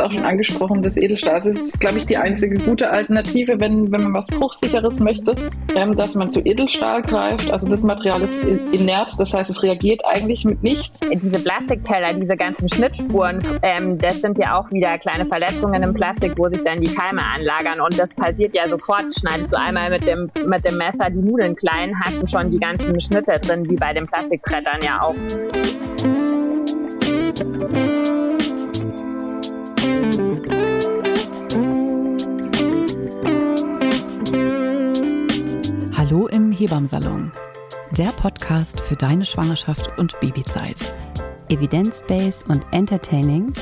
auch schon angesprochen, das Edelstahl. Also es ist, glaube ich, die einzige gute Alternative, wenn, wenn man was Bruchsicheres möchte, ähm, dass man zu Edelstahl greift. Also das Material ist inert, das heißt, es reagiert eigentlich mit nichts. Diese Plastikteller, diese ganzen Schnittspuren, ähm, das sind ja auch wieder kleine Verletzungen im Plastik, wo sich dann die Keime anlagern. Und das passiert ja sofort. Schneidest du einmal mit dem, mit dem Messer die Nudeln klein, hast du schon die ganzen Schnitte drin, wie bei den Plastikbrettern ja auch. Hebammsalon, der Podcast für deine Schwangerschaft und Babyzeit. Evidence-based und entertaining,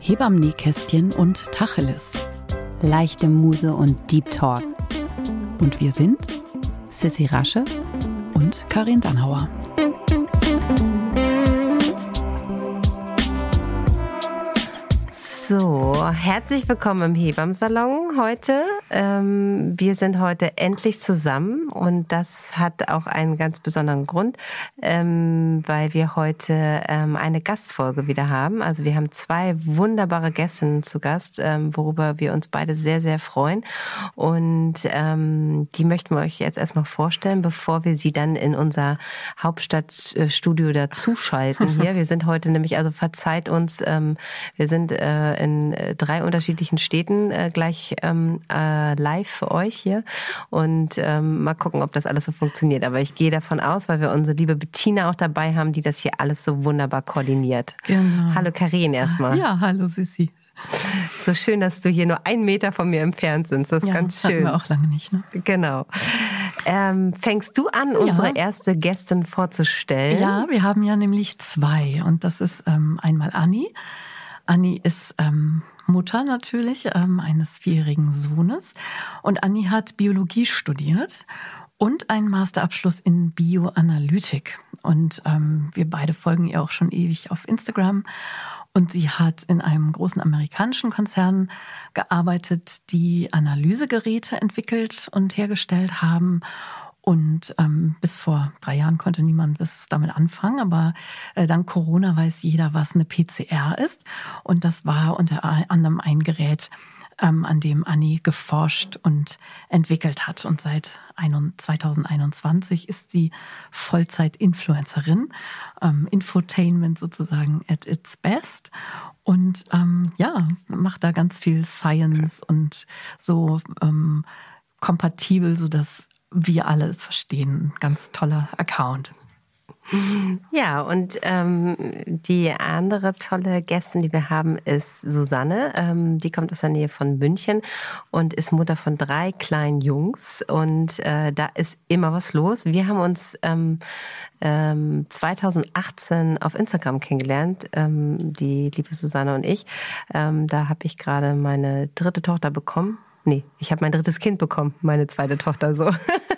Hebammen-Nähkästchen und Tacheles, leichte Muse und Deep Talk. Und wir sind Sissy Rasche und Karin Dannhauer. So, herzlich willkommen im Hebammsalon heute. Ähm, wir sind heute endlich zusammen und das hat auch einen ganz besonderen Grund, ähm, weil wir heute ähm, eine Gastfolge wieder haben. Also wir haben zwei wunderbare Gästinnen zu Gast, ähm, worüber wir uns beide sehr, sehr freuen. Und ähm, die möchten wir euch jetzt erstmal vorstellen, bevor wir sie dann in unser Hauptstadtstudio dazuschalten hier. Wir sind heute nämlich, also verzeiht uns, ähm, wir sind äh, in äh, drei unterschiedlichen Städten äh, gleich ähm, äh, live für euch hier und ähm, mal gucken, ob das alles so funktioniert. Aber ich gehe davon aus, weil wir unsere liebe Bettina auch dabei haben, die das hier alles so wunderbar koordiniert. Genau. Hallo Karin erstmal. Ja, hallo Sissi. So schön, dass du hier nur einen Meter von mir entfernt sind. Das ist ja, ganz schön. wir auch lange nicht. Ne? Genau. Ähm, fängst du an, unsere ja. erste Gästin vorzustellen? Ja, wir haben ja nämlich zwei. Und das ist ähm, einmal Anni. Anni ist ähm, Mutter natürlich ähm, eines vierjährigen Sohnes und Anni hat Biologie studiert und einen Masterabschluss in Bioanalytik. Und ähm, wir beide folgen ihr auch schon ewig auf Instagram. Und sie hat in einem großen amerikanischen Konzern gearbeitet, die Analysegeräte entwickelt und hergestellt haben und ähm, bis vor drei Jahren konnte niemand was damit anfangen, aber äh, dank Corona weiß jeder, was eine PCR ist. Und das war unter anderem ein Gerät, ähm, an dem Annie geforscht und entwickelt hat. Und seit 2021 ist sie Vollzeit-Influencerin, ähm, Infotainment sozusagen at its best. Und ähm, ja, macht da ganz viel Science und so ähm, kompatibel, sodass wir alle es verstehen. Ganz toller Account. Ja, und ähm, die andere tolle Gästin, die wir haben, ist Susanne. Ähm, die kommt aus der Nähe von München und ist Mutter von drei kleinen Jungs. Und äh, da ist immer was los. Wir haben uns ähm, ähm, 2018 auf Instagram kennengelernt, ähm, die liebe Susanne und ich. Ähm, da habe ich gerade meine dritte Tochter bekommen. Nee, ich habe mein drittes Kind bekommen, meine zweite Tochter so.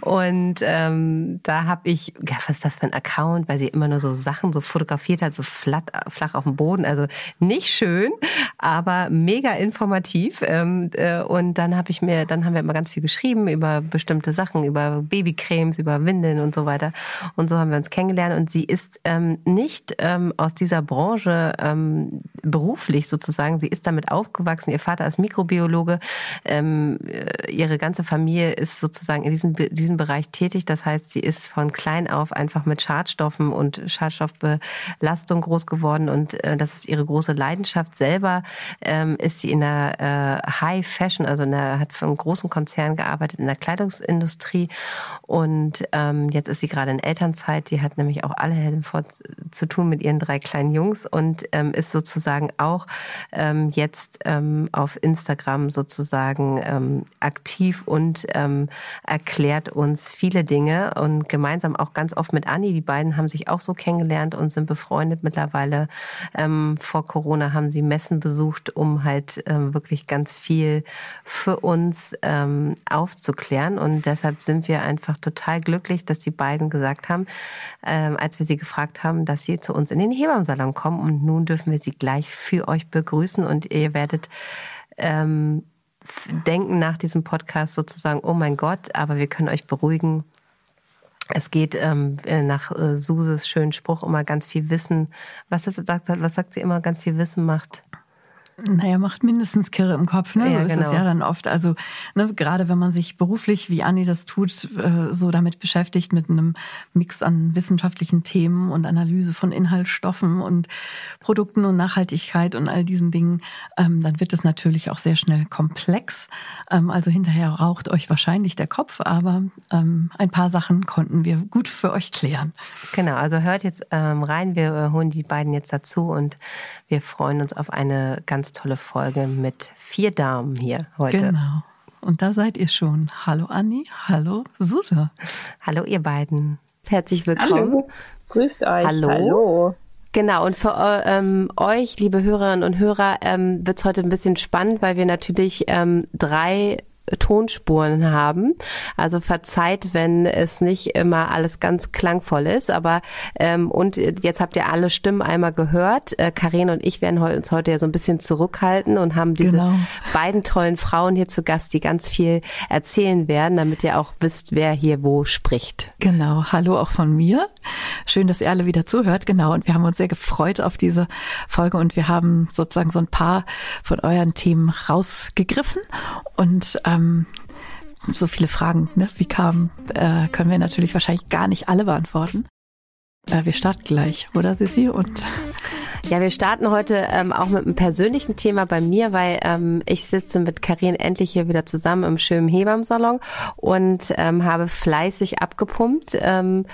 Und ähm, da habe ich, ja, was ist das für ein Account, weil sie immer nur so Sachen so fotografiert hat, so flatt, flach auf dem Boden. Also nicht schön, aber mega informativ. Ähm, äh, und dann habe ich mir, dann haben wir immer ganz viel geschrieben über bestimmte Sachen, über Babycremes, über Windeln und so weiter. Und so haben wir uns kennengelernt. Und sie ist ähm, nicht ähm, aus dieser Branche ähm, beruflich sozusagen. Sie ist damit aufgewachsen. Ihr Vater ist Mikrobiologe. Ähm, äh, ihre ganze Familie ist sozusagen in diesem, diesem Bereich tätig. Das heißt, sie ist von klein auf einfach mit Schadstoffen und Schadstoffbelastung groß geworden und äh, das ist ihre große Leidenschaft. Selber ähm, ist sie in der äh, High Fashion, also in der, hat für einen großen Konzern gearbeitet in der Kleidungsindustrie und ähm, jetzt ist sie gerade in Elternzeit. Die hat nämlich auch alle Helden vor zu tun mit ihren drei kleinen Jungs und ähm, ist sozusagen auch ähm, jetzt ähm, auf Instagram sozusagen ähm, aktiv und ähm, erklärt uns viele Dinge und gemeinsam auch ganz oft mit Anni. Die beiden haben sich auch so kennengelernt und sind befreundet mittlerweile. Ähm, vor Corona haben sie Messen besucht, um halt ähm, wirklich ganz viel für uns ähm, aufzuklären. Und deshalb sind wir einfach total glücklich, dass die beiden gesagt haben, ähm, als wir sie gefragt haben, dass sie zu uns in den Hebammsalon kommen. Und nun dürfen wir sie gleich für euch begrüßen und ihr werdet ähm, denken nach diesem Podcast sozusagen, oh mein Gott, aber wir können euch beruhigen. Es geht ähm, äh, nach äh, Suses schönen Spruch immer ganz viel Wissen. Was, das was sagt sie immer? Ganz viel Wissen macht Naja, macht mindestens Kirre im Kopf, ne? Ja, so ist genau. es ja dann oft. Also, ne, gerade wenn man sich beruflich, wie Anni das tut, äh, so damit beschäftigt, mit einem Mix an wissenschaftlichen Themen und Analyse von Inhaltsstoffen und Produkten und Nachhaltigkeit und all diesen Dingen, ähm, dann wird es natürlich auch sehr schnell komplex. Ähm, also hinterher raucht euch wahrscheinlich der Kopf, aber ähm, ein paar Sachen konnten wir gut für euch klären. Genau, also hört jetzt rein. Wir äh, holen die beiden jetzt dazu und wir freuen uns auf eine ganz tolle Folge mit vier Damen hier heute. Genau. Und da seid ihr schon. Hallo Anni, hallo Suse. Hallo ihr beiden. Herzlich willkommen. Hallo. Grüßt euch. Hallo. Hallo. Genau, und für äh, ähm, euch, liebe Hörerinnen und Hörer, ähm, wird es heute ein bisschen spannend, weil wir natürlich ähm, drei Tonspuren haben. Also verzeiht, wenn es nicht immer alles ganz klangvoll ist. Aber ähm, und jetzt habt ihr alle Stimmen einmal gehört. Äh, Karin und ich werden uns heute ja so ein bisschen zurückhalten und haben diese Genau. beiden tollen Frauen hier zu Gast, die ganz viel erzählen werden, damit ihr auch wisst, wer hier wo spricht. Genau, hallo auch von mir. Schön, dass ihr alle wieder zuhört. Genau, und wir haben uns sehr gefreut auf diese Folge und wir haben sozusagen so ein paar von euren Themen rausgegriffen und ähm, so viele Fragen, ne, wie kamen, äh, können wir natürlich wahrscheinlich gar nicht alle beantworten. Äh, wir starten gleich, oder Sissi? Und Ja, wir starten heute ähm, auch mit einem persönlichen Thema bei mir, weil ähm, ich sitze mit Karin endlich hier wieder zusammen im schönen Hebammensalon und ähm, habe fleißig abgepumpt. Ähm,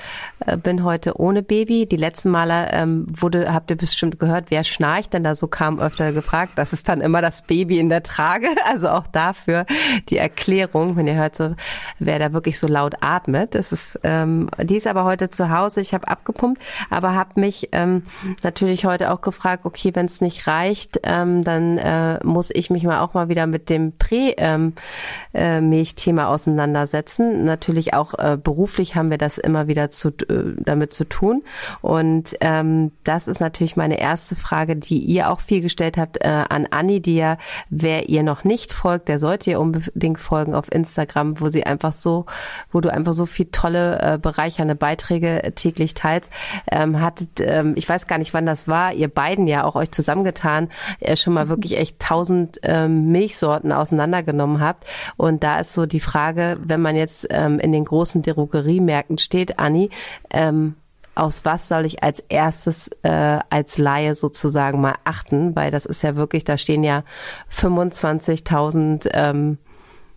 äh, bin heute ohne Baby. Die letzten Male ähm, wurde, habt ihr bestimmt gehört, wer schnarcht, denn da so kam öfter gefragt. Das ist dann immer das Baby in der Trage. Also auch dafür die Erklärung, wenn ihr hört, so, wer da wirklich so laut atmet. Das ist, ähm, die ist aber heute zu Hause. Ich habe abgepumpt, aber habe mich ähm, natürlich heute auch gefragt, okay, wenn es nicht reicht, ähm, dann äh, muss ich mich mal auch mal wieder mit dem Prä-Milchthema auseinandersetzen. Natürlich auch äh, beruflich haben wir das immer wieder zu, äh, damit zu tun. Und ähm, das ist natürlich meine erste Frage, die ihr auch viel gestellt habt äh, an Anni, die ja, wer ihr noch nicht folgt, der sollte ihr unbedingt folgen auf Instagram, wo sie einfach so, wo du einfach so viel tolle, äh, bereichernde Beiträge täglich teilst. Ähm, hattet, ähm, ich weiß gar nicht, wann das war, ihr beiden ja auch euch zusammengetan, äh, schon mal wirklich echt tausend ähm, Milchsorten auseinandergenommen habt. Und da ist so die Frage, wenn man jetzt ähm, in den großen Drogeriemärkten steht, Anni, ähm, aus was soll ich als erstes äh, als Laie sozusagen mal achten, weil das ist ja wirklich, da stehen ja 25.000 ähm,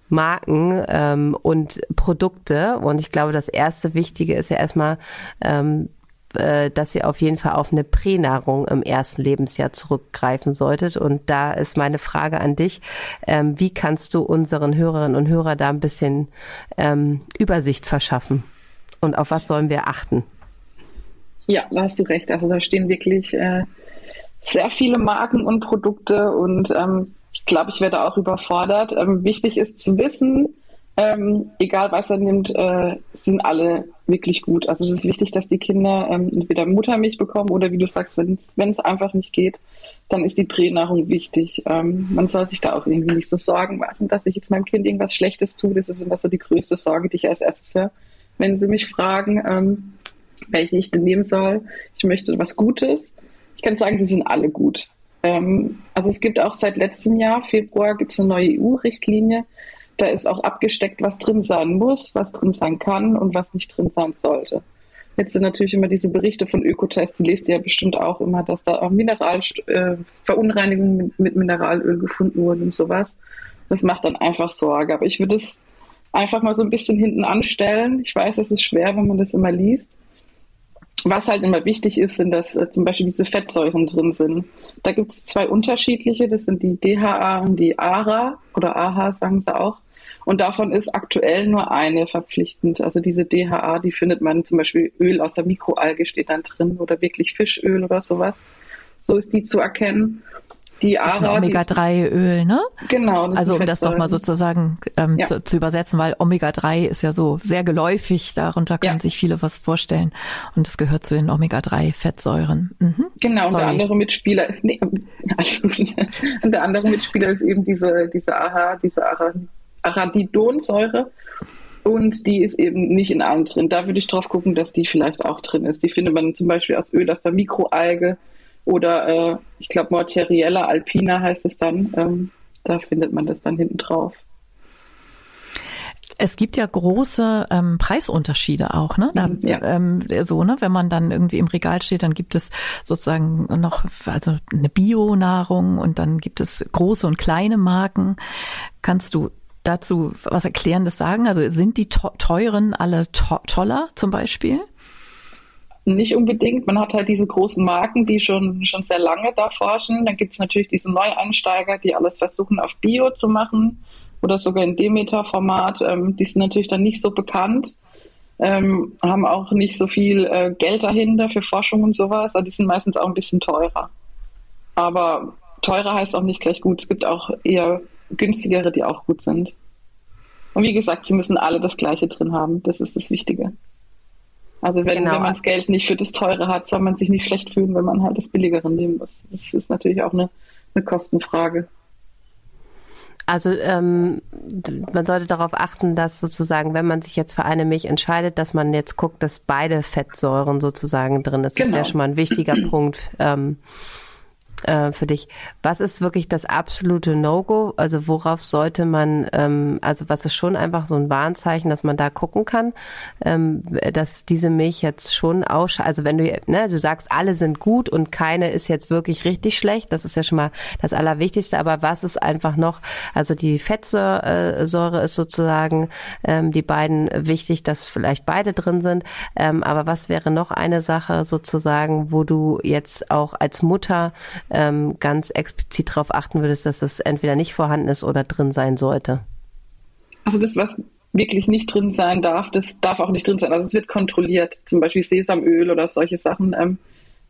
Marken ähm, und Produkte und ich glaube, das erste Wichtige ist ja erstmal, ähm, äh, dass ihr auf jeden Fall auf eine Pränahrung im ersten Lebensjahr zurückgreifen solltet. Und da ist meine Frage an dich, ähm, wie kannst du unseren Hörerinnen und Hörern da ein bisschen ähm, Übersicht verschaffen? Und auf was sollen wir achten? Ja, da hast du recht. Also da stehen wirklich äh, sehr viele Marken und Produkte und ähm, ich glaube, ich werde auch überfordert. Ähm, wichtig ist zu wissen, ähm, egal was er nimmt, äh, sind alle wirklich gut. Also es ist wichtig, dass die Kinder ähm, entweder Muttermilch bekommen oder wie du sagst, wenn es einfach nicht geht, dann ist die Pränahrung wichtig. Ähm, man soll sich da auch irgendwie nicht so Sorgen machen, dass ich jetzt meinem Kind irgendwas Schlechtes tue. Das ist immer so die größte Sorge, die ich als erstes höre, wenn sie mich fragen, ähm, welche ich denn nehmen soll. Ich möchte was Gutes. Ich kann sagen, sie sind alle gut. Ähm, also es gibt auch seit letztem Jahr, Februar, gibt es eine neue EU-Richtlinie. Da ist auch abgesteckt, was drin sein muss, was drin sein kann und was nicht drin sein sollte. Jetzt sind natürlich immer diese Berichte von Ökotest, die lest ihr ja bestimmt auch immer, dass da auch Mineral, äh, mit Mineralöl gefunden wurden und sowas. Das macht dann einfach Sorge. Aber ich würde es einfach mal so ein bisschen hinten anstellen. Ich weiß, es ist schwer, wenn man das immer liest. Was halt immer wichtig ist, sind, dass äh, zum Beispiel diese Fettsäuren drin sind. Da gibt es zwei unterschiedliche, das sind die DHA und die ARA oder AHA sagen sie auch. Und davon ist aktuell nur eine verpflichtend. Also diese DHA, die findet man zum Beispiel Öl aus der Mikroalge steht dann drin oder wirklich Fischöl oder sowas. So ist die zu erkennen. Die Das ARA, die ist- Omega-3-Öl, ne? genau. das Also um das doch mal sozusagen ähm, Ja. zu, zu übersetzen, weil Omega-3 ist ja so sehr geläufig, darunter können Ja. sich viele was vorstellen. Und es gehört zu den Omega-3-Fettsäuren. Mhm. Genau, und Sorry. der andere Mitspieler, nee, gut. Und der andere Mitspieler ist eben diese, diese AHA, diese Ara- Arachidonsäure. Und die ist eben nicht in allen drin. Da würde ich drauf gucken, dass die vielleicht auch drin ist. Die findet man zum Beispiel aus Öl aus der Mikroalge, Oder äh, ich glaube Morteriella alpina heißt es dann. Ähm, da findet man das dann hinten drauf. Es gibt ja große ähm, Preisunterschiede auch, ne? Da, ja. ähm, so, ne? Wenn man dann irgendwie im Regal steht, dann gibt es sozusagen noch also eine Bio-Nahrung und dann gibt es große und kleine Marken. Kannst du dazu was Erklärendes sagen? Also sind die teuren alle to toller zum Beispiel? Nicht unbedingt. Man hat halt diese großen Marken, die schon, schon sehr lange da forschen. Dann gibt es natürlich diese Neueinsteiger, die alles versuchen auf Bio zu machen oder sogar in Demeter-Format. Ähm, die sind natürlich dann nicht so bekannt, ähm, haben auch nicht so viel äh, Geld dahinter für Forschung und sowas. Also die sind meistens auch ein bisschen teurer. Aber teurer heißt auch nicht gleich gut. Es gibt auch eher günstigere, die auch gut sind. Und wie gesagt, sie müssen alle das Gleiche drin haben. Das ist das Wichtige. Also wenn, genau. wenn man das Geld nicht für das Teure hat, soll man sich nicht schlecht fühlen, wenn man halt das Billigere nehmen muss. Das ist natürlich auch eine, eine Kostenfrage. Also ähm, man sollte darauf achten, dass sozusagen, wenn man sich jetzt für eine Milch entscheidet, dass man jetzt guckt, dass beide Fettsäuren sozusagen drin ist. Das genau. wäre schon mal ein wichtiger Punkt. Ähm, äh, für dich. Was ist wirklich das absolute No-Go? Also worauf sollte man, ähm, also was ist schon einfach so ein Warnzeichen, dass man da gucken kann, ähm, dass diese Milch jetzt schon aus, also wenn du, ne, du sagst, alle sind gut und keine ist jetzt wirklich richtig schlecht, das ist ja schon mal das Allerwichtigste, aber was ist einfach noch, also die Fettsäure ist sozusagen ähm, die beiden wichtig, dass vielleicht beide drin sind, ähm, aber was wäre noch eine Sache sozusagen, wo du jetzt auch als Mutter ähm, ganz explizit darauf achten würdest, dass das entweder nicht vorhanden ist oder drin sein sollte? Also das, was wirklich nicht drin sein darf, das darf auch nicht drin sein. Also es wird kontrolliert, zum Beispiel Sesamöl oder solche Sachen, ähm,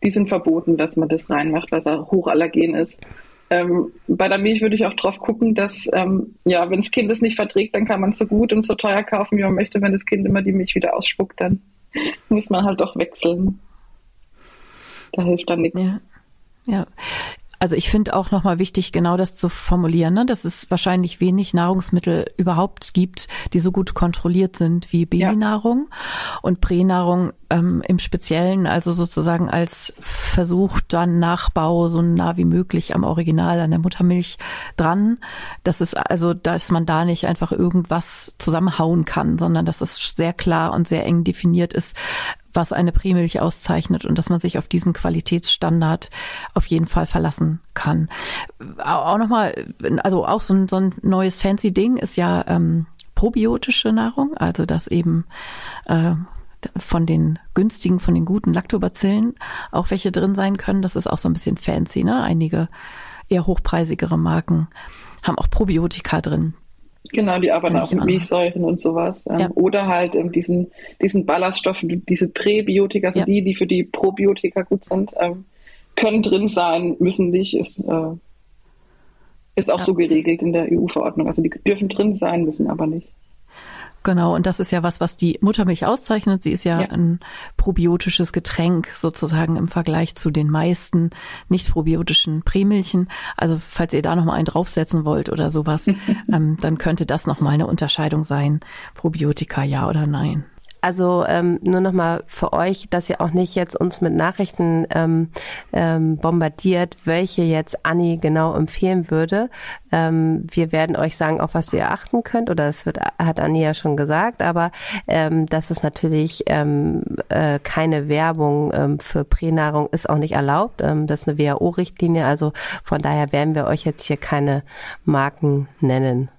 die sind verboten, dass man das reinmacht, weil es hochallergen ist. Ähm, bei der Milch würde ich auch drauf gucken, dass, ähm, ja, wenn das Kind es nicht verträgt, dann kann man es so gut und so teuer kaufen, wie man möchte. Wenn das Kind immer die Milch wieder ausspuckt, dann muss man halt doch wechseln. Da hilft dann nichts. Ja. Ja. Also ich finde auch nochmal wichtig, genau das zu formulieren, ne? dass es wahrscheinlich wenig Nahrungsmittel überhaupt gibt, die so gut kontrolliert sind wie Babynahrung ja. und Pränahrung ähm, im Speziellen, also sozusagen als Versuch dann Nachbau so nah wie möglich am Original, an der Muttermilch dran. Das ist also, dass man da nicht einfach irgendwas zusammenhauen kann, sondern dass es sehr klar und sehr eng definiert ist, was eine Prämilch auszeichnet und dass man sich auf diesen Qualitätsstandard auf jeden Fall verlassen kann. Auch nochmal, also auch so ein, so ein neues fancy Ding ist ja ähm, probiotische Nahrung, also dass eben äh, von den günstigen, von den guten Lactobacillen auch welche drin sein können. Das ist auch so ein bisschen fancy, ne? Einige eher hochpreisigere Marken haben auch Probiotika drin. Genau, die arbeiten auch mit Milchsäuren und sowas. Ähm, ja. Oder halt ähm, diesen, diesen Ballaststoffen, diese Präbiotika, also ja. die, die für die Probiotika gut sind, ähm, können drin sein, müssen nicht, ist, äh, ist auch ja. so geregelt in der EU-Verordnung. Also die dürfen drin sein, müssen aber nicht. Genau, und das ist ja was, was die Muttermilch auszeichnet. Sie ist ja, ja, ein probiotisches Getränk sozusagen im Vergleich zu den meisten nicht probiotischen Prämilchen. Also falls ihr da nochmal einen draufsetzen wollt oder sowas, ähm, dann könnte das nochmal eine Unterscheidung sein. Probiotika ja oder nein. Also ähm, nur nochmal für euch, dass ihr auch nicht jetzt uns mit Nachrichten ähm, ähm, bombardiert, welche jetzt Anni genau empfehlen würde. Ähm, wir werden euch sagen, auf was ihr achten könnt, oder das wird, hat Anni ja schon gesagt, aber ähm, das ist natürlich ähm, äh, keine Werbung ähm, für Pränahrung, ist auch nicht erlaubt. Ähm, das ist eine WHO-Richtlinie, also von daher werden wir euch jetzt hier keine Marken nennen.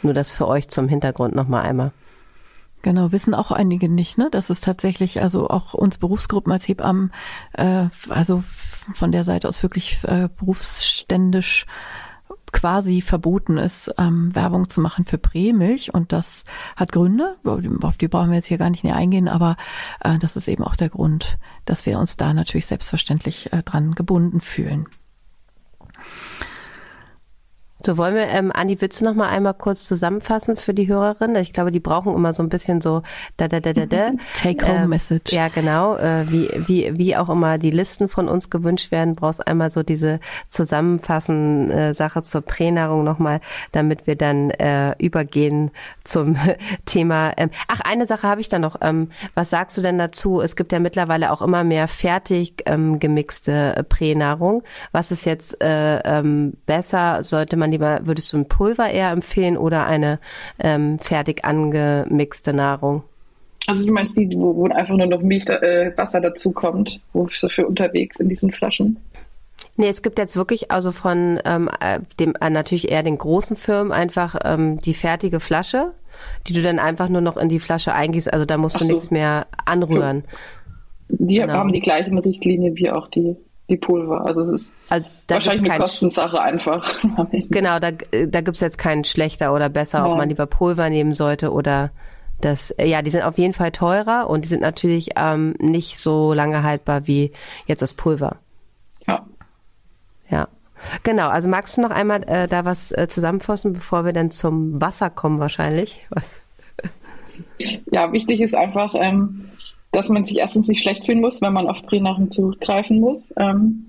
Nur das für euch zum Hintergrund nochmal einmal. Genau, wissen auch einige nicht, ne? Dass es tatsächlich, also auch uns Berufsgruppen als Hebammen, äh, also von der Seite aus wirklich äh, berufsständisch quasi verboten ist, ähm, Werbung zu machen für Prämilch. Und das hat Gründe, auf die brauchen wir jetzt hier gar nicht näher eingehen, aber äh, das ist eben auch der Grund, dass wir uns da natürlich selbstverständlich äh, dran gebunden fühlen. So, wollen wir, ähm, Andi, willst du noch mal einmal kurz zusammenfassen für die Hörerin? Ich glaube, die brauchen immer so ein bisschen so da da da da da. Take-home-Message. Ähm, ja, genau. Äh, wie, wie, wie auch immer die Listen von uns gewünscht werden, brauchst einmal so diese zusammenfassen äh, Sache zur Pränahrung nochmal, damit wir dann äh, übergehen zum Thema. Ähm, ach, eine Sache habe ich da noch. Ähm, was sagst du denn dazu? Es gibt ja mittlerweile auch immer mehr fertig ähm, gemixte äh, Pränahrung. Was ist jetzt äh, ähm, besser? Sollte man lieber, würdest du ein Pulver eher empfehlen oder eine ähm, fertig angemixte Nahrung? Also du meinst die, wo, wo einfach nur noch Milch, äh, Wasser dazu kommt, wo so für unterwegs in diesen Flaschen? Nee, es gibt jetzt wirklich also von ähm, äh, dem äh, natürlich eher den großen Firmen einfach ähm, die fertige Flasche, die du dann einfach nur noch in die Flasche eingießt. Also da musst du so. nichts mehr anrühren. Die genau. haben die gleichen Richtlinien wie auch die die Pulver. Also es ist also wahrscheinlich eine Kostensache einfach. genau, da, da gibt's jetzt keinen schlechter oder besser, ja. ob man lieber Pulver nehmen sollte oder das. Ja, die sind auf jeden Fall teurer und die sind natürlich ähm, nicht so lange haltbar wie jetzt das Pulver. Ja. Ja. Genau, also magst du noch einmal äh, da was äh, zusammenfassen, bevor wir dann zum Wasser kommen wahrscheinlich? Was? Ja, wichtig ist einfach, ähm, dass man sich erstens nicht schlecht fühlen muss, wenn man auf Pränahrung zugreifen muss. Ähm,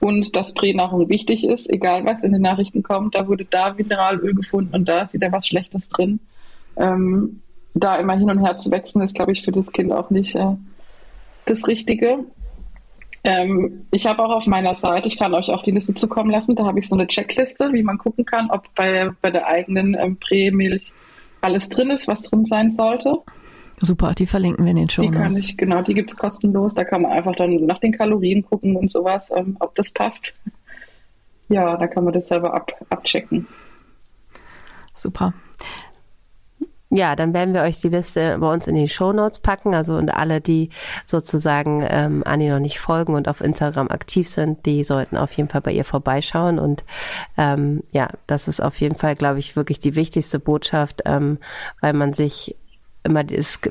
und dass Pränahrung wichtig ist, egal was in den Nachrichten kommt. Da wurde da Mineralöl gefunden und da ist wieder was Schlechtes drin. Ähm, da immer hin und her zu wechseln, ist, glaube ich, für das Kind auch nicht äh, das Richtige. Ähm, ich habe auch auf meiner Seite, ich kann euch auch die Liste zukommen lassen, da habe ich so eine Checkliste, wie man gucken kann, ob bei, bei der eigenen ähm, Prämilch alles drin ist, was drin sein sollte. Super, die verlinken wir in den Show Die kann ich, genau, die gibt es kostenlos. Da kann man einfach dann nach den Kalorien gucken und sowas, ähm, ob das passt. Ja, da kann man das selber ab, abchecken. Super. Ja, dann werden wir euch die Liste bei uns in die Show Notes packen. Also und alle, die sozusagen ähm, Anni noch nicht folgen und auf Instagram aktiv sind, die sollten auf jeden Fall bei ihr vorbeischauen. Und ähm, ja, das ist auf jeden Fall, glaube ich, wirklich die wichtigste Botschaft, ähm, weil man sich immer ist,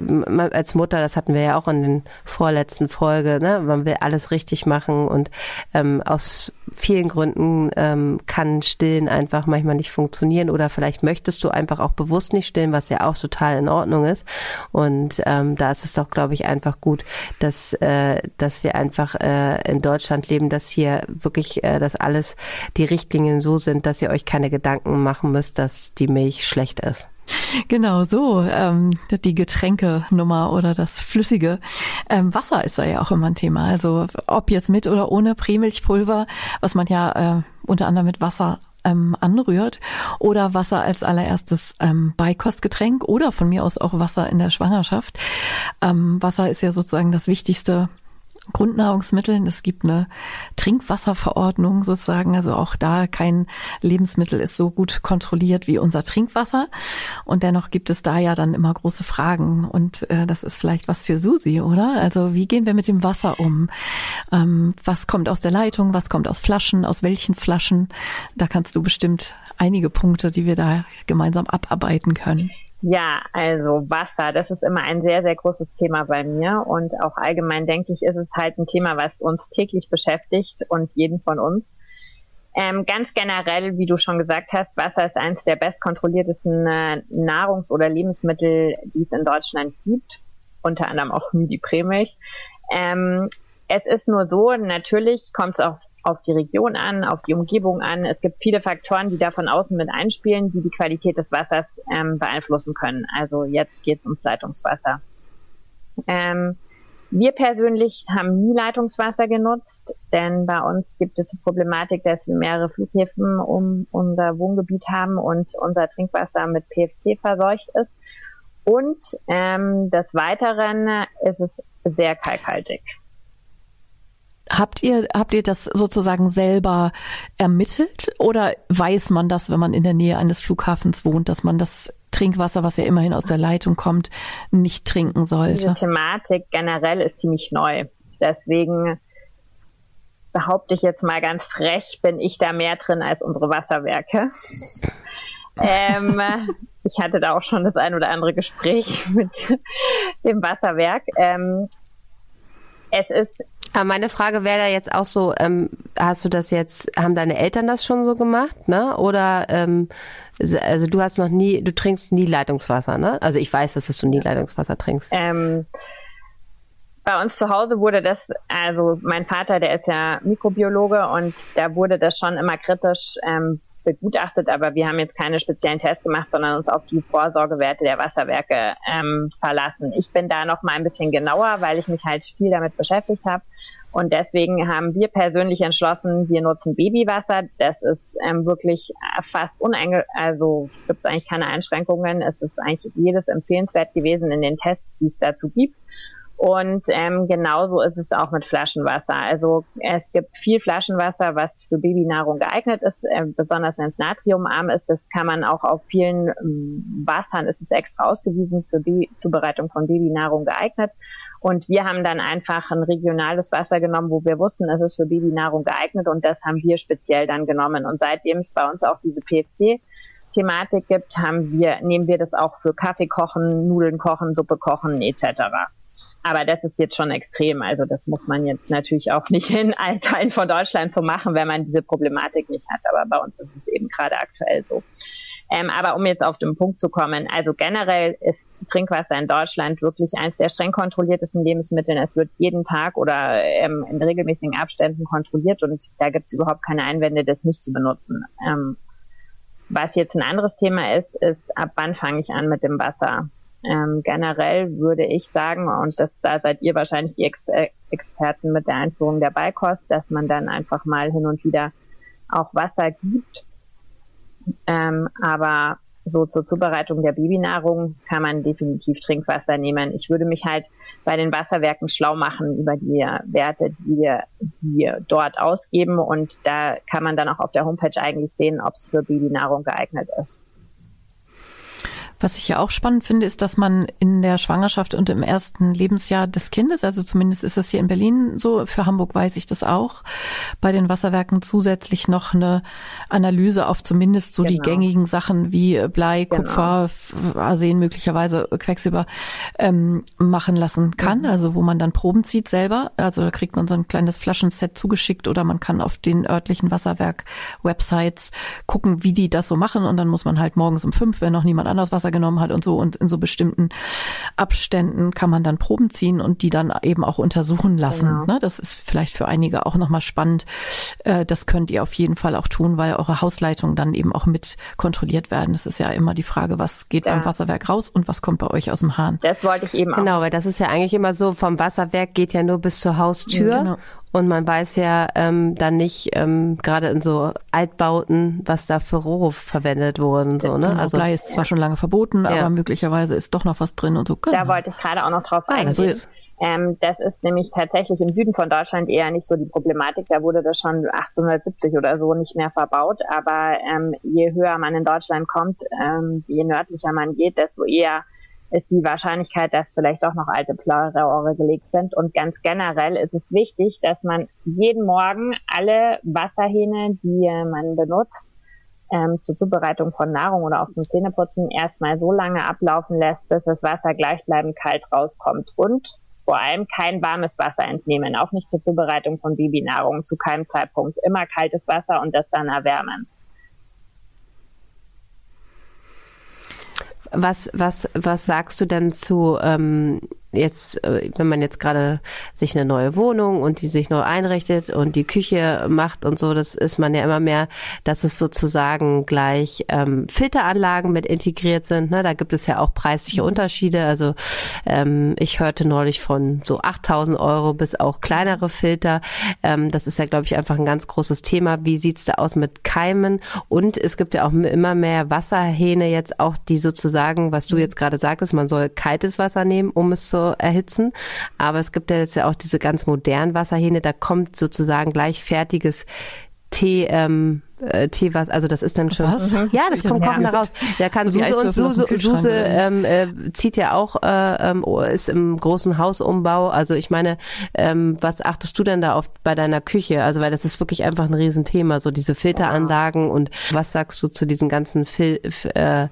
als Mutter, das hatten wir ja auch in den vorletzten Folge, ne? man will alles richtig machen und ähm, aus vielen Gründen ähm, kann Stillen einfach manchmal nicht funktionieren oder vielleicht möchtest du einfach auch bewusst nicht stillen, was ja auch total in Ordnung ist. Und ähm, da ist es doch, glaube ich, einfach gut, dass, äh, dass wir einfach äh, in Deutschland leben, dass hier wirklich, äh, dass alles die Richtlinien so sind, dass ihr euch keine Gedanken machen müsst, dass die Milch schlecht ist. Genau so, ähm, die Getränkenummer oder das Flüssige. Ähm, Wasser ist da ja auch immer ein Thema. Also ob jetzt mit oder ohne Prämilchpulver, was man ja äh, unter anderem mit Wasser ähm, anrührt oder Wasser als allererstes ähm, Beikostgetränk oder von mir aus auch Wasser in der Schwangerschaft. Ähm, Wasser ist ja sozusagen das wichtigste Grundnahrungsmitteln. Es gibt eine Trinkwasserverordnung sozusagen. Also auch da kein Lebensmittel ist so gut kontrolliert wie unser Trinkwasser. Und dennoch gibt es da ja dann immer große Fragen. Und äh, das ist vielleicht was für Susi, oder? Also wie gehen wir mit dem Wasser um? Ähm, was kommt aus der Leitung? Was kommt aus Flaschen? Aus welchen Flaschen? Da kannst du bestimmt einige Punkte, die wir da gemeinsam abarbeiten können. Ja, also Wasser, das ist immer ein sehr, sehr großes Thema bei mir und auch allgemein denke ich, ist es halt ein Thema, was uns täglich beschäftigt und jeden von uns. Ähm, ganz generell, wie du schon gesagt hast, Wasser ist eines der bestkontrolliertesten äh, Nahrungs- oder Lebensmittel, die es in Deutschland gibt, unter anderem auch die Prämilch. Ähm, es ist nur so, natürlich kommt es auf, auf die Region an, auf die Umgebung an. Es gibt viele Faktoren, die da von außen mit einspielen, die die Qualität des Wassers ähm, beeinflussen können. Also jetzt geht es ums Leitungswasser. Ähm, wir persönlich haben nie Leitungswasser genutzt, denn bei uns gibt es die Problematik, dass wir mehrere Flughäfen um unser Wohngebiet haben und unser Trinkwasser mit PFC verseucht ist. Und ähm, des Weiteren ist es sehr kalkhaltig. Habt ihr, habt ihr das sozusagen selber ermittelt oder weiß man das, wenn man in der Nähe eines Flughafens wohnt, dass man das Trinkwasser, was ja immerhin aus der Leitung kommt, nicht trinken sollte? Die Thematik generell ist ziemlich neu. Deswegen behaupte ich jetzt mal ganz frech, bin ich da mehr drin als unsere Wasserwerke. ähm, ich hatte da auch schon das ein oder andere Gespräch mit dem Wasserwerk. Ähm, es ist Aber meine Frage wäre da jetzt auch so, ähm, hast du das jetzt, haben deine Eltern das schon so gemacht, ne? Oder ähm, also du hast noch nie, du trinkst nie Leitungswasser, ne? Also ich weiß, dass du nie Leitungswasser trinkst. Ähm, bei uns zu Hause wurde das, also mein Vater, der ist ja Mikrobiologe und da wurde das schon immer kritisch ähm, begutachtet, aber wir haben jetzt keine speziellen Tests gemacht, sondern uns auf die Vorsorgewerte der Wasserwerke ähm, verlassen. Ich bin da noch mal ein bisschen genauer, weil ich mich halt viel damit beschäftigt habe und deswegen haben wir persönlich entschlossen, wir nutzen Babywasser. Das ist ähm, wirklich fast uneinge, also gibt es eigentlich keine Einschränkungen. Es ist eigentlich jedes empfehlenswert gewesen in den Tests, die es dazu gibt. Und ähm, genauso ist es auch mit Flaschenwasser. Also es gibt viel Flaschenwasser, was für Babynahrung geeignet ist, äh, besonders wenn es natriumarm ist. Das kann man auch auf vielen ähm, Wassern, ist es extra ausgewiesen, für Baby Zubereitung von Babynahrung geeignet. Und wir haben dann einfach ein regionales Wasser genommen, wo wir wussten, es ist für Babynahrung geeignet und das haben wir speziell dann genommen. Und seitdem ist bei uns auch diese PFC Thematik gibt, haben wir, nehmen wir das auch für Kaffee kochen, Nudeln kochen, Suppe kochen etc. Aber das ist jetzt schon extrem. Also das muss man jetzt natürlich auch nicht in allen Teilen von Deutschland so machen, wenn man diese Problematik nicht hat. Aber bei uns ist es eben gerade aktuell so. Ähm, aber um jetzt auf den Punkt zu kommen, also generell ist Trinkwasser in Deutschland wirklich eines der streng kontrolliertesten Lebensmittel. Es wird jeden Tag oder ähm, in regelmäßigen Abständen kontrolliert und da gibt es überhaupt keine Einwände, das nicht zu benutzen. Ähm, was jetzt ein anderes Thema ist, ist, ab wann fange ich an mit dem Wasser? Ähm, generell würde ich sagen, und das, da seid ihr wahrscheinlich die Exper Experten mit der Einführung der Beikost, dass man dann einfach mal hin und wieder auch Wasser gibt. Ähm, aber so zur Zubereitung der Babynahrung kann man definitiv Trinkwasser nehmen. Ich würde mich halt bei den Wasserwerken schlau machen über die Werte, die wir, die dort ausgeben. Und da kann man dann auch auf der Homepage eigentlich sehen, ob es für Babynahrung geeignet ist. Was ich ja auch spannend finde, ist, dass man in der Schwangerschaft und im ersten Lebensjahr des Kindes, also zumindest ist das hier in Berlin so, für Hamburg weiß ich das auch, bei den Wasserwerken zusätzlich noch eine Analyse auf zumindest so genau. die gängigen Sachen wie Blei, genau. Kupfer, Arsen, möglicherweise Quecksilber ähm, machen lassen kann. Mhm. Also wo man dann Proben zieht selber. Also da kriegt man so ein kleines Flaschenset zugeschickt oder man kann auf den örtlichen Wasserwerk-Websites gucken, wie die das so machen und dann muss man halt morgens um fünf, wenn noch niemand anders Wasser Wasser genommen hat und so. Und in so bestimmten Abständen kann man dann Proben ziehen und die dann eben auch untersuchen lassen. Genau. Ne? Das ist vielleicht für einige auch nochmal spannend. Äh, das könnt ihr auf jeden Fall auch tun, weil eure Hausleitungen dann eben auch mit kontrolliert werden. Das ist ja immer die Frage, was geht ja. beim Wasserwerk raus und was kommt bei euch aus dem Hahn. Das wollte ich eben auch. Genau, weil das ist ja eigentlich immer so, vom Wasserwerk geht ja nur bis zur Haustür. Ja, genau. Und man weiß ja ähm, dann nicht, ähm, gerade in so Altbauten, was da für Rohre verwendet wurden. So, ne? Genau, also Blei ist zwar schon lange verboten, ja. aber möglicherweise ist doch noch was drin und so. Genau. Da wollte ich gerade auch noch drauf ah, eingehen. Also ähm, das ist nämlich tatsächlich im Süden von Deutschland eher nicht so die Problematik. Da wurde das schon 1870 oder so nicht mehr verbaut. Aber ähm, je höher man in Deutschland kommt, ähm, je nördlicher man geht, desto eher ist die Wahrscheinlichkeit, dass vielleicht doch noch alte Rohre gelegt sind. Und ganz generell ist es wichtig, dass man jeden Morgen alle Wasserhähne, die man benutzt, ähm, zur Zubereitung von Nahrung oder auch zum Zähneputzen erstmal so lange ablaufen lässt, bis das Wasser gleichbleibend kalt rauskommt. Und vor allem kein warmes Wasser entnehmen, auch nicht zur Zubereitung von Babynahrung, zu keinem Zeitpunkt. Immer kaltes Wasser und das dann erwärmen. Was, was, was sagst du denn zu ähm, jetzt, äh, wenn man jetzt gerade sich eine neue Wohnung und die sich neu einrichtet und die Küche macht und so, das ist man ja immer mehr, dass es sozusagen gleich ähm, Filteranlagen mit integriert sind. Ne? Da gibt es ja auch preisliche mhm. Unterschiede. Also ähm, ich hörte neulich von so 8000 Euro bis auch kleinere Filter. Ähm, das ist ja, glaube ich, einfach ein ganz großes Thema. Wie sieht's da aus mit Keimen? Und es gibt ja auch immer mehr Wasserhähne jetzt auch, die sozusagen, was du mhm. jetzt gerade sagtest, man soll kaltes Wasser nehmen, um es zu erhitzen. Aber es gibt ja jetzt ja auch diese ganz modernen Wasserhähne, da kommt sozusagen gleich fertiges Tee, ähm, äh, Teewasser, also das ist dann schon. Was? Ja, das kommt Ja. kochen raus. Da kann So Suse und Suse, Suse ähm, äh, zieht ja auch, äh, ähm, ist im großen Hausumbau. Also ich meine, ähm, was achtest du denn da auf bei deiner Küche? Also weil das ist wirklich einfach ein Riesenthema, so diese Filteranlagen und was sagst du zu diesen ganzen Fil äh,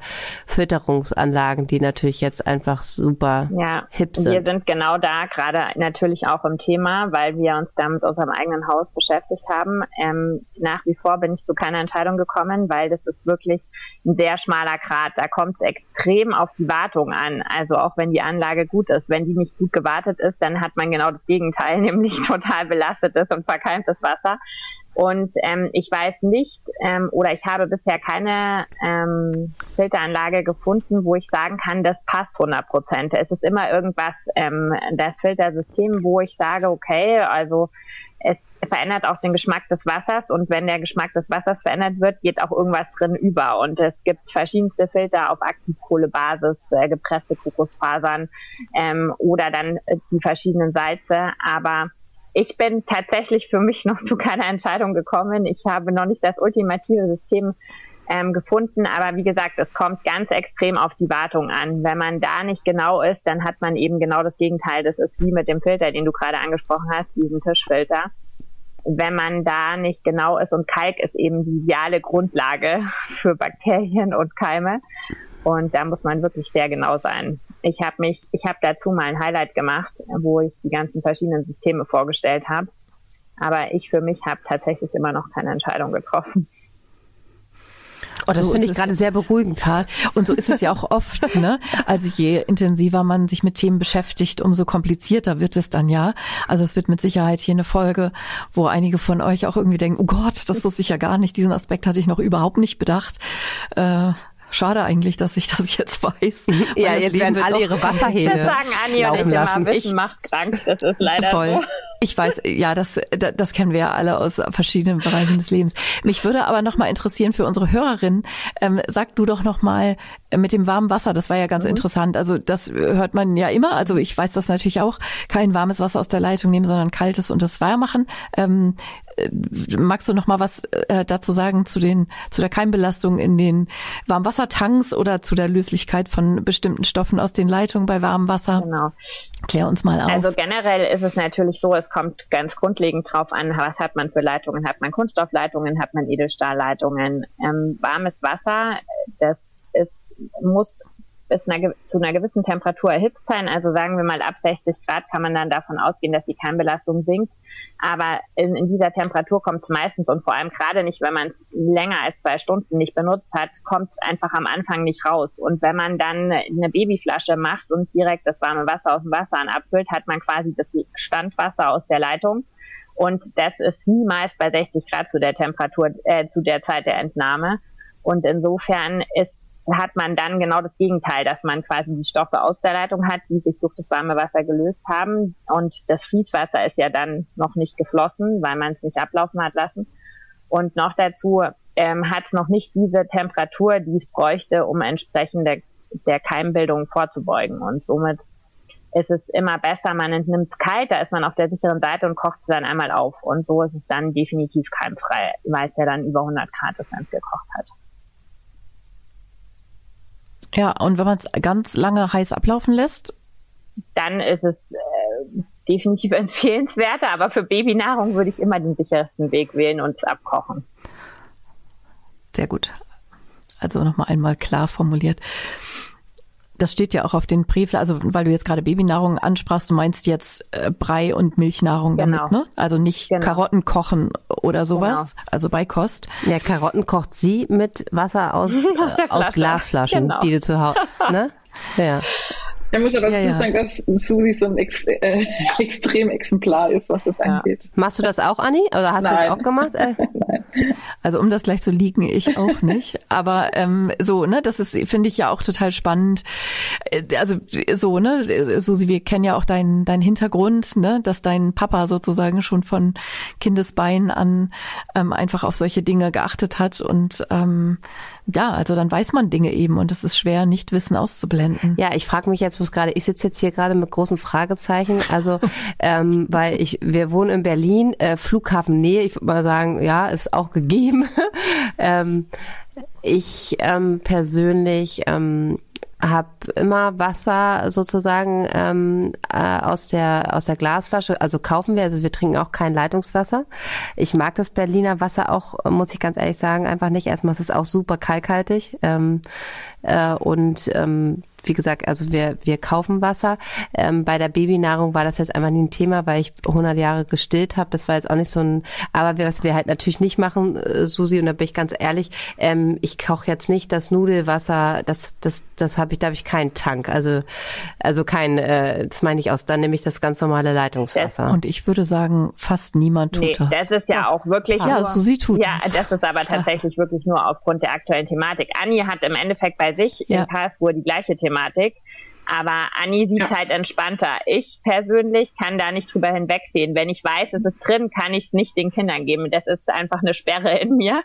Filterungsanlagen, die natürlich jetzt einfach super Ja, hip wir sind? sind genau da gerade natürlich auch im Thema, weil wir uns da mit unserem eigenen Haus beschäftigt haben. Ähm, nach wie vor bin ich zu keiner Entscheidung gekommen, weil das ist wirklich ein sehr schmaler Grat. Da kommt es extrem auf die Wartung an. Also auch wenn die Anlage gut ist, wenn die nicht gut gewartet ist, dann hat man genau das Gegenteil, nämlich total belastetes und verkeimtes Wasser. Und ähm, ich weiß nicht ähm, oder ich habe bisher keine ähm, Filteranlage gefunden, wo ich sagen kann, das passt 100 Prozent. Es ist immer irgendwas, ähm, das Filtersystem, wo ich sage, okay, also verändert auch den Geschmack des Wassers und wenn der Geschmack des Wassers verändert wird, geht auch irgendwas drin über. Und es gibt verschiedenste Filter auf Aktivkohlebasis, äh, gepresste Kokosfasern ähm, oder dann äh, die verschiedenen Salze. Aber ich bin tatsächlich für mich noch zu keiner Entscheidung gekommen. Ich habe noch nicht das ultimative System ähm, gefunden, aber wie gesagt, es kommt ganz extrem auf die Wartung an. Wenn man da nicht genau ist, dann hat man eben genau das Gegenteil. Das ist wie mit dem Filter, den du gerade angesprochen hast, diesen Tischfilter. Wenn man da nicht genau ist und Kalk ist eben die ideale Grundlage für Bakterien und Keime. Und da muss man wirklich sehr genau sein. Ich habe mich, ich habe dazu mal ein Highlight gemacht, wo ich die ganzen verschiedenen Systeme vorgestellt habe. Aber ich für mich habe tatsächlich immer noch keine Entscheidung getroffen. Oh, das So finde ich gerade sehr beruhigend. Karl. Und so ist es ja auch oft. Ne? Also je intensiver man sich mit Themen beschäftigt, umso komplizierter wird es dann ja. Also es wird mit Sicherheit hier eine Folge, wo einige von euch auch irgendwie denken, oh Gott, das wusste ich ja gar nicht, diesen Aspekt hatte ich noch überhaupt nicht bedacht. Äh, Schade eigentlich, dass ich das jetzt weiß. Ja, jetzt Leben werden wird alle ihre Wasserhähne sagen und laufen ich immer, lassen. Wissen Ich- macht krank. Das ist leider Voll. so. Ich weiß, ja, das, da- das kennen wir ja alle aus verschiedenen Bereichen des Lebens. Mich würde aber noch mal interessieren für unsere Hörerinnen, ähm, sag du doch noch mal äh, mit dem warmen Wasser, das war ja ganz interessant. Also das hört man ja immer. Also ich weiß das natürlich auch, kein warmes Wasser aus der Leitung nehmen, sondern kaltes und das warm machen. Ähm, äh, magst du noch mal was äh, dazu sagen zu den zu der Keimbelastung in den Warmwassertanks oder zu der Löslichkeit von bestimmten Stoffen aus den Leitungen bei warmem Wasser? Genau. Klär uns mal auf. Also generell ist es natürlich so, es kommt ganz grundlegend drauf an, was hat man für Leitungen. Hat man Kunststoffleitungen, hat man Edelstahlleitungen. Ähm, warmes Wasser, das ist, muss bis einer, zu einer gewissen Temperatur erhitzt sein. Also sagen wir mal ab 60 Grad kann man dann davon ausgehen, dass die Keimbelastung sinkt. Aber in, in dieser Temperatur kommt es meistens und vor allem gerade nicht, wenn man es länger als zwei Stunden nicht benutzt hat, kommt es einfach am Anfang nicht raus. Und wenn man dann eine Babyflasche macht und direkt das warme Wasser aus dem Wasserhahn abfüllt, hat man quasi das Standwasser aus der Leitung. Und das ist niemals bei 60 Grad zu der Temperatur, äh, zu der Zeit der Entnahme. Und insofern ist hat man dann genau das Gegenteil, dass man quasi die Stoffe aus der Leitung hat, die sich durch das warme Wasser gelöst haben. Und das Fließwasser ist ja dann noch nicht geflossen, weil man es nicht ablaufen hat lassen. Und noch dazu ähm, hat es noch nicht diese Temperatur, die es bräuchte, um entsprechend der, der Keimbildung vorzubeugen. Und somit ist es immer besser, man entnimmt es kalt, da ist man auf der sicheren Seite und kocht es dann einmal auf. Und so ist es dann definitiv keimfrei, weil es ja dann über 100 Grad ist, wenn es gekocht hat. Ja, und wenn man es ganz lange heiß ablaufen lässt, dann ist es äh, definitiv empfehlenswerter, aber für Babynahrung würde ich immer den sichersten Weg wählen und es abkochen. sehr gut. Also nochmal einmal klar formuliert. Das steht ja auch auf den Präfla, also weil du jetzt gerade Babynahrung ansprachst, du meinst jetzt äh, Brei und Milchnahrung Genau. damit, ne? Also nicht Genau. Karotten kochen oder sowas, also Beikost. Ja, Karotten kocht sie mit Wasser aus, Aus äh, aus Flasche. Glasflaschen, Genau. die du zu Hause, ne? Ja. Ich muss aber Ja, dazu sagen, dass Susi so ein Ex äh, Extremexemplar ist, was das angeht. Machst du das auch, Anni? Oder hast du das Nein. auch gemacht? Äh, Also um das gleich zu liegen, ich auch nicht. Aber ähm, so, ne, das ist, finde ich ja auch total spannend. Äh, Also so, ne, Susi, wir kennen ja auch deinen deinen Hintergrund, ne, dass dein Papa sozusagen schon von Kindesbeinen an ähm, einfach auf solche Dinge geachtet hat und ähm, ja, also dann weiß man Dinge eben und es ist schwer, nicht Wissen auszublenden. Ja, ich frage mich jetzt bloß gerade, ich sitze jetzt hier gerade mit großen Fragezeichen, also ähm, weil ich, wir wohnen in Berlin, äh, Flughafen Nähe, ich würde mal sagen, ja, ist auch gegeben. ähm, ich ähm, persönlich ähm, habe immer Wasser sozusagen ähm, äh, aus der aus der Glasflasche. Also kaufen wir, also wir trinken auch kein Leitungswasser. Ich mag das Berliner Wasser auch, muss ich ganz ehrlich sagen, einfach nicht. Erstmal ist es auch super kalkhaltig ähm, äh, und ähm, wie gesagt, also wir, wir kaufen Wasser. Ähm, bei der Babynahrung war das jetzt einfach nie ein Thema, weil ich 100 Jahre gestillt habe. Das war jetzt auch nicht so ein, aber was wir halt natürlich nicht machen, äh, Susi, und da bin ich ganz ehrlich, ähm, ich koche jetzt nicht das Nudelwasser, das, das, das habe ich, da habe ich keinen Tank. Also, also kein, äh, das meine ich aus, dann nehme ich das ganz normale Leitungswasser. Und ich würde sagen, fast niemand tut nee, das. Das ist ja auch wirklich. Ja, nur, Susi tut Ja, das ist aber tatsächlich wirklich nur aufgrund der aktuellen Thematik. Anni hat im Endeffekt bei sich ja. in Karlsruhe die gleiche Thematik. Aber Anni sieht ja. halt entspannter. Ich persönlich kann da nicht drüber hinwegsehen. Wenn ich weiß, es ist drin, kann ich es nicht den Kindern geben. Das ist einfach eine Sperre in mir.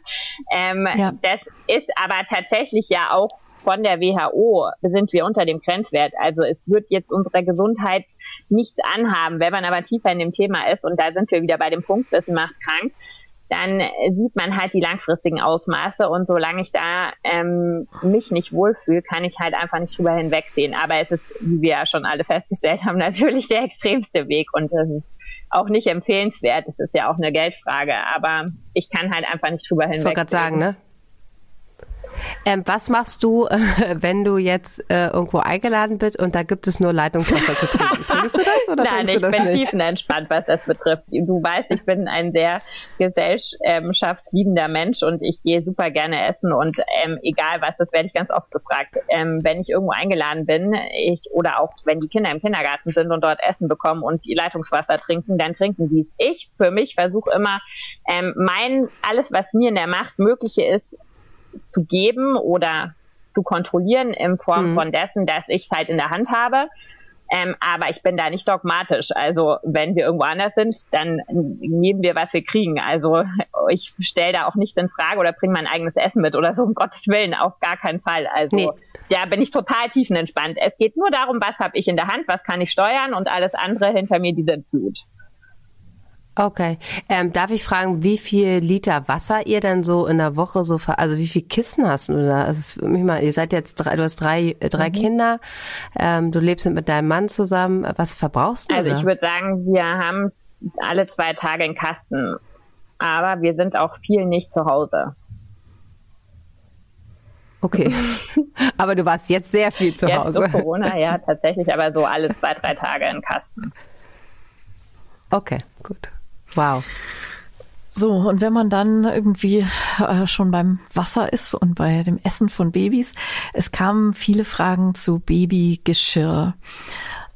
Ähm, ja. Das ist aber tatsächlich ja auch von der WHO sind wir unter dem Grenzwert. Also es wird jetzt unsere Gesundheit nichts anhaben. Wenn man aber tiefer in dem Thema ist, und da sind wir wieder bei dem Punkt, das macht krank, dann sieht man halt die langfristigen Ausmaße und solange ich da ähm, mich nicht wohlfühle, kann ich halt einfach nicht drüber hinwegsehen. Aber es ist, wie wir ja schon alle festgestellt haben, natürlich der extremste Weg und das ist auch nicht empfehlenswert. Es ist ja auch eine Geldfrage, aber ich kann halt einfach nicht drüber hinwegsehen. Ich wollte gerade sagen, ne? Ähm, was machst du, äh, wenn du jetzt äh, irgendwo eingeladen bist und da gibt es nur Leitungswasser zu trinken? Trinkst du das oder Nein, ich bin nicht? tiefenentspannt, was das betrifft. Du weißt, ich bin ein sehr gesellschaftsliebender Mensch und ich gehe super gerne essen und ähm, egal was, das werde ich ganz oft gefragt. Ähm, wenn ich irgendwo eingeladen bin, ich oder auch wenn die Kinder im Kindergarten sind und dort Essen bekommen und die Leitungswasser trinken, dann trinken die es. Ich für mich versuche immer, ähm, mein alles, was mir in der Macht mögliche ist, zu geben oder zu kontrollieren in Form mhm. von dessen, dass ich es halt in der Hand habe. Ähm, aber ich bin da nicht dogmatisch. Also wenn wir irgendwo anders sind, dann nehmen wir, was wir kriegen. Also ich stelle da auch nicht in Frage oder bringe mein eigenes Essen mit oder so, um Gottes Willen, auf gar keinen Fall. Also nee. da bin ich total tiefenentspannt. Es geht nur darum, was habe ich in der Hand, was kann ich steuern und alles andere hinter mir, die sind Flut. Okay. Ähm, darf ich fragen, wie viel Liter Wasser ihr denn so in der Woche so, ver also wie viel Kisten hast du da? Also mich mal, ihr seid jetzt drei, du hast drei, drei mhm. Kinder, ähm, du lebst mit deinem Mann zusammen. Was verbrauchst du? Also da? ich würde sagen, wir haben alle zwei Tage einen Kasten, aber wir sind auch viel nicht zu Hause. Okay. aber du warst jetzt sehr viel zu jetzt Hause. Jetzt Corona, ja, tatsächlich, aber so alle zwei, drei Tage einen Kasten. Okay, gut. Wow. So, und wenn man dann irgendwie äh, schon beim Wasser ist und bei dem Essen von Babys, es kamen viele Fragen zu Babygeschirr.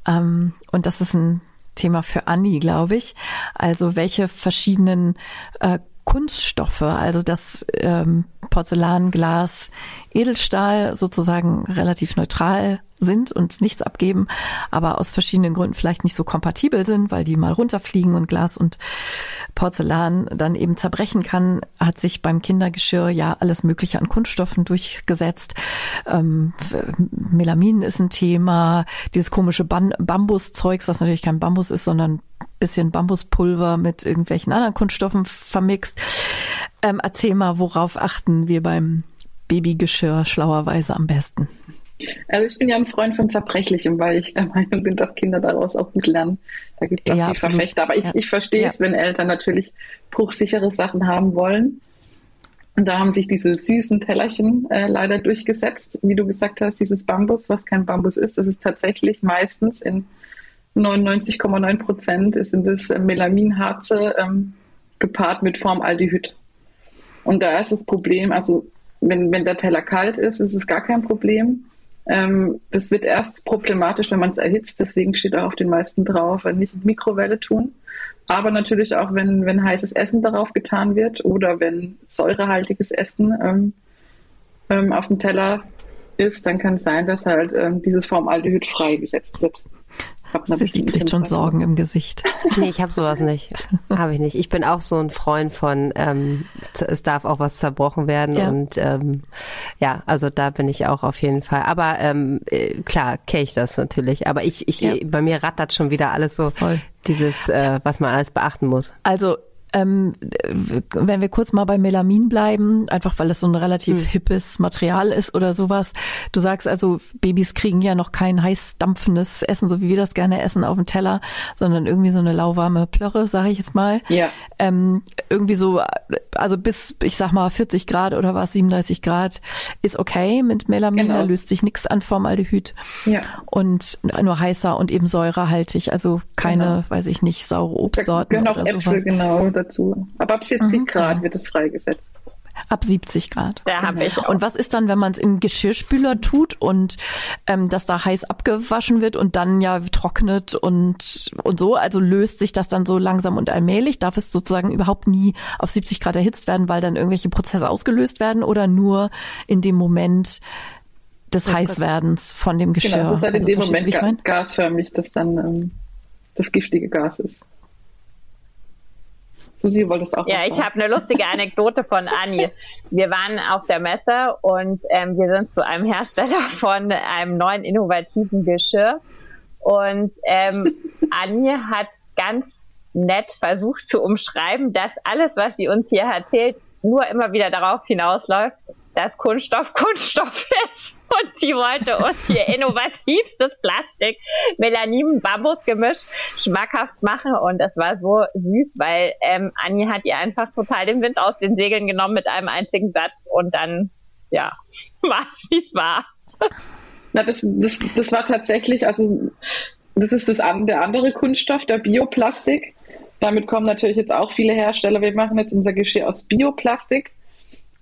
Ähm, und das ist ein Thema für Anni, glaube ich. Also welche verschiedenen äh, Kunststoffe, also das ähm, Porzellan, Glas, Edelstahl sozusagen relativ neutral sind und nichts abgeben, aber aus verschiedenen Gründen vielleicht nicht so kompatibel sind, weil die mal runterfliegen und Glas und Porzellan dann eben zerbrechen kann, hat sich beim Kindergeschirr ja alles Mögliche an Kunststoffen durchgesetzt. Ähm, Melamin ist ein Thema, dieses komische Ban Bambuszeugs, was natürlich kein Bambus ist, sondern bisschen Bambuspulver mit irgendwelchen anderen Kunststoffen vermixt. Ähm, erzähl mal, worauf achten wir beim Babygeschirr schlauerweise am besten? Also ich bin ja ein Freund von Zerbrechlichem, weil ich der Meinung bin, dass Kinder daraus auch gut lernen. Da gibt es auch ja, Verfechter. Aber ich, ja. ich verstehe ja. es, wenn Eltern natürlich bruchsichere Sachen haben wollen. Und da haben sich diese süßen Tellerchen äh, leider durchgesetzt. Wie du gesagt hast, dieses Bambus, was kein Bambus ist, das ist tatsächlich meistens in 99,9 Prozent sind es äh, Melaminharze ähm, gepaart mit Formaldehyd. Und da ist das Problem, also wenn, wenn der Teller kalt ist, ist es gar kein Problem. Ähm, das wird erst problematisch, wenn man es erhitzt. Deswegen steht auch auf den meisten drauf, nicht in Mikrowelle tun. Aber natürlich auch, wenn, wenn heißes Essen darauf getan wird oder wenn säurehaltiges Essen ähm, ähm, auf dem Teller ist, dann kann es sein, dass halt ähm, dieses Formaldehyd freigesetzt wird. Sie, sie kriegt schon Sorgen im Gesicht. Nee, ich habe sowas nicht. Habe ich nicht. Ich bin auch so ein Freund von, ähm, es darf auch was zerbrochen werden. Ja. Und ähm, ja, also da bin ich auch auf jeden Fall. Aber ähm, äh, klar, kenne ich das natürlich. Aber ich, ich ja. bei mir rattert schon wieder alles so Voll. dieses, äh, was man alles beachten muss. Also ähm, wenn wir kurz mal bei Melamin bleiben, einfach weil es so ein relativ hm. hippes Material ist oder sowas. Du sagst also, Babys kriegen ja noch kein heiß dampfendes Essen, so wie wir das gerne essen auf dem Teller, sondern irgendwie so eine lauwarme Plörre, sage ich jetzt mal. Ja. Ähm, irgendwie so, also bis, ich sag mal, 40 Grad oder was, 37 Grad ist okay mit Melamin, genau. da löst sich nichts an Formaldehyd. Ja. Und nur heißer und eben säurehaltig, also keine, genau. weiß ich nicht, saure Obstsorten. Genau, oder Äpfel, sowas. genau dazu. Aber ab 70 mhm, Grad wird es freigesetzt. Ab 70 Grad. Da habe ich. Auch. Und was ist dann, wenn man es in Geschirrspüler tut und ähm, das da heiß abgewaschen wird und dann ja trocknet und, und so? Also löst sich das dann so langsam und allmählich? Darf es sozusagen überhaupt nie auf 70 Grad erhitzt werden, weil dann irgendwelche Prozesse ausgelöst werden oder nur in dem Moment des das Heißwerdens von dem Geschirr? Genau, es ist halt in also, dem Moment gasförmig, dass dann ähm, das giftige Gas ist. Susi, wolltest auch Ja, ich habe eine lustige Anekdote von Anni. Wir waren auf der Messe und ähm, wir sind zu einem Hersteller von einem neuen innovativen Geschirr. Und ähm, Anni hat ganz nett versucht zu umschreiben, dass alles, was sie uns hier erzählt, nur immer wieder darauf hinausläuft, dass Kunststoff Kunststoff ist. Und sie wollte uns ihr innovativstes Plastik Melanin Bambus Gemisch schmackhaft machen und das war so süß, weil ähm, Anni hat ihr einfach total den Wind aus den Segeln genommen mit einem einzigen Satz und dann ja war es wie es war. Na, das, das, das war tatsächlich, also das ist das, der andere Kunststoff, der Bioplastik. Damit kommen natürlich jetzt auch viele Hersteller. Wir machen jetzt unser Geschirr aus Bioplastik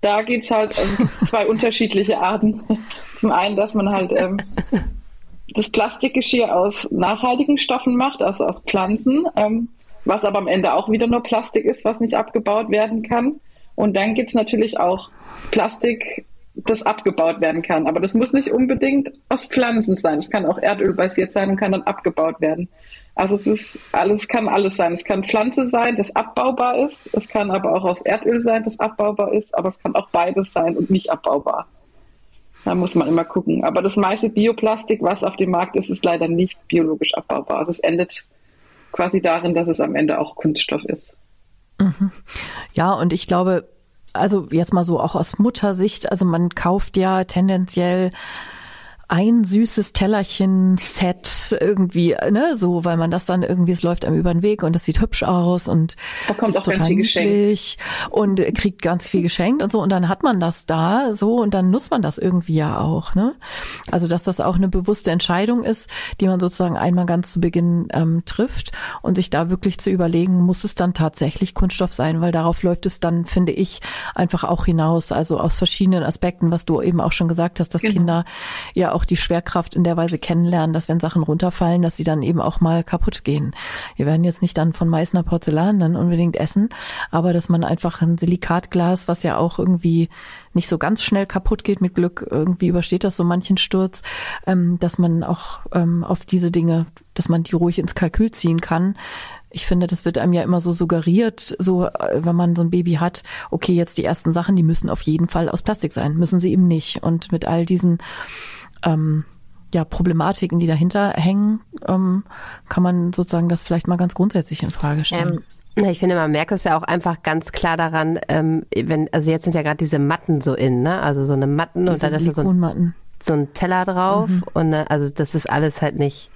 da geht es halt um zwei unterschiedliche Arten. Zum einen, dass man halt ähm, das Plastikgeschirr aus nachhaltigen Stoffen macht, also aus Pflanzen, ähm, was aber am Ende auch wieder nur Plastik ist, was nicht abgebaut werden kann. Und dann gibt es natürlich auch Plastik, das abgebaut werden kann. Aber das muss nicht unbedingt aus Pflanzen sein. Es kann auch erdölbasiert sein und kann dann abgebaut werden. Also es ist alles, kann alles sein. Es kann Pflanze sein, das abbaubar ist. Es kann aber auch aus Erdöl sein, das abbaubar ist. Aber es kann auch beides sein und nicht abbaubar. Da muss man immer gucken. Aber das meiste Bioplastik, was auf dem Markt ist, ist leider nicht biologisch abbaubar. Also es endet quasi darin, dass es am Ende auch Kunststoff ist. Mhm. Ja, und ich glaube, also jetzt mal so auch aus Muttersicht, also man kauft ja tendenziell ein süßes Tellerchen-Set irgendwie, ne, so, weil man das dann irgendwie, es läuft einem über den Weg und es sieht hübsch aus und ist total niedlich und kriegt ganz viel geschenkt und so und dann hat man das da so und dann nutzt man das irgendwie ja auch, ne? Also, dass das auch eine bewusste Entscheidung ist, die man sozusagen einmal ganz zu Beginn ähm, trifft und sich da wirklich zu überlegen, muss es dann tatsächlich Kunststoff sein, weil darauf läuft es dann, finde ich, einfach auch hinaus, also aus verschiedenen Aspekten, was du eben auch schon gesagt hast, dass genau. Kinder ja auch auch die Schwerkraft in der Weise kennenlernen, dass wenn Sachen runterfallen, dass sie dann eben auch mal kaputt gehen. Wir werden jetzt nicht dann von Meißner Porzellan dann unbedingt essen, aber dass man einfach ein Silikatglas, was ja auch irgendwie nicht so ganz schnell kaputt geht mit Glück, irgendwie übersteht das so manchen Sturz, ähm, dass man auch ähm, auf diese Dinge, dass man die ruhig ins Kalkül ziehen kann, ich finde, das wird einem ja immer so suggeriert, so äh, wenn man so ein Baby hat, okay, jetzt die ersten Sachen, die müssen auf jeden Fall aus Plastik sein, müssen sie eben nicht. Und mit all diesen ähm, ja, Problematiken, die dahinter hängen, ähm, kann man sozusagen das vielleicht mal ganz grundsätzlich in Frage stellen. Ähm, ich finde, man merkt es ja auch einfach ganz klar daran, ähm, wenn, also jetzt sind ja gerade diese Matten so in, ne? Also so eine Matten diese und dann ist so ein, so ein Teller drauf mhm. und äh, also das ist alles halt nicht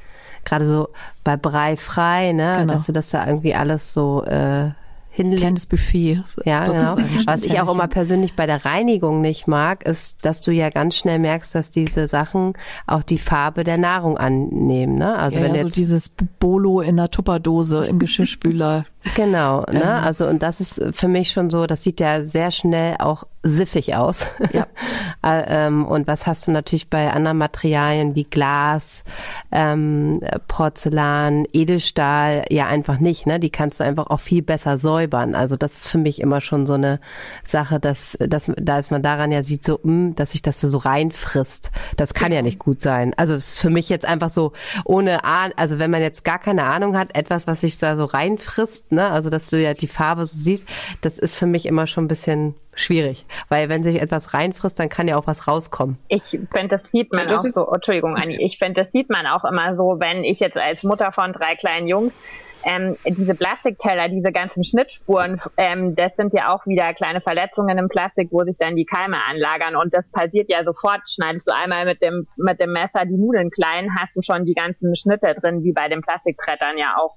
gerade so bei Brei frei, ne? Genau. Dass du das da irgendwie alles so äh, hinlegt. Kleines Buffet. Ja, genau. Was ich auch immer persönlich bei der Reinigung nicht mag, ist, dass du ja ganz schnell merkst, dass diese Sachen auch die Farbe der Nahrung annehmen. Ne? Also ja, wenn ja, jetzt so dieses Bolo in der Tupperdose im Geschirrspüler. Genau, ne? Ähm, also und das ist für mich schon so, das sieht ja sehr schnell auch siffig aus. Ja. Äh, ähm, und was hast du natürlich bei anderen Materialien wie Glas, ähm, Porzellan, Edelstahl ja einfach nicht, ne? Die kannst du einfach auch viel besser säubern. Also das ist für mich immer schon so eine Sache, dass, dass, dass man daran ja sieht, so, mh, hm, dass sich das so reinfrisst. Das kann ja nicht gut sein. Also es ist für mich jetzt einfach so ohne Ahnung, also wenn man jetzt gar keine Ahnung hat, etwas, was sich da so reinfrisst, ne? Also dass du ja die Farbe so siehst, das ist für mich immer schon ein bisschen schwierig, weil wenn sich etwas reinfrisst, dann kann ja auch was rauskommen. Ich finde, das sieht man das auch so, oh, Entschuldigung, Anni, ich finde, das sieht man auch immer so, wenn ich jetzt als Mutter von drei kleinen Jungs ähm, diese Plastikteller, diese ganzen Schnittspuren, ähm, das sind ja auch wieder kleine Verletzungen im Plastik, wo sich dann die Keime anlagern und das passiert ja sofort. Schneidest du einmal mit dem mit dem Messer die Nudeln klein, hast du schon die ganzen Schnitte drin, wie bei den Plastikbrettern ja auch.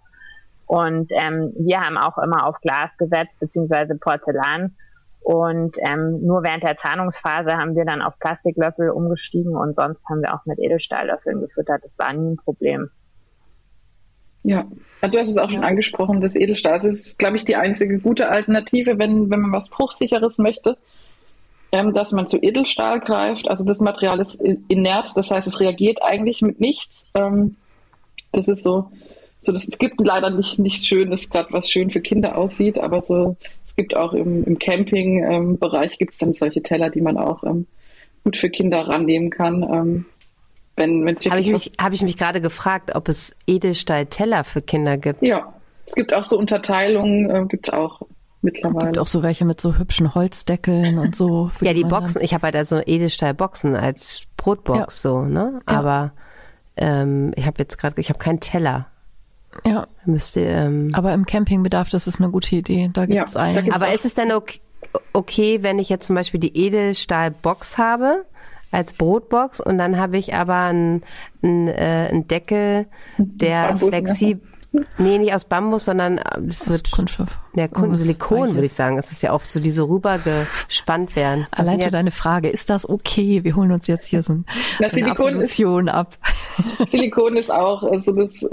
Und ähm, wir haben auch immer auf Glas gesetzt beziehungsweise Porzellan und ähm, nur während der Zahnungsphase haben wir dann auf Plastiklöffel umgestiegen und sonst haben wir auch mit Edelstahllöffeln gefüttert. Das war nie ein Problem. Ja, du hast es auch schon angesprochen, das Edelstahl. Das ist, glaube ich, die einzige gute Alternative, wenn, wenn man was Bruchsicheres möchte, ähm, dass man zu Edelstahl greift. Also das Material ist inert, das heißt, es reagiert eigentlich mit nichts. Ähm, das ist so, so das, es gibt leider nicht nichts Schönes, gerade was schön für Kinder aussieht, aber so gibt auch im, im Camping-Bereich gibt es dann solche Teller, die man auch ähm, gut für Kinder rannehmen kann. Ähm, wenn Habe ich mich, hab ich mich gerade gefragt, ob es Edelstahl-Teller für Kinder gibt. Ja, es gibt auch so Unterteilungen, äh, gibt es auch mittlerweile. Es gibt auch so welche mit so hübschen Holzdeckeln und so. ja, die Boxen, ich habe halt also Edelstahl-Boxen als Brotbox ja. so, ne? Aber ja. ähm, ich habe jetzt gerade, ich habe keinen Teller. Ja. Müsste, ähm, aber im Campingbedarf, das ist eine gute Idee. Da gibt es ja, einen. Aber ist es denn okay, okay, wenn ich jetzt zum Beispiel die Edelstahlbox habe? als Brotbox und dann habe ich aber einen, einen, äh, einen Deckel, der flexibel. Nee, nicht aus Bambus, sondern es wird Kunststoff. Ja, Kun Silikon, würde ich sagen. Es ist ja oft so, die so rübergespannt werden. Allein schon deine Frage, ist das okay? Wir holen uns jetzt hier so, ein, das so eine Silikon ist, ab. Silikon ist auch so das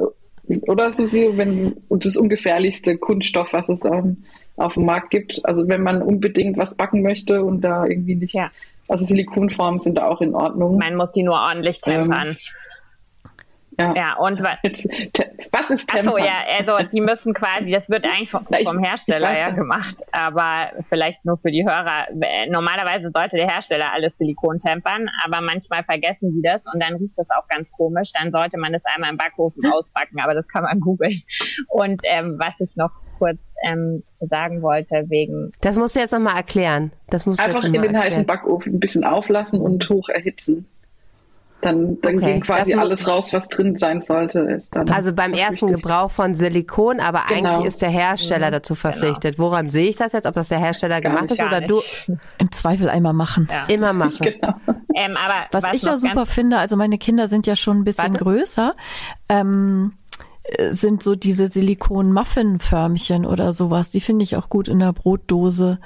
oder Susi, wenn und das ungefährlichste Kunststoff, was es ähm, auf dem Markt gibt. Also wenn man unbedingt was backen möchte und da irgendwie nicht. Ja. Also Silikonformen sind da auch in Ordnung. Man muss die nur ordentlich tempern. Ähm, ja. ja, und was, was ist Temper? Achso, ja, also die müssen quasi, das wird eigentlich vom, vom Hersteller ja gemacht, aber vielleicht nur für die Hörer. Normalerweise sollte der Hersteller alles Silikon tempern, aber manchmal vergessen die das und dann riecht das auch ganz komisch. Dann sollte man das einmal im Backofen hm. ausbacken, aber das kann man googeln. Und ähm, was ich noch kurz ähm, sagen wollte wegen. Das musst du jetzt nochmal erklären. Das musst Einfach in den erklären. heißen Backofen ein bisschen auflassen und hoch erhitzen. Dann, dann okay. ging quasi das alles raus, was drin sein sollte. Ist dann also beim ersten. Gebrauch von Silikon, aber genau. eigentlich ist der Hersteller mhm. dazu genau. verpflichtet. Genau. Woran sehe ich das jetzt? Ob das der Hersteller Gar gemacht ist oder du? Im Zweifel einmal machen. Ja. Immer machen. Genau. Ähm, aber was, was ich ja super finde, also meine Kinder sind ja schon ein bisschen Warte. größer. Ähm, äh, sind so diese Silikon-Muffin-Förmchen oder sowas. Die finde ich auch gut in der Brotdose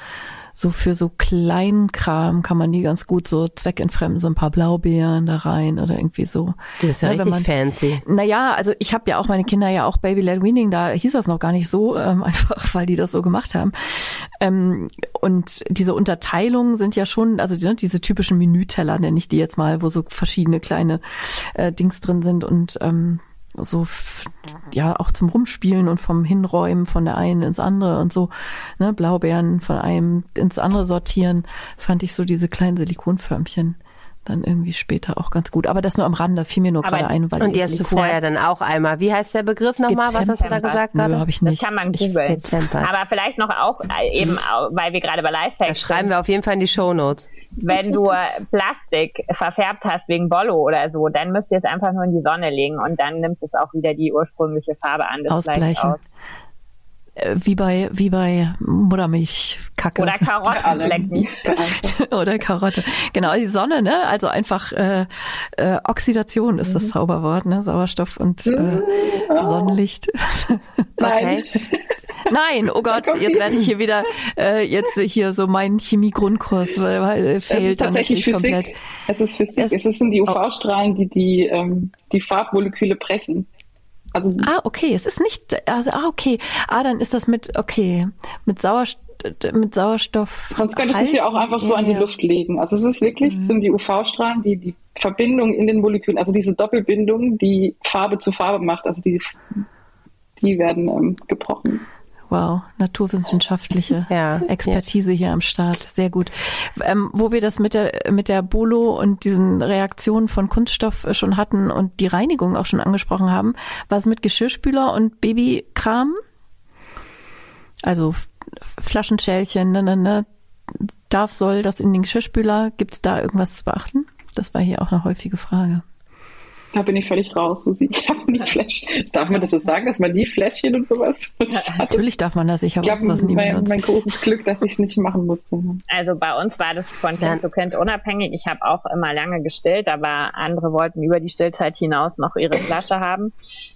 so für so Kleinkram kann man die ganz gut so zweckentfremden, so ein paar Blaubeeren da rein oder irgendwie so. Du bist ja, ja richtig man, fancy. Naja, also ich habe ja auch meine Kinder ja auch Baby Led Weaning, da hieß das noch gar nicht so, ähm, einfach weil die das so gemacht haben. Ähm, und diese Unterteilungen sind ja schon, also ne, diese typischen Menüteller nenne ich die jetzt mal, wo so verschiedene kleine äh, Dings drin sind und ähm, so ja auch zum Rumspielen und vom Hinräumen von der einen ins andere und so ne, Blaubeeren von einem ins andere sortieren, fand ich so diese kleinen Silikonförmchen dann irgendwie später auch ganz gut. Aber das nur am Rande, fiel mir nur gerade ein. Weil und die hast du vorher dann auch einmal. Wie heißt der Begriff nochmal? Was hast du da gesagt gerade? habe ich nicht. Das kann man googeln. Aber vielleicht noch auch äh, eben, weil wir gerade bei Lifehacks Das schreiben wir auf jeden Fall in die Show Notes. Wenn du Plastik verfärbt hast wegen Bollo oder so, dann müsst ihr es einfach nur in die Sonne legen und dann nimmt es auch wieder die ursprüngliche Farbe an. Das Ausgleichen. Aus. Äh, wie bei, wie bei Muttermilchkacke. Oder Karottenflecken. Oder Karotte. Genau, die Sonne, ne? Also einfach äh, äh, Oxidation ist das mhm. Zauberwort, ne? Sauerstoff und äh, mhm. Sonnenlicht. Nein. Nein, oh Gott, jetzt werde ich hier wieder äh, jetzt hier so meinen Chemie-Grundkurs, äh, fehlt es ist tatsächlich Physik. komplett. Es ist Physik. Es, es sind die UV-Strahlen, die die, ähm, die Farbmoleküle brechen. Also, ah, okay, es ist nicht, also, ah, okay. Ah, dann ist das mit, okay, mit Sauerstoff mit Sauerstoff. Sonst könntest du es ja auch einfach so ja, an die Luft legen. Also es ist wirklich, mhm. sind die UV-Strahlen, die die Verbindung in den Molekülen, also diese Doppelbindung, die Farbe zu Farbe macht, also die, die werden ähm, gebrochen. Wow, naturwissenschaftliche ja, Expertise ja. hier am Start. Sehr gut. Ähm, wo wir das mit der, mit der Bolo und diesen Reaktionen von Kunststoff schon hatten und die Reinigung auch schon angesprochen haben, war es mit Geschirrspüler und Babykram? Also Flaschenschälchen, ne, ne, ne. Darf, soll das in den Geschirrspüler? Gibt es da irgendwas zu beachten? Das war hier auch eine häufige Frage. Da bin ich völlig raus, Susi. Ich habe nie Fläschchen. Darf man das so sagen, dass man nie Fläschchen und sowas benutzt ja, Natürlich darf man das. Ich habe was nie mein, mein großes Glück, dass ich es nicht machen musste. Also bei uns war das von Kind ja. zu Kind unabhängig. Ich habe auch immer lange gestillt, aber andere wollten über die Stillzeit hinaus noch ihre Flasche haben.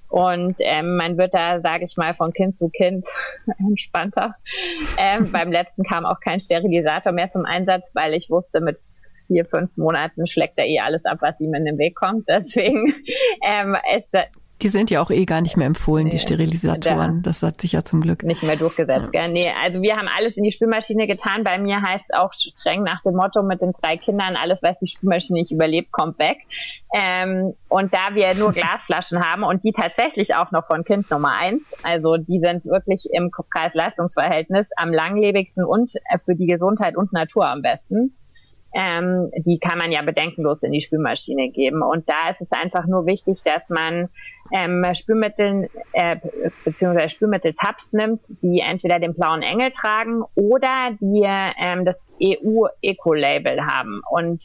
Und ähm, man wird da, sage ich mal, von Kind zu Kind entspannter. Ähm, beim letzten kam auch kein Sterilisator mehr zum Einsatz, weil ich wusste, mit vier, fünf Monaten schlägt er eh alles ab, was ihm in den Weg kommt. Deswegen ähm, ist die sind ja auch eh gar nicht mehr empfohlen, nee, die Sterilisatoren. Das hat sich ja zum Glück nicht mehr durchgesetzt. Ja. Gell? Nee, also wir haben alles in die Spülmaschine getan. Bei mir heißt es auch streng nach dem Motto mit den drei Kindern, alles, was die Spülmaschine nicht überlebt, kommt weg. Ähm, und da wir nur Glasflaschen haben und die tatsächlich auch noch von Kind Nummer eins, also die sind wirklich im Preis-Leistungsverhältnis am langlebigsten und für die Gesundheit und Natur am besten ähm, die kann man ja bedenkenlos in die Spülmaschine geben. Und da ist es einfach nur wichtig, dass man ähm, Spülmittel äh, bzw. Spülmittel-Tabs nimmt, die entweder den blauen Engel tragen oder die ähm, das EU-Eco-Label haben. Und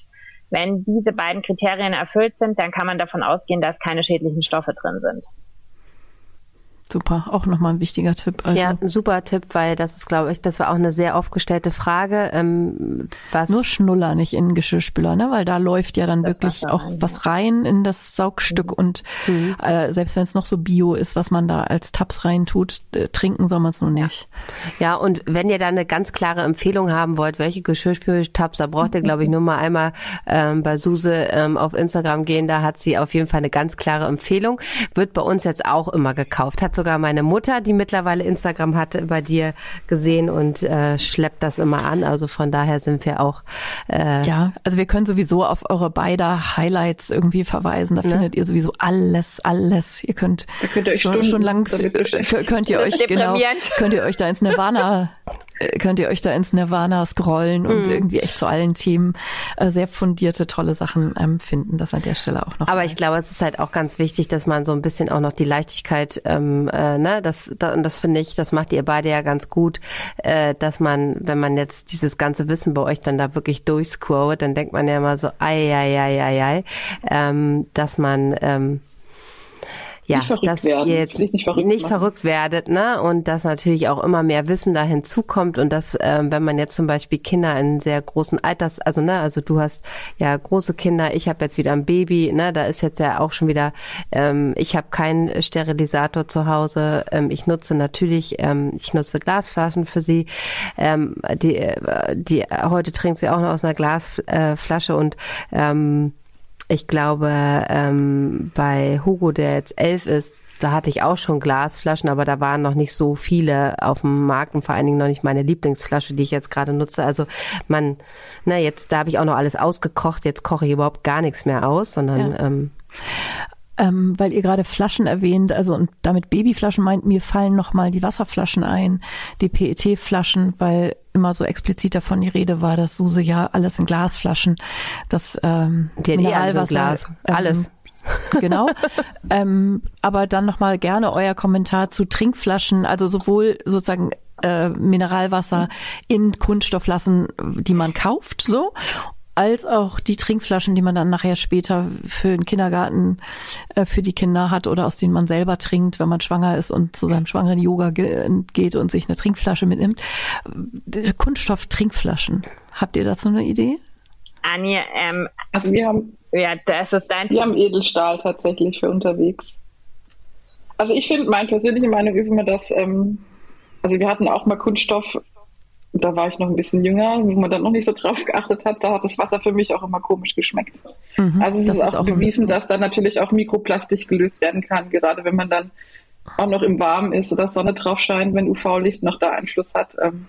wenn diese beiden Kriterien erfüllt sind, dann kann man davon ausgehen, dass keine schädlichen Stoffe drin sind. Super, auch nochmal ein wichtiger Tipp. Also. Ja, ein super Tipp, weil das ist, glaube ich, das war auch eine sehr aufgestellte Frage. Ähm, was Nur Schnuller, nicht in Geschirrspüler, ne? Weil da läuft ja dann wirklich auch rein, was rein in das Saugstück mhm. und mhm. Äh, selbst wenn es noch so Bio ist, was man da als Tabs rein tut, äh, trinken soll man es nur nicht. Ja, und wenn ihr da eine ganz klare Empfehlung haben wollt, welche Geschirrspültabs, da braucht ihr, glaube ich, nur mal einmal ähm, bei Suse ähm, auf Instagram gehen. Da hat sie auf jeden Fall eine ganz klare Empfehlung. Wird bei uns jetzt auch immer gekauft. Hat sogar meine Mutter, die mittlerweile Instagram hatte, bei dir gesehen und äh, schleppt das immer an. Also von daher sind wir auch. Äh, ja, also wir können sowieso auf eure beider Highlights irgendwie verweisen. Da ne? findet ihr sowieso alles, alles. Ihr könnt, könnt ihr euch schon, schon lang könnt ihr euch genau könnt ihr euch da ins Nirvana könnt ihr euch da ins Nirvana scrollen und mhm. irgendwie echt zu allen Themen äh, sehr fundierte, tolle Sachen ähm, finden. Das an der Stelle auch noch. Aber ich glaube, es ist halt auch ganz wichtig, dass man so ein bisschen auch noch die Leichtigkeit, ähm, äh, ne, das, da, und das finde ich, das macht ihr beide ja ganz gut, äh, dass man, wenn man jetzt dieses ganze Wissen bei euch dann da wirklich durchscrollt, dann denkt man ja immer so, ei, ei, ei, ei, ei, ähm, dass man ähm, ja, dass werden. ihr jetzt nicht, verrückt, nicht verrückt, werdet, ne? Und dass natürlich auch immer mehr Wissen da hinzukommt und dass, ähm, wenn man jetzt zum Beispiel Kinder in sehr großen Alters, also ne, also du hast ja große Kinder, ich habe jetzt wieder ein Baby, ne, da ist jetzt ja auch schon wieder, ähm, ich habe keinen Sterilisator zu Hause, ähm, ich nutze natürlich, ähm, ich nutze Glasflaschen für sie, ähm, die, äh, die heute trinkt sie auch noch aus einer Glasflasche und ähm, ich glaube, ähm, bei Hugo, der jetzt elf ist, da hatte ich auch schon Glasflaschen, aber da waren noch nicht so viele auf dem Markt und vor allen Dingen noch nicht meine Lieblingsflasche, die ich jetzt gerade nutze. Also man, na jetzt, da habe ich auch noch alles ausgekocht, jetzt koche ich überhaupt gar nichts mehr aus, sondern ja. ähm, ähm, weil ihr gerade Flaschen erwähnt, also und damit Babyflaschen meint, mir fallen nochmal die Wasserflaschen ein, die PET-Flaschen, weil immer so explizit davon die Rede war, dass Suse ja alles in Glasflaschen, das ähm, die Mineralwasser, Glas, ähm, alles, genau. ähm, aber dann nochmal gerne euer Kommentar zu Trinkflaschen, also sowohl sozusagen äh, Mineralwasser in Kunststoffflaschen, die man kauft, so als auch die Trinkflaschen, die man dann nachher später für den Kindergarten äh, für die Kinder hat oder aus denen man selber trinkt, wenn man schwanger ist und zu seinem schwangeren Yoga ge geht und sich eine Trinkflasche mitnimmt. Kunststoff-Trinkflaschen. Habt ihr dazu eine Idee? Anja, ähm, also wir haben, ja, das ist dein Wir haben Edelstahl tatsächlich für unterwegs. Also ich finde, meine persönliche Meinung ist immer, dass, ähm, also wir hatten auch mal Kunststoff da war ich noch ein bisschen jünger, wo man dann noch nicht so drauf geachtet hat, da hat das Wasser für mich auch immer komisch geschmeckt. Mhm, also es ist auch, ist auch bewiesen, dass da natürlich auch Mikroplastik gelöst werden kann, gerade wenn man dann auch noch im Warmen ist oder Sonne drauf scheint, wenn UV-Licht noch da Einfluss hat. Ähm,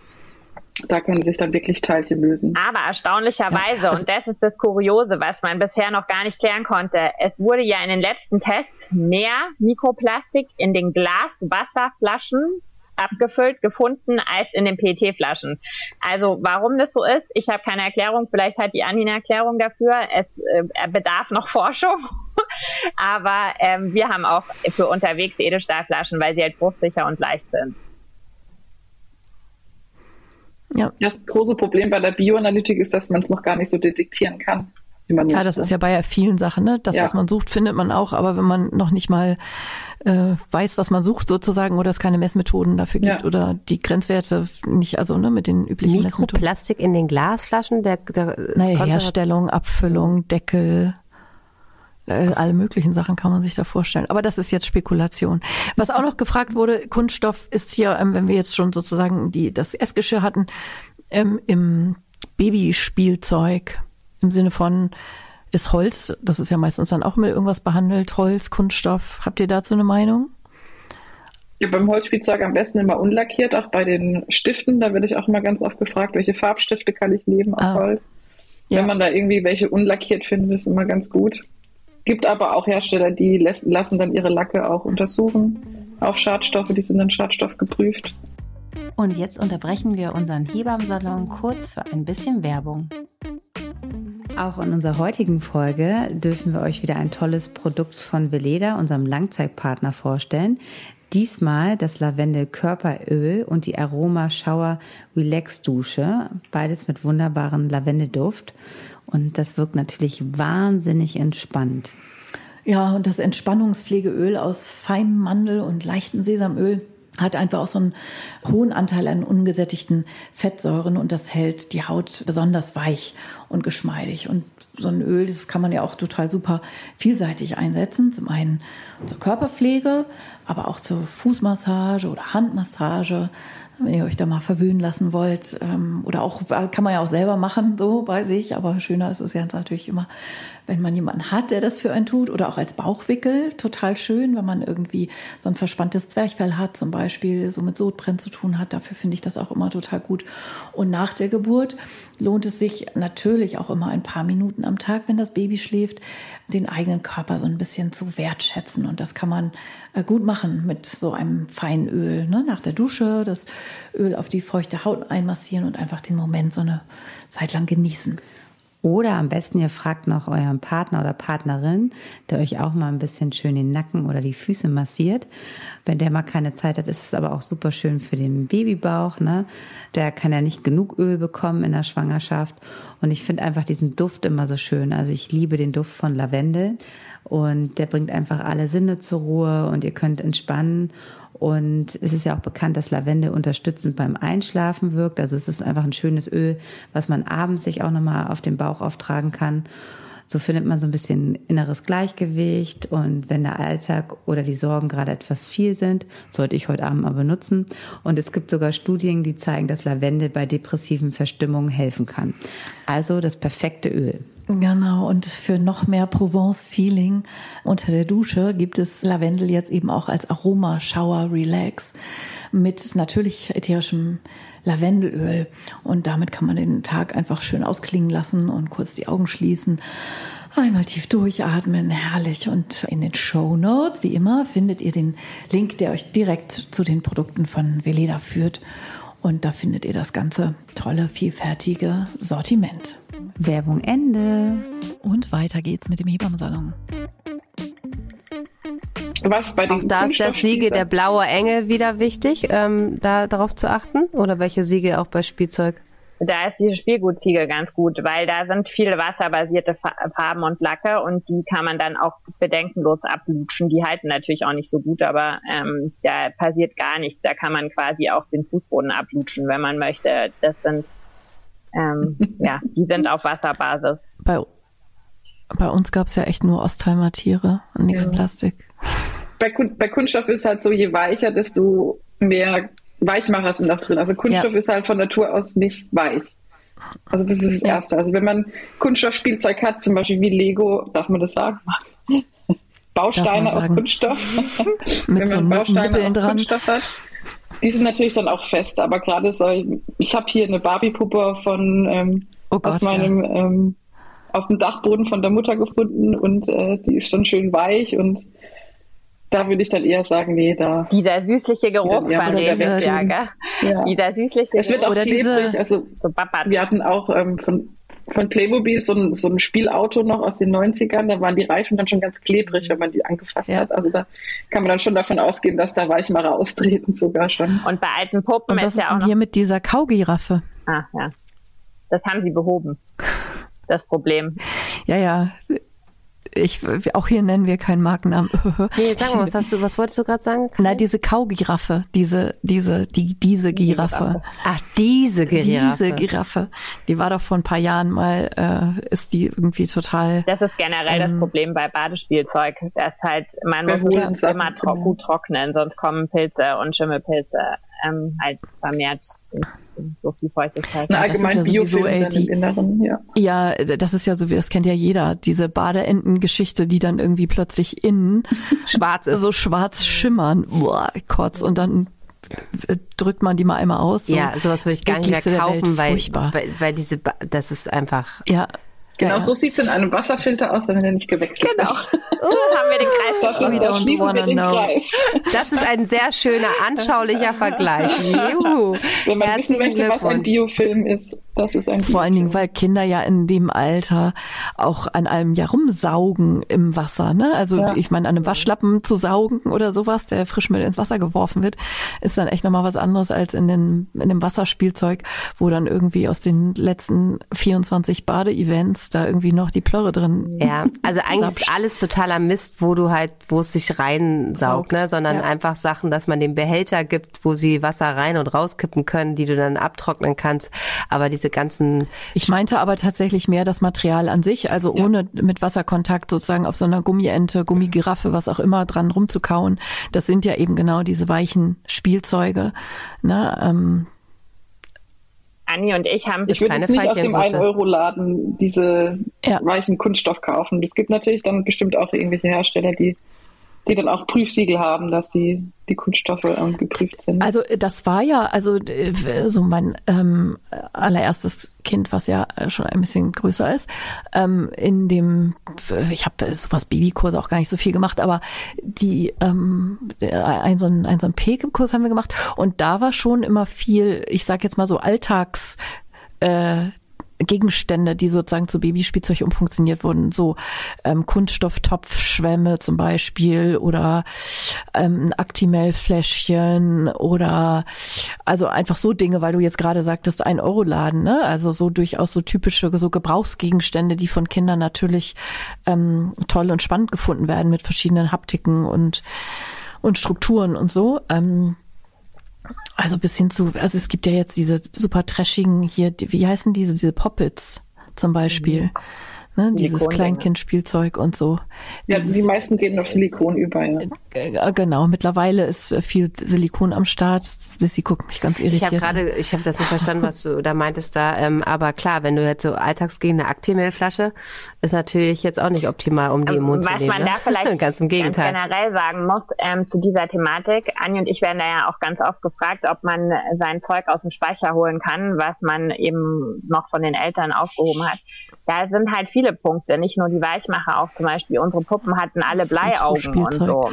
da können sich dann wirklich Teilchen lösen. Aber erstaunlicherweise, ja, also und das ist das Kuriose, was man bisher noch gar nicht klären konnte, es wurde ja in den letzten Tests mehr Mikroplastik in den Glaswasserflaschen abgefüllt gefunden als in den PET-Flaschen. Also warum das so ist, ich habe keine Erklärung. Vielleicht hat die Anni eine Erklärung dafür. Es äh, bedarf noch Forschung. Aber ähm, wir haben auch für unterwegs Edelstahlflaschen, weil sie halt bruchsicher und leicht sind. Ja. Das große Problem bei der Bioanalytik ist, dass man es noch gar nicht so detektieren kann. Ja, das ist ja bei vielen Sachen, ne? Das, ja. was man sucht, findet man auch, aber wenn man noch nicht mal äh, weiß, was man sucht sozusagen oder es keine Messmethoden dafür gibt ja. oder die Grenzwerte nicht, also ne, mit den üblichen Mikroplastik Messmethoden. in den Glasflaschen, der, der naja, Herstellung, Abfüllung, Deckel, äh, alle möglichen Sachen kann man sich da vorstellen. Aber das ist jetzt Spekulation. Was auch noch gefragt wurde, Kunststoff ist hier, ähm, wenn wir jetzt schon sozusagen die, das Essgeschirr hatten, ähm, im Babyspielzeug im Sinne von ist Holz, das ist ja meistens dann auch mit irgendwas behandelt, Holz, Kunststoff. Habt ihr dazu eine Meinung? Ja, beim Holzspielzeug am besten immer unlackiert, auch bei den Stiften. Da werde ich auch immer ganz oft gefragt, welche Farbstifte kann ich nehmen aus ah. Holz. Ja. Wenn man da irgendwie welche unlackiert findet, ist immer ganz gut. Gibt aber auch Hersteller, die lassen dann ihre Lacke auch untersuchen auf Schadstoffe, die sind dann Schadstoff geprüft. Und jetzt unterbrechen wir unseren Hebammsalon kurz für ein bisschen Werbung. Auch in unserer heutigen Folge dürfen wir euch wieder ein tolles Produkt von Veleda, unserem Langzeitpartner, vorstellen. Diesmal das Lavendel Körperöl und die Aroma Shower Relax Dusche. Beides mit wunderbarem Lavendelduft. Und das wirkt natürlich wahnsinnig entspannt. Ja, und das Entspannungspflegeöl aus feinem Mandel und leichtem Sesamöl hat einfach auch so einen hohen Anteil an ungesättigten Fettsäuren und das hält die Haut besonders weich und geschmeidig. Und so ein Öl, das kann man ja auch total super vielseitig einsetzen. Zum einen zur Körperpflege, aber auch zur Fußmassage oder Handmassage wenn ihr euch da mal verwöhnen lassen wollt. Ähm, oder auch, kann man ja auch selber machen, so bei sich. Aber schöner ist es ja natürlich immer, wenn man jemanden hat, der das für einen tut. Oder auch als Bauchwickel. Total schön, wenn man irgendwie so ein verspanntes Zwerchfell hat, zum Beispiel, so mit Sodbrennen zu tun hat. Dafür finde ich das auch immer total gut. Und nach der Geburt lohnt es sich natürlich auch immer ein paar Minuten am Tag, wenn das Baby schläft, den eigenen Körper so ein bisschen zu wertschätzen. Und das kann man äh, gut machen mit so einem feinen Öl. Ne? Nach der Dusche das Öl auf die feuchte Haut einmassieren und einfach den Moment so eine Zeit lang genießen. Oder am besten, ihr fragt noch euren Partner oder Partnerin, der euch auch mal ein bisschen schön den Nacken oder die Füße massiert. Wenn der mal keine Zeit hat, ist es aber auch super schön für den Babybauch. Ne? Der kann ja nicht genug Öl bekommen in der Schwangerschaft. Und ich finde einfach diesen Duft immer so schön. Also ich liebe den Duft von Lavendel. Und der bringt einfach alle Sinne zur Ruhe und ihr könnt entspannen. Und es ist ja auch bekannt, dass Lavendel unterstützend beim Einschlafen wirkt. Also es ist einfach ein schönes Öl, was man abends sich auch nochmal auf den Bauch auftragen kann. So findet man so ein bisschen inneres Gleichgewicht und wenn der Alltag oder die Sorgen gerade etwas viel sind, sollte ich heute Abend mal benutzen. Und es gibt sogar Studien, die zeigen, dass Lavendel bei depressiven Verstimmungen helfen kann. Also das perfekte Öl. Genau, und für noch mehr Provence-Feeling unter der Dusche gibt es Lavendel jetzt eben auch als Aroma Shower Relax mit natürlich ätherischem Lavendelöl. Und damit kann man den Tag einfach schön ausklingen lassen und kurz die Augen schließen. Einmal tief durchatmen, herrlich. Und in den Show Notes, wie immer, findet ihr den Link, der euch direkt zu den Produkten von Veleda führt. Und da findet ihr das ganze tolle, vielfältige Sortiment. Werbung Ende. Und weiter geht's mit dem Hebammensalon. Was bei den Auch da ist das Siegel der blaue Engel wieder wichtig, ähm, da darauf zu achten? Oder welche Siegel auch bei Spielzeug? Da ist diese Spielgutsiegel ganz gut, weil da sind viele wasserbasierte Farben und Lacke und die kann man dann auch bedenkenlos ablutschen. Die halten natürlich auch nicht so gut, aber ähm, da passiert gar nichts. Da kann man quasi auch den Fußboden ablutschen, wenn man möchte. Das sind ähm, ja, die sind auf Wasserbasis. Bei, bei uns gab es ja echt nur Ostheimer Tiere und nichts ja. Plastik. Bei, bei Kunststoff ist halt so, je weicher, desto mehr Weichmacher sind auch drin. Also Kunststoff ja. ist halt von Natur aus nicht weich. Also das ist das ja. Erste. Also wenn man Kunststoffspielzeug hat, zum Beispiel wie Lego, darf man das sagen? Bausteine aus Kunststoff. Mit wenn man so Bausteine aus dran. Kunststoff hat. Die sind natürlich dann auch fest, aber gerade so, ich habe hier eine Barbie-Puppe von ähm, oh Gott, aus meinem ja. ähm, auf dem Dachboden von der Mutter gefunden und äh, die ist schon schön weich und da würde ich dann eher sagen, nee, da. Dieser süßliche Geruch von dem ja. Dieser süßliche Es wird auch oder klebrig. Also, so wir hatten auch ähm, von, von Playmobil so ein, so ein Spielauto noch aus den 90ern. Da waren die Reifen dann schon ganz klebrig, wenn man die angefasst ja. hat. Also da kann man dann schon davon ausgehen, dass da Weichmacher austreten sogar schon. Und bei alten Puppen Und ist ja auch noch... hier mit dieser Kaugiraffe? Ah, ja. Das haben sie behoben. Das Problem. Ja, ja ich, auch hier nennen wir keinen Markennamen. nee, sag mal, was hast du, was wolltest du gerade sagen? Na, diese Kaugiraffe, diese, diese, die, diese Giraffe. Ach, diese Giraffe. Diese Giraffe. Die war doch vor ein paar Jahren mal, äh, ist die irgendwie total. Das ist generell ähm, das Problem bei Badespielzeug. Das halt, man muss es immer tro gut trocknen, sonst kommen Pilze und Schimmelpilze ähm, halt vermehrt so viel Feuchtigkeit. Na, allgemein ja Biofilm ey, die, im Inneren, ja. Ja, das ist ja so, wie das kennt ja jeder, diese Badeenten-Geschichte, die dann irgendwie plötzlich innen schwarz ist. so schwarz schimmern, boah, kotz, und dann drückt man die mal einmal aus. So. Ja, sowas würde ich gar nicht mehr kaufen, weil, weil, weil diese, das ist einfach. Ja, Genau ja. so sieht es in einem Wasserfilter aus, wenn er nicht gewechselt genau. ist. Genau. Uh, haben wir den Kreis. Das, da schließen wir den know. Kreis. Das ist ein sehr schöner, anschaulicher Vergleich. Juhu. Wenn man Herzlichen wissen möchte, was ein Biofilm ist, das ist ein Vor allen Dingen, weil Kinder ja in dem Alter auch an allem ja rumsaugen im Wasser. Ne? Also ja. ich meine, an einem Waschlappen zu saugen oder sowas, der frisch mit ins Wasser geworfen wird, ist dann echt nochmal was anderes als in, den, in dem Wasserspielzeug, wo dann irgendwie aus den letzten 24 Bade-Events da irgendwie noch die Plörre drin. Ja, also eigentlich ist alles totaler Mist, wo du halt, wo es sich reinsaugt, ne? sondern ja. einfach Sachen, dass man den Behälter gibt, wo sie Wasser rein und rauskippen können, die du dann abtrocknen kannst. Aber diese ganzen. Ich meinte aber tatsächlich mehr das Material an sich, also ja. ohne mit Wasserkontakt sozusagen auf so einer Gummiente, Gummigiraffe, was auch immer dran rumzukauen. Das sind ja eben genau diese weichen Spielzeuge. Ne? Ähm, Anni und ich haben Ich würde jetzt nicht aus dem 1-Euro-Laden diese ja. weichen Kunststoff kaufen. Es gibt natürlich dann bestimmt auch irgendwelche Hersteller, die die dann auch Prüfsiegel haben, dass die, die Kunststoffe ähm, geprüft sind. Also äh, das war ja, also äh, so mein ähm, allererstes Kind, was ja schon ein bisschen größer ist, ähm, in dem, ich habe sowas Babykurse auch gar nicht so viel gemacht, aber die ähm, ein so ein, ein so ein P-Kurs haben wir gemacht und da war schon immer viel, ich sag jetzt mal so Alltags äh, Gegenstände, die sozusagen zu Babyspielzeug umfunktioniert wurden, so ähm, Kunststofftopfschwämme zum Beispiel oder ähm, Actimel-Fläschchen oder also einfach so Dinge, weil du jetzt gerade sagtest, ein Euro-Laden, ne? Also so durchaus so typische so Gebrauchsgegenstände, die von Kindern natürlich ähm, toll und spannend gefunden werden mit verschiedenen Haptiken und und Strukturen und so. Ähm, also bis hin zu, also es gibt ja jetzt diese super trashigen hier, wie heißen diese, diese Poppets zum Beispiel. Mhm. Ne, dieses Kleinkindspielzeug und so. Ja, dieses, die meisten gehen auf Silikon über. Ja. Äh, genau, mittlerweile ist viel Silikon am Start. Sissy guckt mich ganz irritiert. Ich habe gerade, ich habe das nicht verstanden, was du da meintest da. Ähm, aber klar, wenn du jetzt so alltagsgehende Aktimelflasche, ist natürlich jetzt auch nicht optimal, um die im Mund was zu nehmen. Was man ne? da vielleicht ganz im Gegenteil. Ganz generell sagen muss ähm, zu dieser Thematik, Anja und ich werden da ja auch ganz oft gefragt, ob man sein Zeug aus dem Speicher holen kann, was man eben noch von den Eltern aufgehoben hat. Da sind halt viele Punkte, nicht nur die Weichmacher, auch zum Beispiel unsere Puppen hatten alle Bleiaugen und so.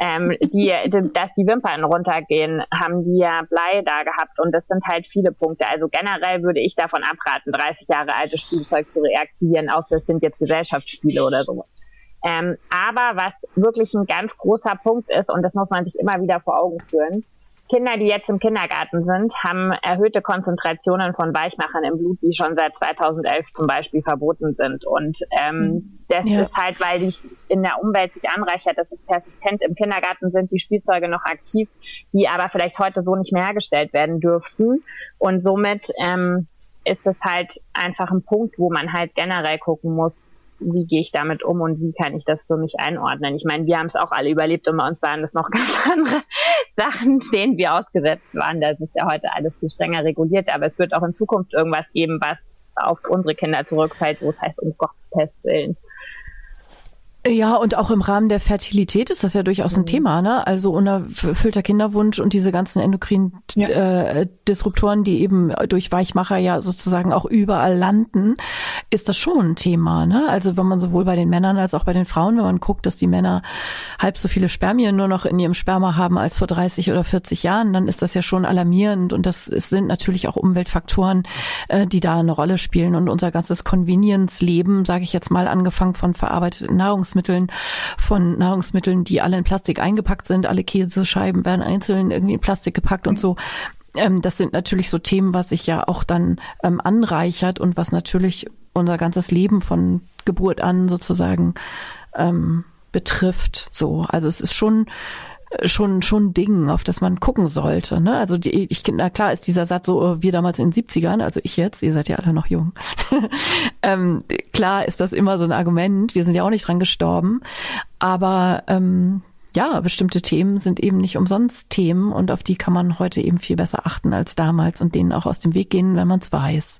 Ähm, die, dass die Wimpern runtergehen, haben die ja Blei da gehabt und das sind halt viele Punkte. Also generell würde ich davon abraten, 30 Jahre altes Spielzeug zu reaktivieren, außer es sind jetzt Gesellschaftsspiele oder so. Ähm, aber was wirklich ein ganz großer Punkt ist, und das muss man sich immer wieder vor Augen führen, Kinder, die jetzt im Kindergarten sind, haben erhöhte Konzentrationen von Weichmachern im Blut, die schon seit 2011 zum Beispiel verboten sind. Und ähm, mhm. das ja. ist halt, weil die in der Umwelt sich anreichert, das ist persistent. Im Kindergarten sind die Spielzeuge noch aktiv, die aber vielleicht heute so nicht mehr hergestellt werden dürften. Und somit ähm, ist es halt einfach ein Punkt, wo man halt generell gucken muss, wie gehe ich damit um und wie kann ich das für mich einordnen. Ich meine, wir haben es auch alle überlebt und bei uns waren das noch ganz andere Sachen, denen wir ausgesetzt waren. Das ist ja heute alles viel strenger reguliert, aber es wird auch in Zukunft irgendwas geben, was auf unsere Kinder zurückfällt, wo es heißt, um Gottes Willen. Ja, und auch im Rahmen der Fertilität ist das ja durchaus ein mhm. Thema, ne? Also unerfüllter Kinderwunsch und diese ganzen endokrinen ja. äh, Disruptoren, die eben durch Weichmacher ja sozusagen auch überall landen, ist das schon ein Thema, ne? Also wenn man sowohl bei den Männern als auch bei den Frauen, wenn man guckt, dass die Männer halb so viele Spermien nur noch in ihrem Sperma haben als vor 30 oder 40 Jahren, dann ist das ja schon alarmierend und das sind natürlich auch Umweltfaktoren, äh, die da eine Rolle spielen und unser ganzes Convenience-Leben, sage ich jetzt mal, angefangen von verarbeiteten Nahrungsmitteln Nahrungsmitteln, von Nahrungsmitteln, die alle in Plastik eingepackt sind. Alle Käsescheiben werden einzeln irgendwie in Plastik gepackt und so. Ähm, das sind natürlich so Themen, was sich ja auch dann ähm, anreichert und was natürlich unser ganzes Leben von Geburt an sozusagen ähm, betrifft. So, also es ist schon schon schon Ding, auf das man gucken sollte. Ne? Also die, ich na klar ist dieser Satz so äh, wie damals in den 70ern, also ich jetzt, ihr seid ja alle noch jung. ähm, klar ist das immer so ein Argument. Wir sind ja auch nicht dran gestorben, aber ähm, ja, bestimmte Themen sind eben nicht umsonst Themen und auf die kann man heute eben viel besser achten als damals und denen auch aus dem Weg gehen, wenn man es weiß.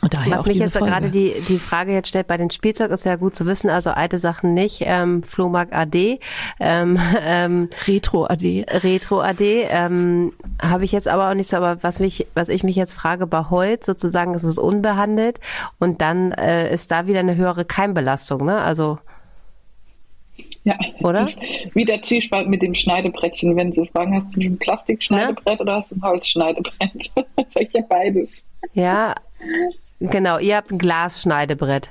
Und daher Was mich jetzt Folge. gerade die, die Frage jetzt stellt bei den Spielzeug ist ja gut zu wissen, also alte Sachen nicht, ähm, Flohmarkt AD, ähm, ähm, Retro AD. Retro AD, ähm, habe ich jetzt aber auch nicht so, aber was mich, was ich mich jetzt frage bei Holz, sozusagen ist es unbehandelt und dann äh, ist da wieder eine höhere Keimbelastung, ne? Also ja, oder? Das ist wie der Zwiespalt mit dem Schneidebrettchen. Wenn Sie fragen, hast du ein Plastikschneidebrett ja? oder hast du ein Holzschneidebrett? Sag ich ja beides. Ja, Genau, ihr habt ein Glasschneidebrett.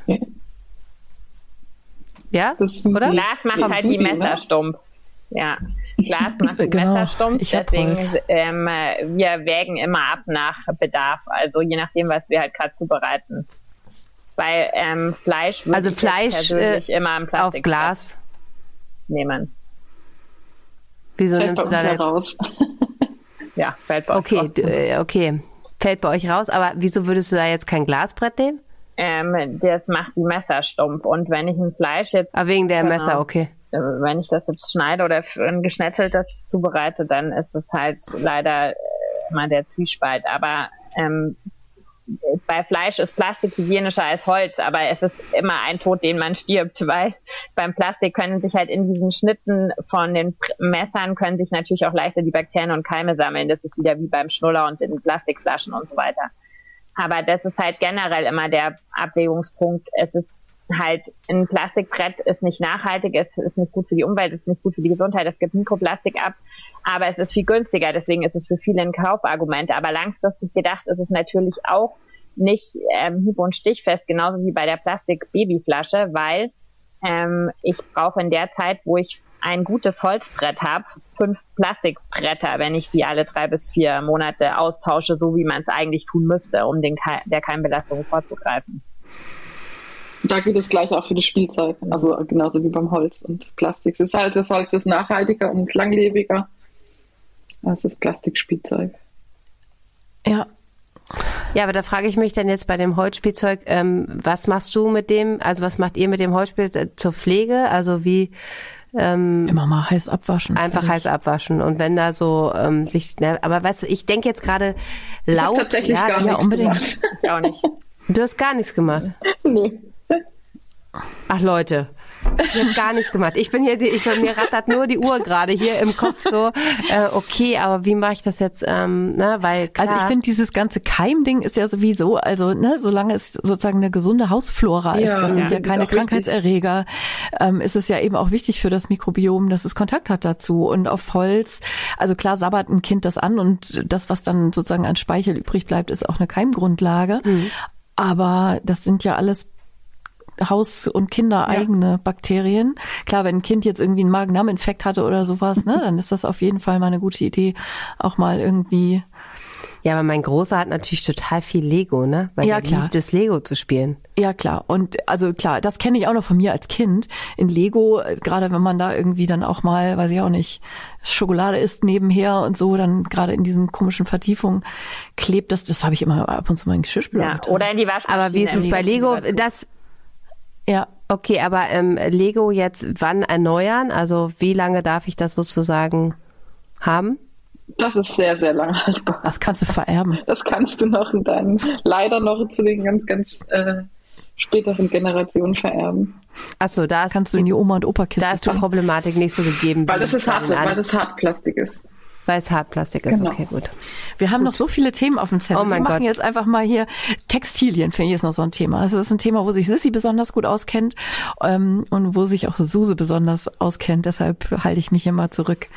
Ja? Das Oder? Glas macht halt die ne? Messer stumpf. Ja. Glas macht die genau. Messer stumpf, deswegen ähm, wir wägen immer ab nach Bedarf, also je nachdem, was wir halt gerade zubereiten. Weil ähm, Fleisch würde also Fleisch persönlich äh, immer im Plastik auf Glas nehmen. Wieso fällt nimmst du da jetzt raus? ja, fällt bei okay, raus. Äh, okay fällt bei euch raus. Aber wieso würdest du da jetzt kein Glasbrett nehmen? Ähm, das macht die Messer stumpf. Und wenn ich ein Fleisch jetzt. Ah, wegen der genau, Messer, okay. Äh, wenn ich das jetzt schneide oder ein geschnetzeltes zubereite, dann ist es halt leider immer der Zwiespalt. Aber ähm, bei Fleisch ist Plastik hygienischer als Holz, aber es ist immer ein Tod, den man stirbt, weil beim Plastik können sich halt in diesen Schnitten von den Messern können sich natürlich auch leichter die Bakterien und Keime sammeln. Das ist wieder wie beim Schnuller und in Plastikflaschen und so weiter. Aber das ist halt generell immer der Abwägungspunkt. Es ist halt ein Plastikbrett ist nicht nachhaltig, es ist nicht gut für die Umwelt, es ist nicht gut für die Gesundheit, es gibt Mikroplastik ab, aber es ist viel günstiger, deswegen ist es für viele ein Kaufargument. Aber langfristig gedacht ist es natürlich auch nicht ähm, hieb- und stichfest, genauso wie bei der Plastik-Babyflasche, weil ähm, ich brauche in der Zeit, wo ich ein gutes Holzbrett habe, fünf Plastikbretter, wenn ich sie alle drei bis vier Monate austausche, so wie man es eigentlich tun müsste, um den Ke der Keimbelastung vorzugreifen. Da geht es gleich auch für das Spielzeug, also genauso wie beim Holz und Plastik. Es ist halt, das Holz ist nachhaltiger und langlebiger als das Plastikspielzeug. Ja. Ja, aber da frage ich mich dann jetzt bei dem Holzspielzeug, ähm, was machst du mit dem, also was macht ihr mit dem Holzspielzeug zur Pflege? Also wie ähm, immer mal heiß abwaschen. Einfach fertig. heiß abwaschen und wenn da so ähm, sich, ne, aber weißt du, ich denke jetzt gerade laut. Ich tatsächlich ja, gar ja, unbedingt. Gemacht. Ich auch nicht. Du hast gar nichts gemacht. Nee. Ach Leute, ich habe gar nichts gemacht. Ich bin hier, ich, mir rattert nur die Uhr gerade hier im Kopf so, äh, okay, aber wie mache ich das jetzt, ähm, ne, weil klar. Also ich finde, dieses ganze Keimding ist ja sowieso, also ne, solange es sozusagen eine gesunde Hausflora ja, ist, das sind ja, ja keine Krankheitserreger, ähm, ist es ja eben auch wichtig für das Mikrobiom, dass es Kontakt hat dazu. Und auf Holz, also klar sabbert ein Kind das an und das, was dann sozusagen an Speichel übrig bleibt, ist auch eine Keimgrundlage. Mhm. Aber das sind ja alles Haus- und Kindereigene ja. Bakterien. Klar, wenn ein Kind jetzt irgendwie einen Magen-Darm-Infekt hatte oder sowas, ne, dann ist das auf jeden Fall mal eine gute Idee, auch mal irgendwie ja, aber mein Großer hat natürlich total viel Lego, ne? Weil ja, er klar. liebt es, Lego zu spielen. Ja, klar. Und also klar, das kenne ich auch noch von mir als Kind. In Lego, gerade wenn man da irgendwie dann auch mal, weiß ich auch nicht, Schokolade isst nebenher und so, dann gerade in diesen komischen Vertiefungen klebt das, das habe ich immer ab und zu mal in Geschirrspüler. Ja, oder in die Waschmaschine. Aber wie ist es bei Lego? Das, ja, okay, aber ähm, Lego jetzt wann erneuern? Also wie lange darf ich das sozusagen? haben? Das ist sehr, sehr lang haltbar. Das kannst du vererben. Das kannst du noch in deinen, leider noch zu den ganz, ganz äh, späteren Generationen vererben. Achso, da kannst du in die Oma und Opa Kiste. Da ist die Problematik nicht so gegeben. Weil das ist hart, weil das Hartplastik ist. Weil es Hartplastik ist, genau. okay, gut. Wir haben gut. noch so viele Themen auf dem Zettel. Oh mein Wir machen Gott. jetzt einfach mal hier Textilien, finde ich ist noch so ein Thema. Es ist ein Thema, wo sich Sissy besonders gut auskennt ähm, und wo sich auch Suse besonders auskennt. Deshalb halte ich mich hier mal zurück.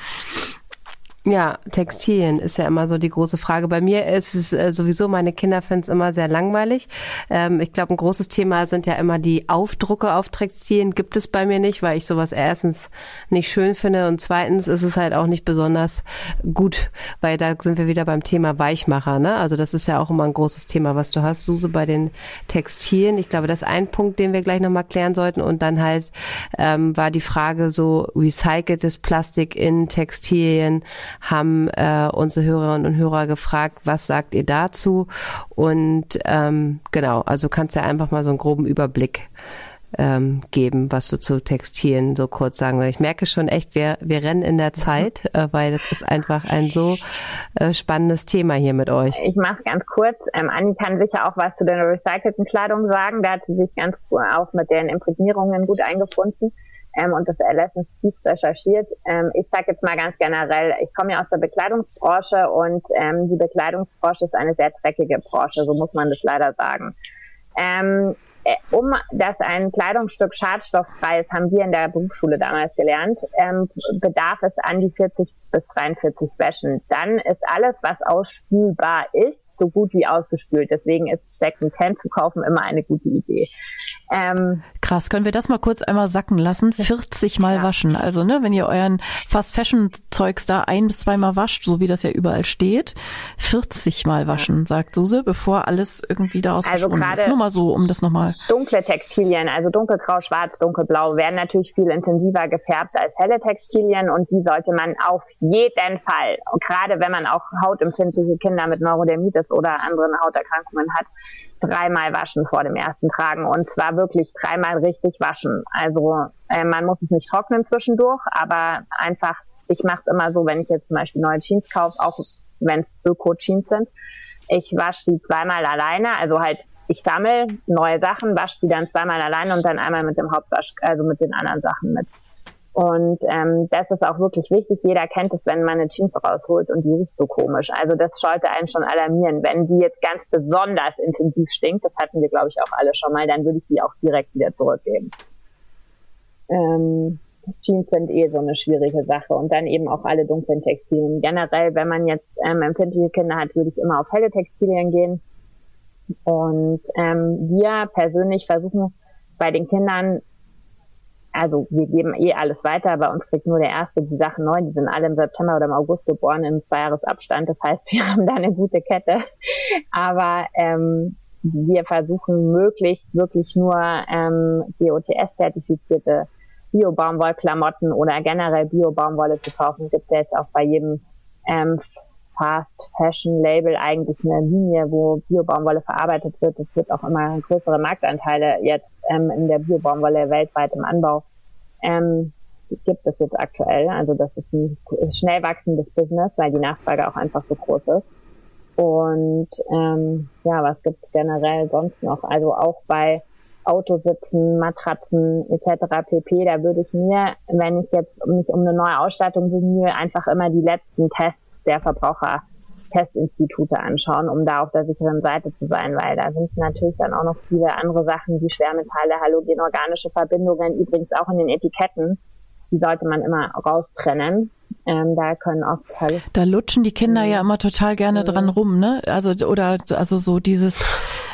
Ja, Textilien ist ja immer so die große Frage. Bei mir ist es äh, sowieso, meine Kinder finden es immer sehr langweilig. Ähm, ich glaube, ein großes Thema sind ja immer die Aufdrucke auf Textilien. Gibt es bei mir nicht, weil ich sowas erstens nicht schön finde und zweitens ist es halt auch nicht besonders gut, weil da sind wir wieder beim Thema Weichmacher. Ne? Also das ist ja auch immer ein großes Thema, was du hast, Suse, bei den Textilien. Ich glaube, das ist ein Punkt, den wir gleich nochmal klären sollten. Und dann halt ähm, war die Frage so, recyceltes Plastik in Textilien haben äh, unsere Hörerinnen und Hörer gefragt, was sagt ihr dazu? Und ähm, genau, also kannst du ja einfach mal so einen groben Überblick ähm, geben, was du zu Textilien so kurz sagen willst. Ich merke schon echt, wir, wir rennen in der Zeit, äh, weil das ist einfach ein so äh, spannendes Thema hier mit euch. Ich mache ganz kurz. Ähm, Anni kann sicher auch was zu der recycelten Kleidung sagen. Da hat sie sich ganz gut auch mit den Imprägnierungen gut eingefunden ähm, und das erlessens tief recherchiert. Ähm, ich sage jetzt mal ganz generell, ich komme ja aus der Bekleidungsbranche und ähm, die Bekleidungsbranche ist eine sehr dreckige Branche, so muss man das leider sagen. Ähm, äh, um dass ein Kleidungsstück schadstofffrei ist, haben wir in der Berufsschule damals gelernt, ähm, bedarf es an die 40 bis 43 Wäschen. Dann ist alles, was ausspülbar ist, so gut wie ausgespült. Deswegen ist Second Hand zu kaufen immer eine gute Idee. Ähm, Krass, können wir das mal kurz einmal sacken lassen? 40 Mal ja. waschen. Also, ne, wenn ihr euren Fast Fashion Zeugs da ein bis zweimal wascht, so wie das ja überall steht, 40 Mal waschen, sagt Suse, bevor alles irgendwie daraus also ist. Nur mal so, um das nochmal. Dunkle Textilien, also dunkelgrau, schwarz, dunkelblau, werden natürlich viel intensiver gefärbt als helle Textilien und die sollte man auf jeden Fall, gerade wenn man auch hautempfindliche Kinder mit Neurodermitis oder anderen Hauterkrankungen hat, dreimal waschen vor dem ersten Tragen und zwar wirklich dreimal richtig waschen. Also äh, man muss es nicht trocknen zwischendurch, aber einfach, ich mache es immer so, wenn ich jetzt zum Beispiel neue Jeans kaufe, auch wenn es Öko-Jeans sind, ich wasche sie zweimal alleine, also halt ich sammle neue Sachen, wasche die dann zweimal alleine und dann einmal mit dem Hauptwasch, also mit den anderen Sachen mit. Und ähm, das ist auch wirklich wichtig. Jeder kennt es, wenn man eine Jeans rausholt und die riecht so komisch. Also das sollte einen schon alarmieren. Wenn die jetzt ganz besonders intensiv stinkt, das hatten wir, glaube ich, auch alle schon mal, dann würde ich die auch direkt wieder zurückgeben. Ähm, Jeans sind eh so eine schwierige Sache und dann eben auch alle dunklen Textilien. Generell, wenn man jetzt ähm, empfindliche Kinder hat, würde ich immer auf helle Textilien gehen. Und ähm, wir persönlich versuchen bei den Kindern also wir geben eh alles weiter, bei uns kriegt nur der Erste die Sachen neu, die sind alle im September oder im August geboren, im Zweijahresabstand, das heißt, wir haben da eine gute Kette, aber ähm, wir versuchen möglichst wirklich nur ähm, GOTS-zertifizierte Bio-Baumwollklamotten oder generell Bio-Baumwolle zu kaufen. Gibt ja jetzt auch bei jedem ähm, Fast Fashion Label eigentlich eine Linie, wo Bio-Baumwolle verarbeitet wird. Es wird auch immer größere Marktanteile jetzt ähm, in der Bio-Baumwolle weltweit im Anbau. Ähm, gibt es jetzt aktuell. Also das ist ein schnell wachsendes Business, weil die Nachfrage auch einfach so groß ist. Und ähm, ja, was gibt es generell sonst noch? Also auch bei Autositzen, Matratzen etc. pp. Da würde ich mir, wenn ich jetzt mich um eine neue Ausstattung bemühe, einfach immer die letzten Tests der Verbrauchertestinstitute anschauen, um da auf der sicheren Seite zu sein, weil da sind natürlich dann auch noch viele andere Sachen wie Schwermetalle, halogenorganische Verbindungen, übrigens auch in den Etiketten. Die sollte man immer raustrennen. Ähm, da können oft halt Da lutschen die Kinder ja immer total gerne dran rum, ne? Also oder also so dieses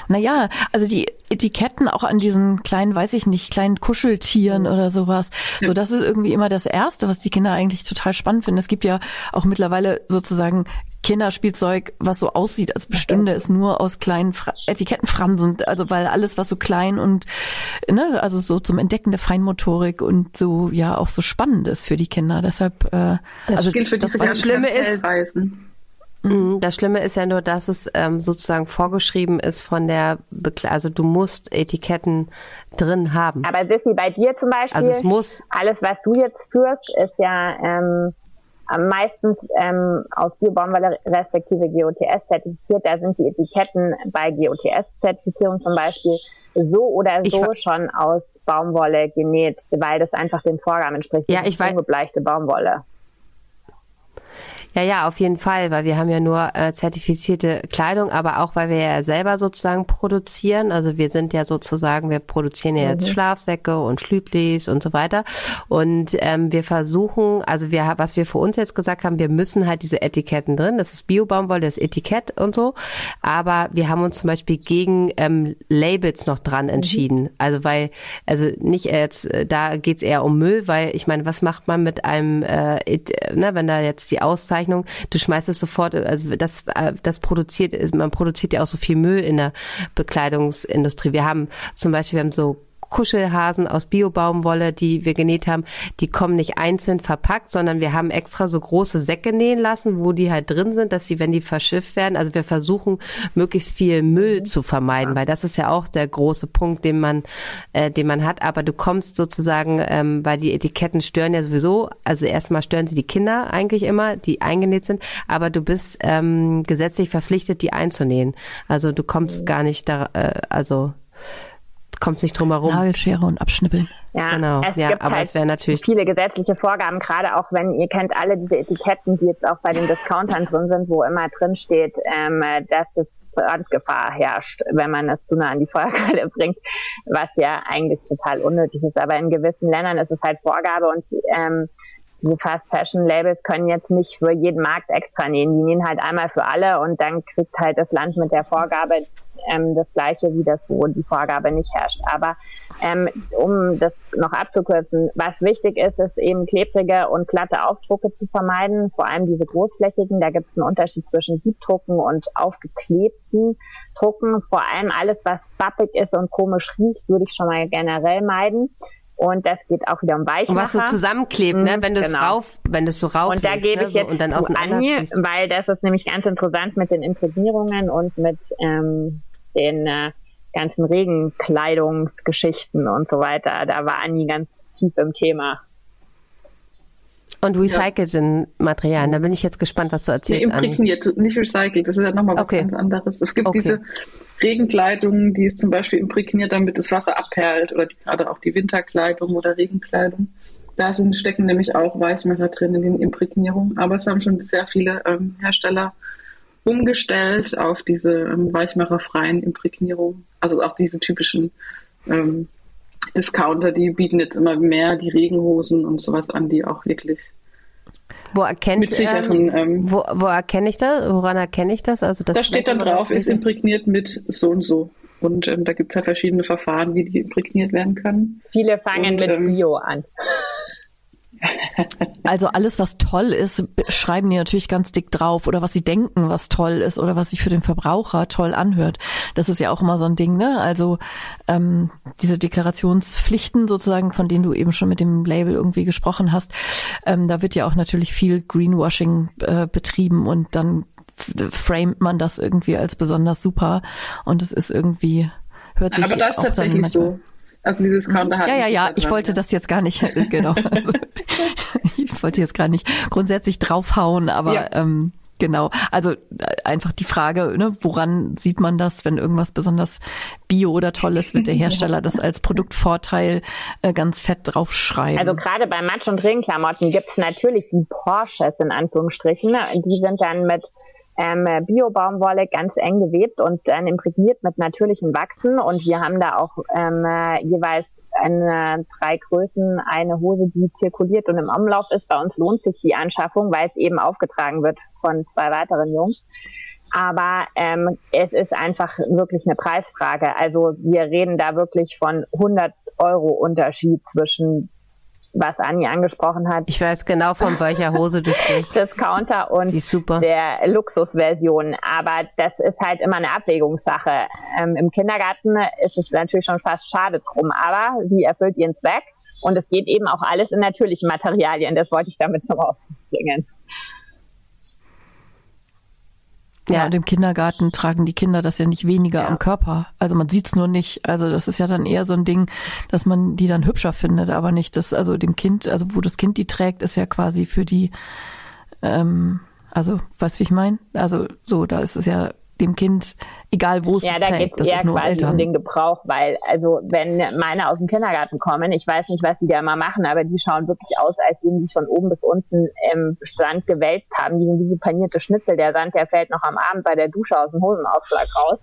naja, also die Etiketten auch an diesen kleinen, weiß ich nicht, kleinen Kuscheltieren mhm. oder sowas. So, das ist irgendwie immer das Erste, was die Kinder eigentlich total spannend finden. Es gibt ja auch mittlerweile sozusagen Kinderspielzeug, was so aussieht, als bestünde es nur aus kleinen Fra Etikettenfransen. Also weil alles, was so klein und ne, also so zum Entdecken der Feinmotorik und so ja auch so spannend ist für die Kinder. Deshalb äh, das also gilt für das Schlimme ist. Mhm. Das Schlimme ist ja nur, dass es ähm, sozusagen vorgeschrieben ist von der, Bekle also du musst Etiketten drin haben. Aber Sissi, bei dir zum Beispiel, also es muss alles, was du jetzt führst, ist ja ähm, meistens ähm, aus Biobaumwolle respektive GOTS zertifiziert. Da sind die Etiketten bei GOTS-Zertifizierung zum Beispiel so oder so schon aus Baumwolle genäht, weil das einfach den Vorgaben entspricht. Ja, ich weiß. Ungebleichte Baumwolle. Ja, ja, auf jeden Fall, weil wir haben ja nur äh, zertifizierte Kleidung, aber auch weil wir ja selber sozusagen produzieren. Also wir sind ja sozusagen, wir produzieren ja jetzt mhm. Schlafsäcke und Schlütlis und so weiter. Und ähm, wir versuchen, also wir, was wir für uns jetzt gesagt haben, wir müssen halt diese Etiketten drin. Das ist Biobaumwolle, das Etikett und so. Aber wir haben uns zum Beispiel gegen ähm, Labels noch dran mhm. entschieden. Mhm. Also weil, also nicht jetzt, äh, da geht's eher um Müll, weil ich meine, was macht man mit einem, äh, ne, wenn da jetzt die Auszeichnung Bezeichnung, du schmeißt es sofort, also das, äh, das produziert, man produziert ja auch so viel Müll in der Bekleidungsindustrie. Wir haben zum Beispiel, wir haben so Kuschelhasen aus Biobaumwolle, die wir genäht haben, die kommen nicht einzeln verpackt, sondern wir haben extra so große Säcke nähen lassen, wo die halt drin sind, dass sie, wenn die verschifft werden, also wir versuchen möglichst viel Müll zu vermeiden, weil das ist ja auch der große Punkt, den man, äh, den man hat. Aber du kommst sozusagen, ähm, weil die Etiketten stören ja sowieso, also erstmal stören sie die Kinder eigentlich immer, die eingenäht sind, aber du bist ähm, gesetzlich verpflichtet, die einzunähen. Also du kommst gar nicht da, äh, also kommt nicht drum herum. Nagelschere und abschnippeln. Ja, genau. Es ja, gibt aber halt es wäre natürlich viele gesetzliche Vorgaben, gerade auch wenn ihr kennt alle diese Etiketten, die jetzt auch bei den Discountern drin sind, wo immer drin steht, ähm, dass es Brandgefahr herrscht, wenn man es zu nah an die Feuerquelle bringt, was ja eigentlich total unnötig ist. Aber in gewissen Ländern ist es halt Vorgabe und ähm, diese Fast Fashion Labels können jetzt nicht für jeden Markt extra nähen. Die nähen halt einmal für alle und dann kriegt halt das Land mit der Vorgabe ähm, das gleiche wie das, wo die Vorgabe nicht herrscht. Aber ähm, um das noch abzukürzen, was wichtig ist, ist eben klebrige und glatte Aufdrucke zu vermeiden, vor allem diese großflächigen. Da gibt es einen Unterschied zwischen Siebdrucken und aufgeklebten Drucken. Vor allem alles, was bappig ist und komisch riecht, würde ich schon mal generell meiden. Und das geht auch wieder um Weichmacher. Und was so zusammenklebt, ne? wenn du es genau. rauf, wenn du es so rauf Und da gebe ne? ich jetzt so, und dann zu Anni, weil das ist nämlich ganz interessant mit den Imprägnierungen und mit ähm, den äh, ganzen Regenkleidungsgeschichten und so weiter. Da war Anni ganz tief im Thema. Und recycelten ja. Materialien, da bin ich jetzt gespannt, was du erzählst. Nee, imprägniert, Anni. nicht recycelt, das ist ja nochmal was okay. ganz anderes. Es gibt okay. diese Regenkleidung, die ist zum Beispiel imprägniert, damit das Wasser abperlt oder die, gerade auch die Winterkleidung oder Regenkleidung. Da sind, stecken nämlich auch Weichmacher drin in den Imprägnierungen, aber es haben schon sehr viele ähm, Hersteller umgestellt auf diese ähm, weichmacherfreien Imprägnierungen, also auch diese typischen ähm, Discounter, die bieten jetzt immer mehr die Regenhosen und sowas an, die auch wirklich wo erkennt, mit sicheren, ähm, ähm, wo, wo erkenne ich das? Woran erkenne ich das? Also das da steht dann drauf, ist imprägniert mit so und so. Und ähm, da gibt es halt verschiedene Verfahren, wie die imprägniert werden können. Viele fangen und, mit ähm, Bio an. Also alles, was toll ist, schreiben die natürlich ganz dick drauf oder was sie denken, was toll ist oder was sich für den Verbraucher toll anhört. Das ist ja auch immer so ein Ding, ne? Also ähm, diese Deklarationspflichten sozusagen, von denen du eben schon mit dem Label irgendwie gesprochen hast, ähm, da wird ja auch natürlich viel Greenwashing äh, betrieben und dann framet man das irgendwie als besonders super und es ist irgendwie hört sich Aber das ist tatsächlich so. Also dieses Counter hat. Ja, ja, ja. Ich wollte ja. das jetzt gar nicht, äh, genau. ich wollte jetzt gar nicht grundsätzlich draufhauen, aber ja. ähm, genau. Also äh, einfach die Frage, ne, woran sieht man das, wenn irgendwas besonders bio oder toll ist, wird der Hersteller das als Produktvorteil äh, ganz fett draufschreiben. Also gerade bei Matsch- und Regenklamotten gibt es natürlich die Porsches in Anführungsstrichen. Ne? Die sind dann mit ähm, Bio-Baumwolle ganz eng gewebt und dann imprägniert mit natürlichen Wachsen. Und wir haben da auch ähm, jeweils eine, drei Größen, eine Hose, die zirkuliert und im Umlauf ist. Bei uns lohnt sich die Anschaffung, weil es eben aufgetragen wird von zwei weiteren Jungs. Aber ähm, es ist einfach wirklich eine Preisfrage. Also wir reden da wirklich von 100 Euro Unterschied zwischen was Anni angesprochen hat. Ich weiß genau, von welcher Hose du sprichst. Discounter und der Luxusversion. Aber das ist halt immer eine Abwägungssache. Ähm, Im Kindergarten ist es natürlich schon fast schade drum, aber sie erfüllt ihren Zweck und es geht eben auch alles in natürlichen Materialien. Das wollte ich damit noch ausbringen. Ja, und im Kindergarten tragen die Kinder das ja nicht weniger ja. am Körper. Also man sieht's nur nicht. Also das ist ja dann eher so ein Ding, dass man die dann hübscher findet, aber nicht das, also dem Kind, also wo das Kind die trägt, ist ja quasi für die Ähm, also, weißt du, wie ich meine? Also, so, da ist es ja dem Kind, egal wo es ja, da geht es eher quasi Eltern. um den Gebrauch, weil, also wenn meine aus dem Kindergarten kommen, ich weiß nicht, was die da immer machen, aber die schauen wirklich aus, als würden die von oben bis unten im Strand gewälzt haben. Die sind wie so panierte Schnitzel. Der Sand, der fällt noch am Abend bei der Dusche aus dem Hosenaufschlag raus.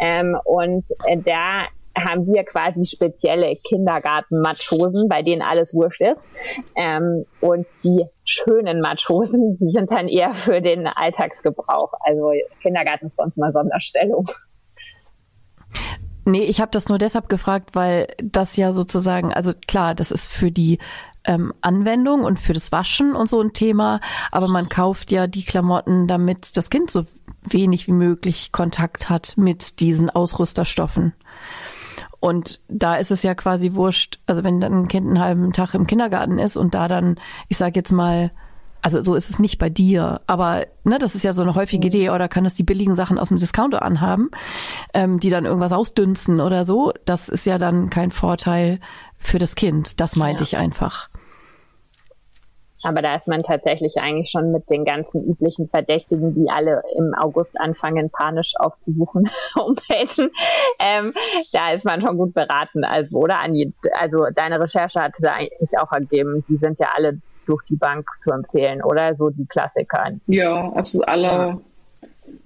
Ähm, und äh, da haben wir quasi spezielle Kindergarten-Matschhosen, bei denen alles wurscht ist. Ähm, und die schönen Matschhosen, die sind dann eher für den Alltagsgebrauch. Also Kindergarten ist uns mal Sonderstellung. Nee, ich habe das nur deshalb gefragt, weil das ja sozusagen, also klar, das ist für die ähm, Anwendung und für das Waschen und so ein Thema, aber man kauft ja die Klamotten, damit das Kind so wenig wie möglich Kontakt hat mit diesen Ausrüsterstoffen. Und da ist es ja quasi wurscht, also wenn dann ein Kind einen halben Tag im Kindergarten ist und da dann, ich sage jetzt mal, also so ist es nicht bei dir, aber ne, das ist ja so eine häufige Idee, oder kann es die billigen Sachen aus dem Discounter anhaben, ähm, die dann irgendwas ausdünsten oder so. Das ist ja dann kein Vorteil für das Kind. Das meinte ja. ich einfach. Aber da ist man tatsächlich eigentlich schon mit den ganzen üblichen Verdächtigen, die alle im August anfangen, panisch aufzusuchen, Homepagen. Ähm, da ist man schon gut beraten. Also, oder Anni? Also, deine Recherche hat es eigentlich auch ergeben. Die sind ja alle durch die Bank zu empfehlen, oder? So die Klassiker. Ja, also alle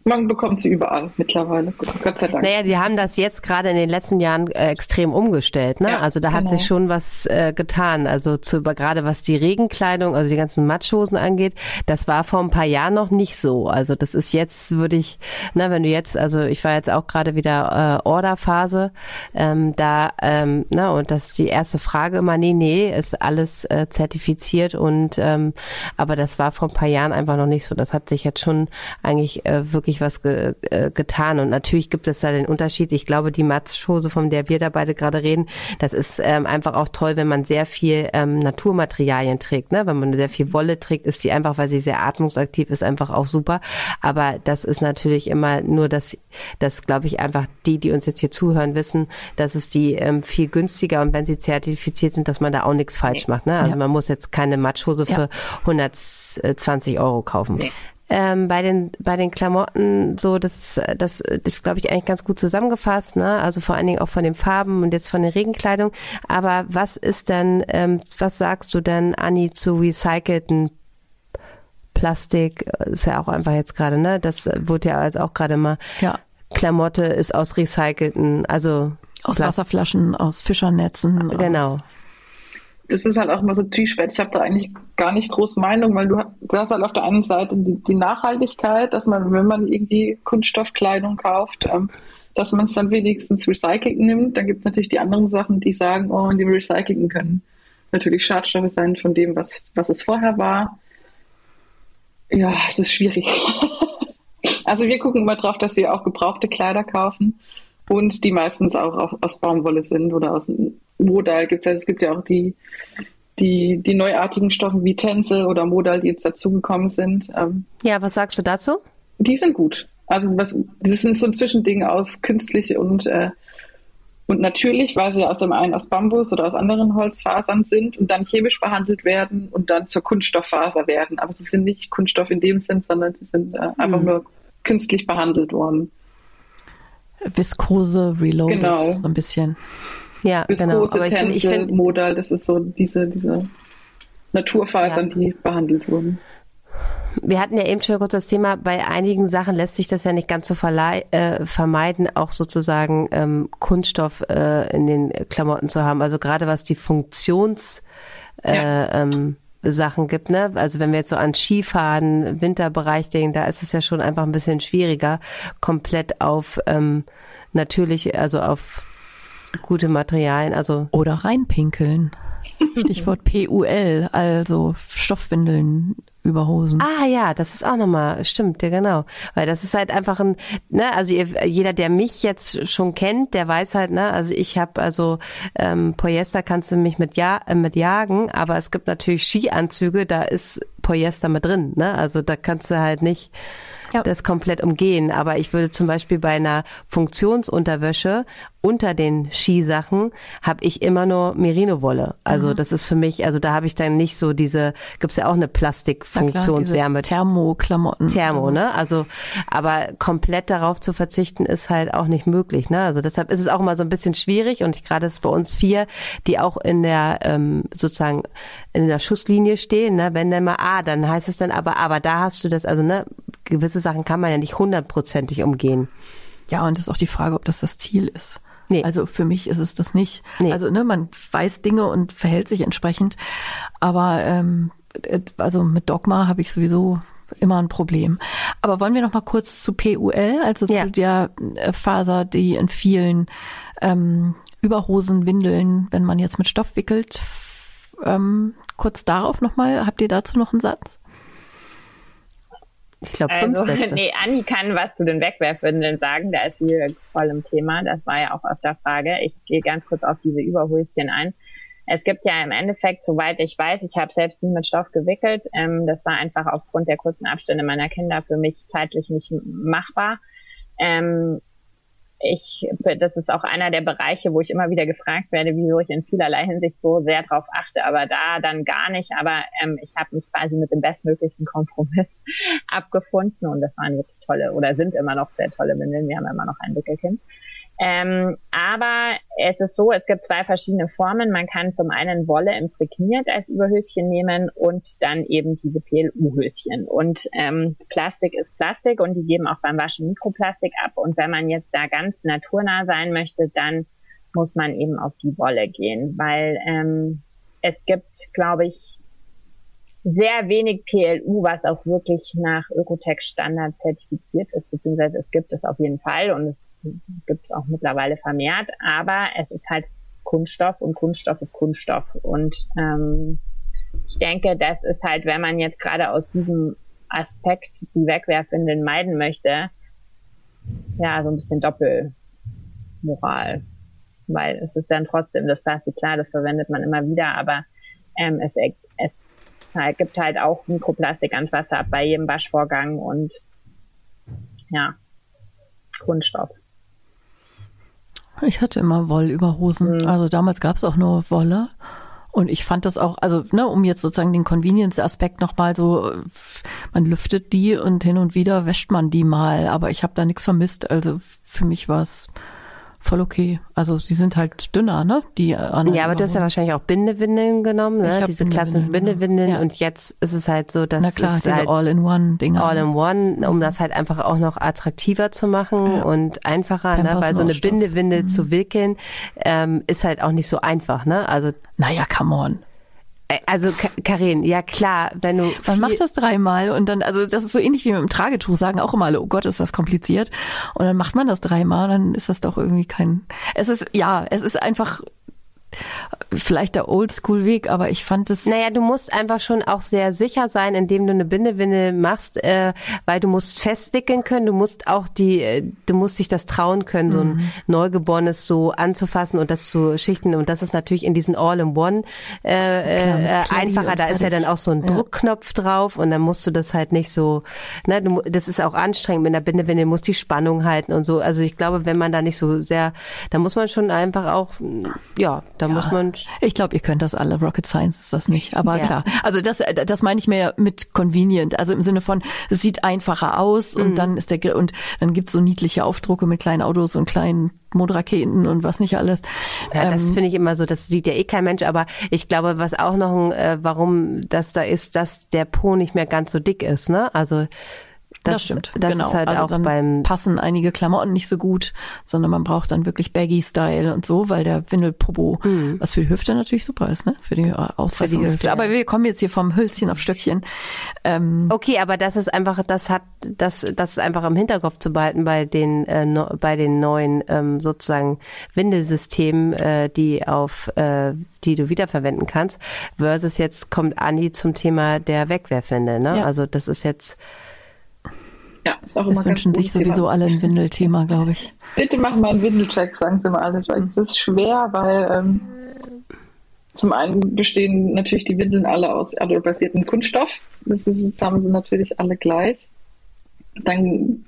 man bekommt sie überall mittlerweile, Gott sei Dank. Naja, die haben das jetzt gerade in den letzten Jahren äh, extrem umgestellt. Ne? Ja, also da hat genau. sich schon was äh, getan. Also zu, gerade was die Regenkleidung, also die ganzen Matschhosen angeht, das war vor ein paar Jahren noch nicht so. Also das ist jetzt, würde ich, ne, wenn du jetzt, also ich war jetzt auch gerade wieder äh, Orderphase, ähm, da, ähm, na, ne, und das ist die erste Frage immer, nee, nee, ist alles äh, zertifiziert und ähm, aber das war vor ein paar Jahren einfach noch nicht so. Das hat sich jetzt schon eigentlich äh, wirklich was ge, äh, getan. Und natürlich gibt es da den Unterschied. Ich glaube, die Matschhose, von der wir da beide gerade reden, das ist ähm, einfach auch toll, wenn man sehr viel ähm, Naturmaterialien trägt. Ne? Wenn man sehr viel Wolle trägt, ist die einfach, weil sie sehr atmungsaktiv ist, einfach auch super. Aber das ist natürlich immer nur das, das glaube ich einfach die, die uns jetzt hier zuhören, wissen, dass es die ähm, viel günstiger und wenn sie zertifiziert sind, dass man da auch nichts falsch macht. Ne? Also ja. man muss jetzt keine Matschhose für ja. 120 Euro kaufen. Nee ähm, bei den bei den Klamotten so das das ist glaube ich eigentlich ganz gut zusammengefasst ne? Also vor allen Dingen auch von den Farben und jetzt von der Regenkleidung. Aber was ist denn ähm, was sagst du denn Anni zu recycelten Plastik? Ist ja auch einfach jetzt gerade ne? Das wurde ja als auch gerade mal ja. Klamotte ist aus recycelten also aus Wasserflaschen aus Fischernetzen genau. aus das ist halt auch immer so zwiespältig. Ich habe da eigentlich gar nicht groß Meinung, weil du, du hast halt auf der einen Seite die, die Nachhaltigkeit, dass man, wenn man irgendwie Kunststoffkleidung kauft, ähm, dass man es dann wenigstens recycelt nimmt. Dann gibt es natürlich die anderen Sachen, die sagen, oh, die recyceln können natürlich Schadstoffe sein von dem, was, was es vorher war. Ja, es ist schwierig. also wir gucken immer drauf, dass wir auch gebrauchte Kleider kaufen und die meistens auch aus Baumwolle sind oder aus Modal gibt es ja, es gibt ja auch die, die, die neuartigen Stoffe wie Tänze oder Modal, die jetzt dazugekommen sind. Ähm, ja, was sagst du dazu? Die sind gut. Also was, das sind so ein Zwischending aus künstlich und, äh, und natürlich, weil sie aus dem einen aus Bambus oder aus anderen Holzfasern sind und dann chemisch behandelt werden und dann zur Kunststofffaser werden. Aber sie sind nicht Kunststoff in dem Sinn, sondern sie sind äh, einfach mhm. nur künstlich behandelt worden. Viskose Reloaded, genau. so ein bisschen. Ja, genau. Aber ich Tänze, ich find, Modal, das ist so diese, diese Naturfasern, ja. die behandelt wurden. Wir hatten ja eben schon kurz das Thema, bei einigen Sachen lässt sich das ja nicht ganz so äh, vermeiden, auch sozusagen ähm, Kunststoff äh, in den Klamotten zu haben. Also gerade was die Funktions äh, ja. ähm, Sachen gibt, ne? Also wenn wir jetzt so an Skifahren, Winterbereich denken, da ist es ja schon einfach ein bisschen schwieriger, komplett auf ähm, natürlich, also auf gute Materialien, also oder reinpinkeln. Stichwort PUL, also Stoffwindeln über Hosen. Ah ja, das ist auch nochmal, stimmt, ja genau. Weil das ist halt einfach ein, ne, also ihr, jeder, der mich jetzt schon kennt, der weiß halt, ne, also ich habe also ähm, Polyester kannst du mich mit, ja, äh, mit jagen, aber es gibt natürlich Skianzüge, da ist Polyester mit drin, ne? Also da kannst du halt nicht ja. das komplett umgehen. Aber ich würde zum Beispiel bei einer Funktionsunterwäsche unter den Skisachen habe ich immer nur Merino-Wolle. Also mhm. das ist für mich, also da habe ich dann nicht so diese, gibt's ja auch eine Plastikfunktionswärme. Thermoklamotten. Thermo, ne? Also, aber komplett darauf zu verzichten ist halt auch nicht möglich, ne? Also deshalb ist es auch immer so ein bisschen schwierig und gerade ist bei uns vier, die auch in der ähm, sozusagen in der Schusslinie stehen, ne? Wenn dann mal, ah, dann heißt es dann aber, aber da hast du das, also ne, gewisse Sachen kann man ja nicht hundertprozentig umgehen. Ja, und das ist auch die Frage, ob das das Ziel ist. Nee. Also für mich ist es das nicht. Nee. Also ne, man weiß Dinge und verhält sich entsprechend. Aber ähm, also mit Dogma habe ich sowieso immer ein Problem. Aber wollen wir noch mal kurz zu PUL, also ja. zu der äh, Faser, die in vielen ähm, Überhosen, Windeln, wenn man jetzt mit Stoff wickelt, ähm, kurz darauf noch mal. Habt ihr dazu noch einen Satz? Ich glaube, fünf also, Sätze. Nee, Anni kann was zu den Wegwerfwindeln sagen. Da ist sie voll im Thema. Das war ja auch öfter Frage. Ich gehe ganz kurz auf diese Überhöschen ein. Es gibt ja im Endeffekt, soweit ich weiß, ich habe selbst nie mit Stoff gewickelt. Ähm, das war einfach aufgrund der kurzen Abstände meiner Kinder für mich zeitlich nicht machbar. Ähm, ich, das ist auch einer der Bereiche, wo ich immer wieder gefragt werde, wieso ich in vielerlei Hinsicht so sehr drauf achte, aber da dann gar nicht. Aber ähm, ich habe mich quasi mit dem bestmöglichen Kompromiss abgefunden und das waren wirklich tolle oder sind immer noch sehr tolle Windeln. Wir haben immer noch ein Wickelkind. Ähm, aber es ist so, es gibt zwei verschiedene Formen. Man kann zum einen Wolle imprägniert als Überhöschen nehmen und dann eben diese PLU-Höschen. Und ähm, Plastik ist Plastik und die geben auch beim Waschen Mikroplastik ab. Und wenn man jetzt da ganz naturnah sein möchte, dann muss man eben auf die Wolle gehen, weil ähm, es gibt, glaube ich, sehr wenig PLU, was auch wirklich nach Ökotech-Standard zertifiziert ist, beziehungsweise es gibt es auf jeden Fall und es gibt es auch mittlerweile vermehrt, aber es ist halt Kunststoff und Kunststoff ist Kunststoff. Und ähm, ich denke, das ist halt, wenn man jetzt gerade aus diesem Aspekt die Wegwerfwindeln meiden möchte, ja, so ein bisschen Doppelmoral. Weil es ist dann trotzdem das Plastik, klar, das verwendet man immer wieder, aber ähm, es, halt, gibt halt auch Mikroplastik ans Wasser bei jedem Waschvorgang und ja, Kunststoff. Ich hatte immer Wollüberhosen. Mhm. Also damals gab es auch nur Wolle. Und ich fand das auch, also ne, um jetzt sozusagen den Convenience-Aspekt nochmal so, man lüftet die und hin und wieder wäscht man die mal, aber ich habe da nichts vermisst. Also für mich war es voll okay. Also die sind halt dünner, ne? Die anderen ja, aber du hast ja wahrscheinlich auch Bindewindeln genommen, ne? Diese klassischen Bindewindeln. Ja. Und jetzt ist es halt so, dass Na klar, es diese halt All-in-One-Dinger. All-in-One, um das halt einfach auch noch attraktiver zu machen ja. und einfacher, ne? Weil so eine Bindewindel mhm. zu wickeln ähm, ist halt auch nicht so einfach, ne? Also naja, come on. Äh, also Karin, ja klar, wenn du man macht das dreimal und dann also das ist so ähnlich wie mit dem Tragetuch sagen auch immer alle, oh Gott, ist das kompliziert. Und dann macht man das dreimal, dann ist das doch irgendwie kein es ist ja, es ist einfach vielleicht der Oldschool-Weg, aber ich fand es. Naja, du musst einfach schon auch sehr sicher sein, indem du eine Bindewinde machst, äh, weil du musst festwickeln können, du musst auch die, äh, du musst dich das trauen können, mhm. so ein mhm. Neugeborenes so anzufassen und das zu schichten. Und das ist natürlich in diesen All-in-One äh, äh, einfacher. Da ist ja dann auch so ein ja. Druckknopf drauf und dann musst du das halt nicht so, ne, du, das ist auch anstrengend mit der Bindewinde, muss die Spannung halten und so. Also ich glaube, wenn man da nicht so sehr, da muss man schon einfach auch, ja, da ja. muss man. Ich glaube, ihr könnt das alle. Rocket Science ist das nicht. Aber ja. klar. Also das, das meine ich mehr mit convenient. Also im Sinne von, es sieht einfacher aus mhm. und dann ist der und dann gibt's so niedliche Aufdrucke mit kleinen Autos und kleinen Mondraketen und was nicht alles. Ja, das ähm, finde ich immer so, das sieht ja eh kein Mensch, aber ich glaube, was auch noch, ein, äh, warum das da ist, dass der Po nicht mehr ganz so dick ist, ne? Also das, das stimmt. Das genau. ist halt also auch beim passen einige Klamotten nicht so gut, sondern man braucht dann wirklich Baggy-Style und so, weil der Windelpopo, mhm. was für die Hüfte natürlich super ist, ne? Für die äh, Ausfallhüfte. Hüfte. Aber wir kommen jetzt hier vom Hölzchen auf Stöckchen. Ähm, okay, aber das ist einfach, das hat, das, das ist einfach im Hinterkopf zu behalten bei den, äh, no, bei den neuen ähm, sozusagen Windelsystemen, äh, die auf, äh, die du wiederverwenden kannst. Versus jetzt kommt Anni zum Thema der Wegwerfwindel, ne? Ja. Also das ist jetzt ja, ist auch immer Es wünschen sich sowieso alle ein Windelthema, glaube ich. Bitte machen wir einen Windelcheck, sagen sie mal alle. Es ist schwer, weil ähm, zum einen bestehen natürlich die Windeln alle aus aloe-basiertem Kunststoff. Das, ist, das haben sie natürlich alle gleich. Dann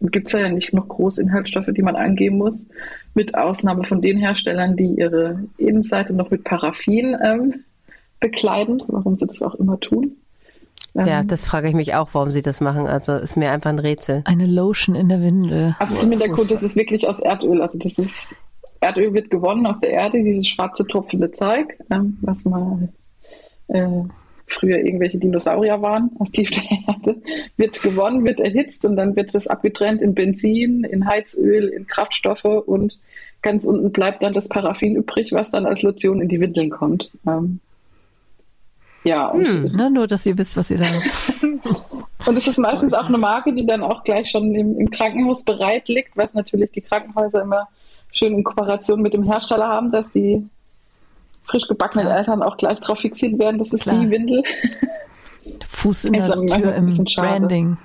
gibt es ja nicht noch große Inhaltsstoffe, die man angeben muss, mit Ausnahme von den Herstellern, die ihre Innenseite noch mit Paraffin ähm, bekleiden, warum sie das auch immer tun. Ja, ähm, das frage ich mich auch, warum sie das machen. Also ist mir einfach ein Rätsel. Eine Lotion in der Windel. Also zum Hintergrund, das ist wirklich aus Erdöl. Also das ist Erdöl wird gewonnen aus der Erde, dieses schwarze tropfende Zeug, ähm, was mal äh, früher irgendwelche Dinosaurier waren aus tief der Erde, wird gewonnen, wird erhitzt und dann wird das abgetrennt in Benzin, in Heizöl, in Kraftstoffe und ganz unten bleibt dann das Paraffin übrig, was dann als Lotion in die Windeln kommt. Ähm, ja. Und hm, ne, nur, dass ihr wisst, was ihr da Und es ist meistens auch eine Marke, die dann auch gleich schon im, im, Krankenhaus bereit liegt, was natürlich die Krankenhäuser immer schön in Kooperation mit dem Hersteller haben, dass die frisch gebackenen Klar. Eltern auch gleich darauf fixiert werden, das ist Klar. die Windel. Fuß in der Tür im Branding.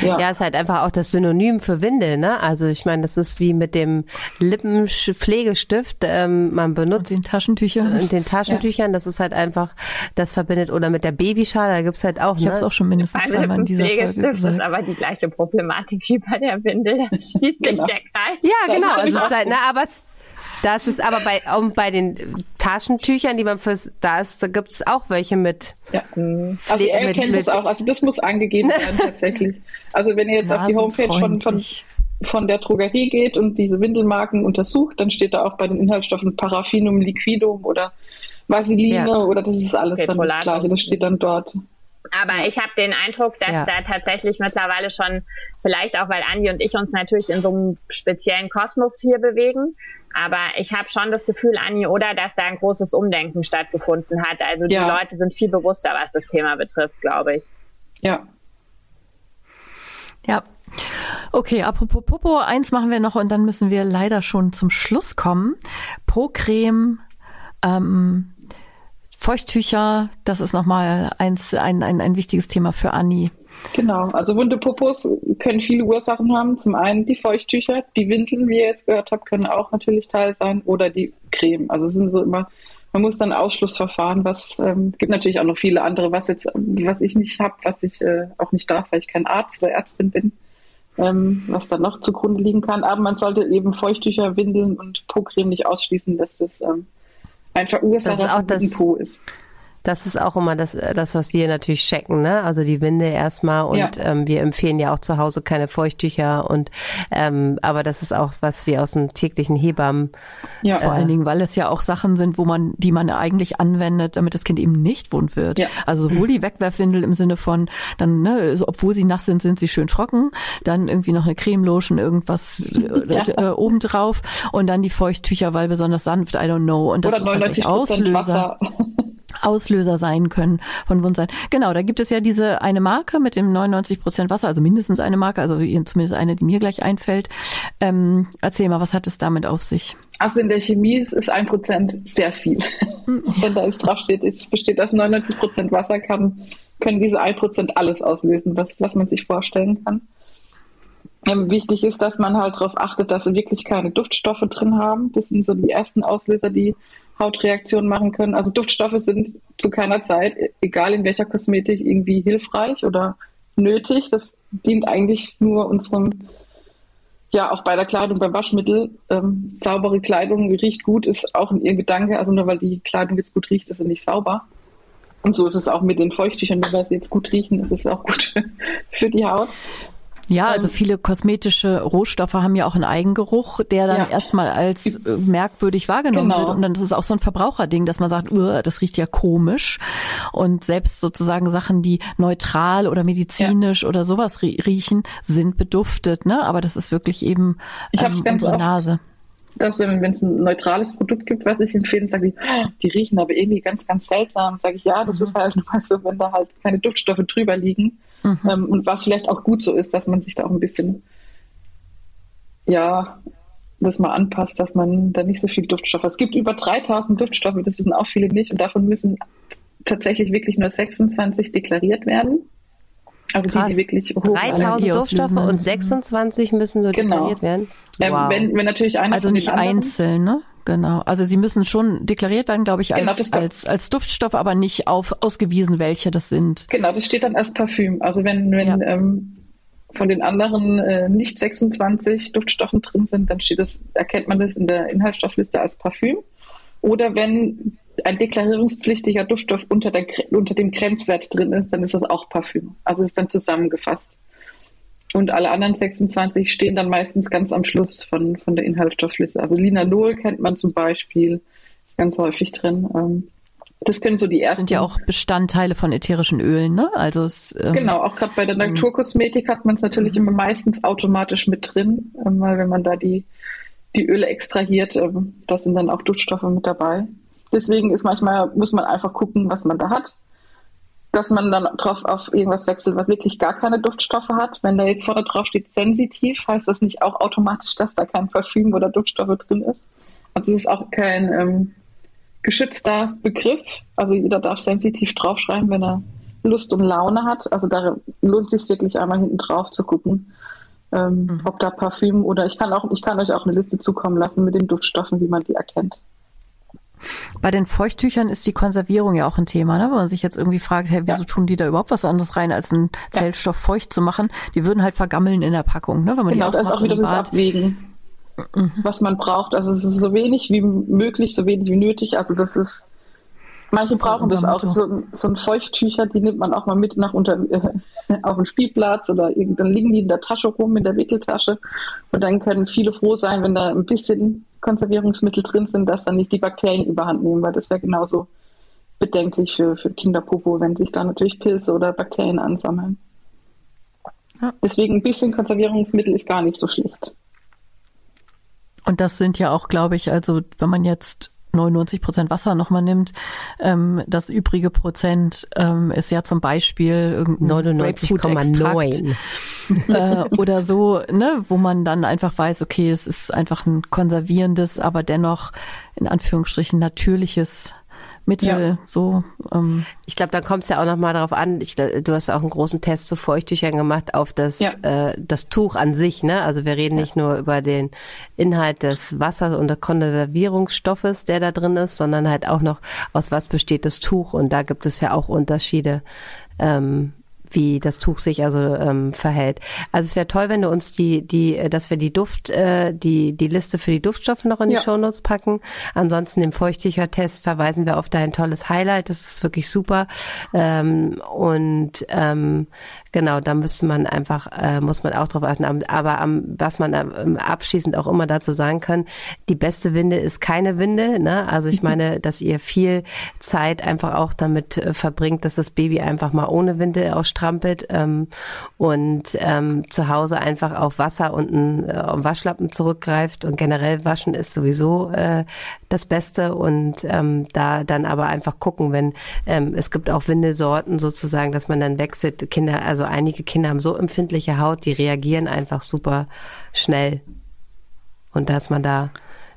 Ja. ja, ist halt einfach auch das Synonym für Windel, ne? Also ich meine, das ist wie mit dem Lippenpflegestift. Ähm, man benutzt und den Taschentüchern. Den Taschentüchern, ja. das ist halt einfach, das verbindet oder mit der Babyschale, da gibt's halt auch. Ich ne? habe es auch schon mindestens zweimal in dieser Folge gesagt. ist aber die gleiche Problematik wie bei der Windel. Das schließt genau. sich der Kreis. Ja, genau. Also es ist halt, ne, aber es das ist aber bei, um, bei den Taschentüchern, die man fürs, da ist, da gibt es auch welche mit. Ja. Also er mit, kennt es auch. Also das muss angegeben werden tatsächlich. Also wenn ihr jetzt auf die Homepage von, von, von der Drogerie geht und diese Windelmarken untersucht, dann steht da auch bei den Inhaltsstoffen Paraffinum liquidum oder Vaseline ja. oder das ist alles dann das Gleiche. Das steht dann dort. Aber ich habe den Eindruck, dass ja. da tatsächlich mittlerweile schon, vielleicht auch weil Andi und ich uns natürlich in so einem speziellen Kosmos hier bewegen, aber ich habe schon das Gefühl, Anni, oder dass da ein großes Umdenken stattgefunden hat. Also die ja. Leute sind viel bewusster, was das Thema betrifft, glaube ich. Ja. Ja. Okay, apropos Popo, eins machen wir noch und dann müssen wir leider schon zum Schluss kommen. Po-Creme, ähm, Feuchttücher, das ist nochmal eins, ein, ein, ein wichtiges Thema für Anni. Genau, also wunde Popos können viele Ursachen haben. Zum einen die Feuchttücher, die Windeln, wie ihr jetzt gehört habt, können auch natürlich Teil sein oder die Creme. Also es sind so immer, man muss dann Ausschlussverfahren, was ähm, gibt natürlich auch noch viele andere, was jetzt, was ich nicht habe, was ich äh, auch nicht darf, weil ich kein Arzt oder Ärztin bin, ähm, was dann noch zugrunde liegen kann. Aber man sollte eben Feuchttücher, Windeln und Po-Creme nicht ausschließen, dass das ähm, ein Verursacher das, Po ist. Das ist auch immer das, das, was wir natürlich checken, ne? Also die Winde erstmal und ja. ähm, wir empfehlen ja auch zu Hause keine Feuchttücher und ähm, aber das ist auch, was wir aus dem täglichen Hebammen. Ja, äh, vor allen Dingen, weil es ja auch Sachen sind, wo man, die man eigentlich anwendet, damit das Kind eben nicht wund wird. Ja. Also sowohl die Wegwerfwindel im Sinne von, dann, ne, also obwohl sie nass sind, sind sie schön trocken, dann irgendwie noch eine Cremelotion, irgendwas ja. äh, obendrauf und dann die Feuchttücher, weil besonders sanft, I don't know. Und das Oder ist tatsächlich Auslöser. Wasser. Auslöser sein können von Wundsein. Genau, da gibt es ja diese eine Marke mit dem 99 Prozent Wasser, also mindestens eine Marke, also zumindest eine, die mir gleich einfällt. Ähm, erzähl mal, was hat es damit auf sich? Also in der Chemie ist, ein Prozent sehr viel. Hm, ja. Wenn da jetzt draufsteht, es besteht aus 99 Prozent Wasser, kann, können diese ein Prozent alles auslösen, was, was man sich vorstellen kann. Ähm, wichtig ist, dass man halt darauf achtet, dass sie wirklich keine Duftstoffe drin haben. Das sind so die ersten Auslöser, die Hautreaktionen machen können. Also Duftstoffe sind zu keiner Zeit, egal in welcher Kosmetik, irgendwie hilfreich oder nötig. Das dient eigentlich nur unserem, ja, auch bei der Kleidung, beim Waschmittel. Ähm, saubere Kleidung riecht gut, ist auch in ihr Gedanke. Also nur weil die Kleidung jetzt gut riecht, ist sie nicht sauber. Und so ist es auch mit den Feuchttüchern, nur weil sie jetzt gut riechen, ist es auch gut für die Haut. Ja, also ähm, viele kosmetische Rohstoffe haben ja auch einen Eigengeruch, der dann ja. erstmal als äh, merkwürdig wahrgenommen genau. wird. Und dann ist es auch so ein Verbraucherding, dass man sagt, das riecht ja komisch. Und selbst sozusagen Sachen, die neutral oder medizinisch ja. oder sowas riechen, sind beduftet. Ne? Aber das ist wirklich eben ich ähm, unsere Nase dass wenn, wenn es ein neutrales Produkt gibt, was ich empfehle, sage ich, oh, die riechen aber irgendwie ganz, ganz seltsam. Sage ich, ja, das mhm. ist halt mal so, wenn da halt keine Duftstoffe drüber liegen, Mhm. Ähm, und was vielleicht auch gut so ist, dass man sich da auch ein bisschen, ja, das mal anpasst, dass man da nicht so viel Duftstoffe hat. Es gibt über 3000 Duftstoffe, das wissen auch viele nicht, und davon müssen tatsächlich wirklich nur 26 deklariert werden. Also Krass. die, die wirklich hoch 3000 Duftstoffe und 26 müssen nur genau. deklariert werden. Ähm, wow. Ähm, wenn, wenn natürlich einer also nicht anderen, einzeln, ne? Genau. Also sie müssen schon deklariert werden, glaube ich, als, genau, als, als Duftstoff, aber nicht auf, ausgewiesen, welche das sind. Genau, das steht dann als Parfüm. Also wenn, wenn ja. ähm, von den anderen äh, nicht 26 Duftstoffen drin sind, dann steht das, erkennt man das in der Inhaltsstoffliste als Parfüm. Oder wenn ein deklarierungspflichtiger Duftstoff unter, der, unter dem Grenzwert drin ist, dann ist das auch Parfüm. Also ist dann zusammengefasst. Und alle anderen 26 stehen dann meistens ganz am Schluss von, von der Inhaltsstoffliste. Also Linalol kennt man zum Beispiel, ist ganz häufig drin. Ähm, das können so die ersten. Sind ja auch Bestandteile von ätherischen Ölen, ne? Also es, ähm, genau, auch gerade bei der mhm. Naturkosmetik hat man es natürlich immer meistens automatisch mit drin, ähm, weil wenn man da die die Öle extrahiert, ähm, da sind dann auch Duftstoffe mit dabei. Deswegen ist manchmal muss man einfach gucken, was man da hat, dass man dann drauf auf irgendwas wechselt, was wirklich gar keine Duftstoffe hat. Wenn da jetzt vorne drauf steht sensitiv, heißt das nicht auch automatisch, dass da kein Parfüm oder Duftstoffe drin ist. Also es ist auch kein ähm, geschützter Begriff. Also jeder darf sensitiv draufschreiben, wenn er Lust und Laune hat. Also da lohnt sich wirklich einmal hinten drauf zu gucken, ähm, mhm. ob da Parfüm oder ich kann auch, ich kann euch auch eine Liste zukommen lassen mit den Duftstoffen, wie man die erkennt. Bei den Feuchttüchern ist die Konservierung ja auch ein Thema, ne? wenn man sich jetzt irgendwie fragt, hey, wieso ja. tun die da überhaupt was anderes rein, als einen Zellstoff feucht zu machen? Die würden halt vergammeln in der Packung, ne? wenn man genau, die das ist auch wieder das Abwägen. Mhm. was man braucht. Also es ist so wenig wie möglich, so wenig wie nötig. Also das ist, manche brauchen das auch. So, so ein Feuchttücher, die nimmt man auch mal mit nach unter, äh, auf den Spielplatz oder dann liegen die in der Tasche rum, in der Wickeltasche. Und dann können viele froh sein, wenn da ein bisschen Konservierungsmittel drin sind, dass dann nicht die Bakterien überhand nehmen, weil das wäre genauso bedenklich für, für Kinderpopo, wenn sich da natürlich Pilze oder Bakterien ansammeln. Ja. Deswegen ein bisschen Konservierungsmittel ist gar nicht so schlecht. Und das sind ja auch, glaube ich, also wenn man jetzt 99 Prozent Wasser nochmal nimmt, ähm, das übrige Prozent ähm, ist ja zum Beispiel irgendein 99,9 äh, oder so, ne, wo man dann einfach weiß, okay, es ist einfach ein konservierendes, aber dennoch in Anführungsstrichen natürliches Mittel, ja. so. Ähm. Ich glaube, da kommt es ja auch nochmal darauf an. Ich, du hast auch einen großen Test zu Feuchttüchern gemacht auf das, ja. äh, das Tuch an sich. Ne? Also wir reden ja. nicht nur über den Inhalt des Wassers und des Konservierungsstoffes, der da drin ist, sondern halt auch noch, aus was besteht das Tuch. Und da gibt es ja auch Unterschiede. Ähm, wie das Tuch sich also ähm, verhält. Also es wäre toll, wenn du uns die, die, äh, dass wir die Duft, äh, die, die Liste für die Duftstoffe noch in die ja. Shownotes packen. Ansonsten im Feuchttücher-Test verweisen wir auf dein tolles Highlight. Das ist wirklich super. Ähm, und ähm, Genau, da müsste man einfach, äh, muss man auch drauf achten. Aber am, was man ähm, abschließend auch immer dazu sagen kann, die beste Winde ist keine Winde. Ne? Also ich meine, dass ihr viel Zeit einfach auch damit äh, verbringt, dass das Baby einfach mal ohne Winde ausstrampelt ähm, und ähm, zu Hause einfach auf Wasser und einen äh, Waschlappen zurückgreift. Und generell waschen ist sowieso äh, das Beste. Und ähm, da dann aber einfach gucken, wenn ähm, es gibt auch Windesorten sozusagen, dass man dann wechselt. Kinder, also einige Kinder haben so empfindliche Haut, die reagieren einfach super schnell. Und dass man da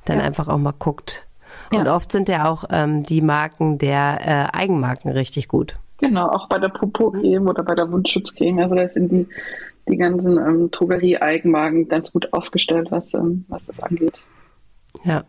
dann ja. einfach auch mal guckt. Und ja. oft sind ja auch ähm, die Marken der äh, Eigenmarken richtig gut. Genau, auch bei der Popo-Creme oder bei der Wundschutzcreme. Also da sind die, die ganzen ähm, Drogerie-Eigenmarken ganz gut aufgestellt, was, ähm, was das angeht. Ja.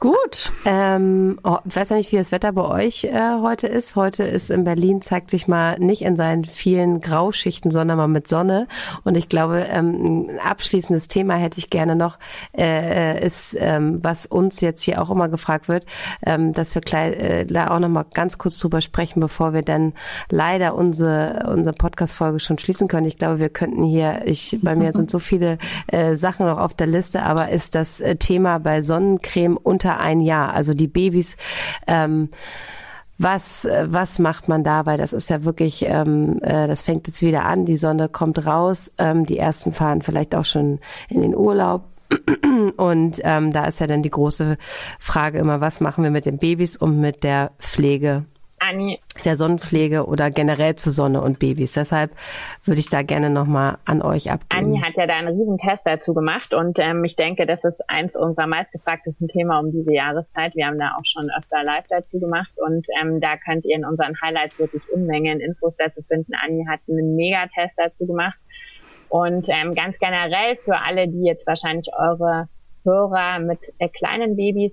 Gut. Ähm, oh, ich weiß ja nicht, wie das Wetter bei euch äh, heute ist. Heute ist in Berlin, zeigt sich mal nicht in seinen vielen Grauschichten, sondern mal mit Sonne. Und ich glaube, ähm, ein abschließendes Thema hätte ich gerne noch, äh, ist, ähm, was uns jetzt hier auch immer gefragt wird, ähm, dass wir gleich, äh, da auch noch mal ganz kurz drüber sprechen, bevor wir dann leider unsere, unsere Podcast-Folge schon schließen können. Ich glaube, wir könnten hier, ich, bei mir sind so viele äh, Sachen noch auf der Liste, aber ist das äh, Thema bei Sonnencreme unter unter ein Jahr. Also die Babys, ähm, was, was macht man da? Weil das ist ja wirklich, ähm, äh, das fängt jetzt wieder an, die Sonne kommt raus, ähm, die ersten fahren vielleicht auch schon in den Urlaub. Und ähm, da ist ja dann die große Frage immer, was machen wir mit den Babys und mit der Pflege? Anni. der Sonnenpflege oder generell zu Sonne und Babys. Deshalb würde ich da gerne nochmal an euch abgeben. Anni hat ja da einen riesen Test dazu gemacht und ähm, ich denke, das ist eins unserer meistgefragtesten Themen um diese Jahreszeit. Wir haben da auch schon öfter live dazu gemacht und ähm, da könnt ihr in unseren Highlights wirklich Unmengen Infos dazu finden. Anni hat einen Megatest dazu gemacht und ähm, ganz generell für alle, die jetzt wahrscheinlich eure Hörer mit äh, kleinen Babys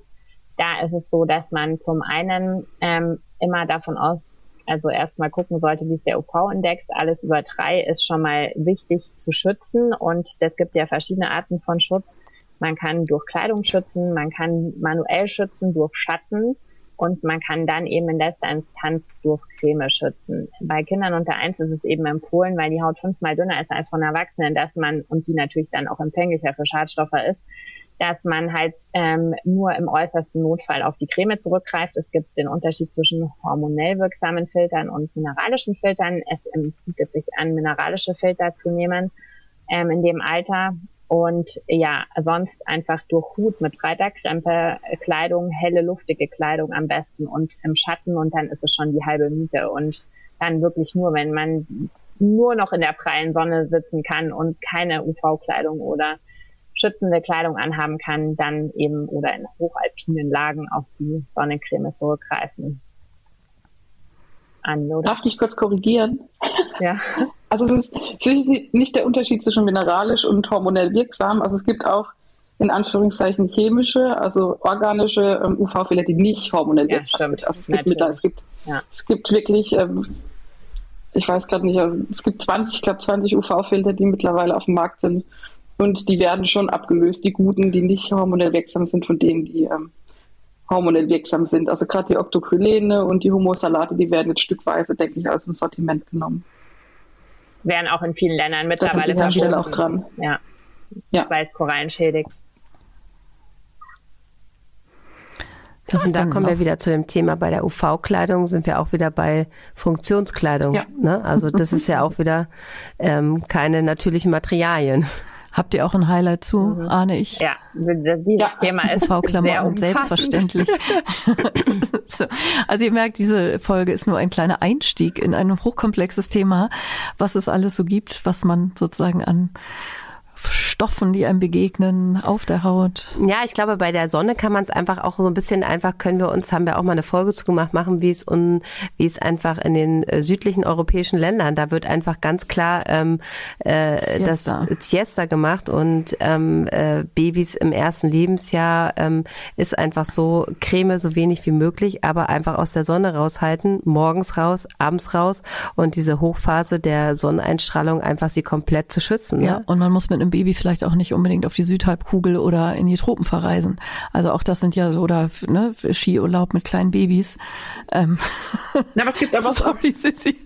da ist es so, dass man zum einen ähm, immer davon aus Also erstmal gucken sollte, wie ist der UV-Index. Alles über drei ist schon mal wichtig zu schützen und es gibt ja verschiedene Arten von Schutz. Man kann durch Kleidung schützen, man kann manuell schützen durch Schatten und man kann dann eben in letzter Instanz durch Creme schützen. Bei Kindern unter eins ist es eben empfohlen, weil die Haut fünfmal dünner ist als von Erwachsenen, dass man, und die natürlich dann auch empfänglicher für Schadstoffe ist, dass man halt ähm, nur im äußersten Notfall auf die Creme zurückgreift. Es gibt den Unterschied zwischen hormonell wirksamen Filtern und mineralischen Filtern. Es bietet sich an, mineralische Filter zu nehmen ähm, in dem Alter. Und ja, sonst einfach durch Hut mit breiter Krempe, Kleidung, helle, luftige Kleidung am besten und im Schatten und dann ist es schon die halbe Miete. Und dann wirklich nur, wenn man nur noch in der prallen Sonne sitzen kann und keine UV-Kleidung oder schützende Kleidung anhaben kann, dann eben oder in hochalpinen Lagen auf die Sonnencreme zurückgreifen. An, Darf ich kurz korrigieren? Ja. Also es ist, ist nicht der Unterschied zwischen mineralisch und hormonell wirksam. Also es gibt auch in Anführungszeichen chemische, also organische ähm, UV-Filter, die nicht hormonell wirksam ja, sind. Also es gibt, mit, es gibt, ja. es gibt wirklich, ähm, ich weiß gerade nicht, also es gibt 20, ich glaube 20 UV-Filter, die mittlerweile auf dem Markt sind. Und die werden schon abgelöst, die guten, die nicht hormonell wirksam sind, von denen, die ähm, hormonell wirksam sind. Also gerade die Octocrylene und die Humosalate, die werden jetzt stückweise, denke ich, aus dem Sortiment genommen werden auch in vielen Ländern mittlerweile das ist auch dran. Ja. ja. Weil es Korallen schädigt. Das und da kommen noch? wir wieder zu dem Thema bei der UV-Kleidung, sind wir auch wieder bei Funktionskleidung. Ja. Ne? Also das ist ja auch wieder ähm, keine natürlichen Materialien. Habt ihr auch ein Highlight zu, mhm. ahne ich? Ja, dieses ja. Thema ist UV-Klamotten selbstverständlich. so. Also ihr merkt, diese Folge ist nur ein kleiner Einstieg in ein hochkomplexes Thema, was es alles so gibt, was man sozusagen an Stoffen, die einem begegnen auf der Haut. Ja, ich glaube, bei der Sonne kann man es einfach auch so ein bisschen einfach können wir uns, haben wir auch mal eine Folge zu gemacht, machen, wie es und wie es einfach in den äh, südlichen europäischen Ländern, da wird einfach ganz klar ähm, äh, Siesta. das Siesta gemacht und ähm, äh, Babys im ersten Lebensjahr ähm, ist einfach so Creme so wenig wie möglich, aber einfach aus der Sonne raushalten, morgens raus, abends raus und diese Hochphase der Sonneneinstrahlung einfach sie komplett zu schützen. Ja, ne? und man muss mit einem Baby vielleicht auch nicht unbedingt auf die Südhalbkugel oder in die Tropen verreisen. Also auch das sind ja so, oder ne, Skiurlaub mit kleinen Babys. Ähm. Na, es gibt aber auch Situationen.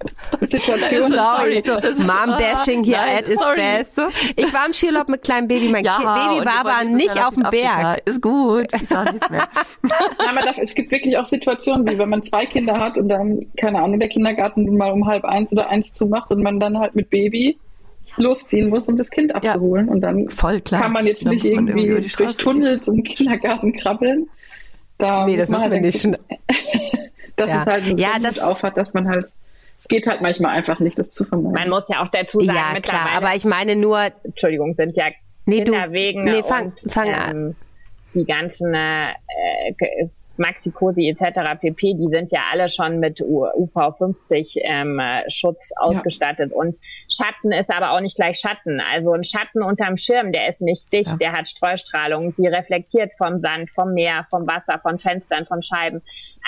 Sorry, so Mom-Bashing hier at its best. Ich war im Skiurlaub mit kleinem Baby, mein ja, Baby war aber nicht auf dem Berg. Ist gut, ich sag nichts mehr. Nein, darf, es gibt wirklich auch Situationen, wie wenn man zwei Kinder hat und dann, keine Ahnung, der Kindergarten mal um halb eins oder eins zumacht und man dann halt mit Baby losziehen muss, um das Kind abzuholen. Ja, und dann kann man jetzt nicht irgendwie, irgendwie durch Tunnel zum Kindergarten krabbeln. Da nee, das muss man halt nicht. dass ja. es halt einen ja, das aufhat, dass man halt es geht halt manchmal einfach nicht, das zu vermeiden. Man muss ja auch dazu sagen, ja, klar, aber ich meine nur, Entschuldigung, sind ja nee, Kinderwegen nee, fang, und fang ähm, an. die ganzen äh, Maxikosi etc. pp, die sind ja alle schon mit UV50 ähm, Schutz ausgestattet. Ja. Und Schatten ist aber auch nicht gleich Schatten. Also ein Schatten unterm Schirm, der ist nicht dicht, ja. der hat Streustrahlung, die reflektiert vom Sand, vom Meer, vom Wasser, von Fenstern, von Scheiben.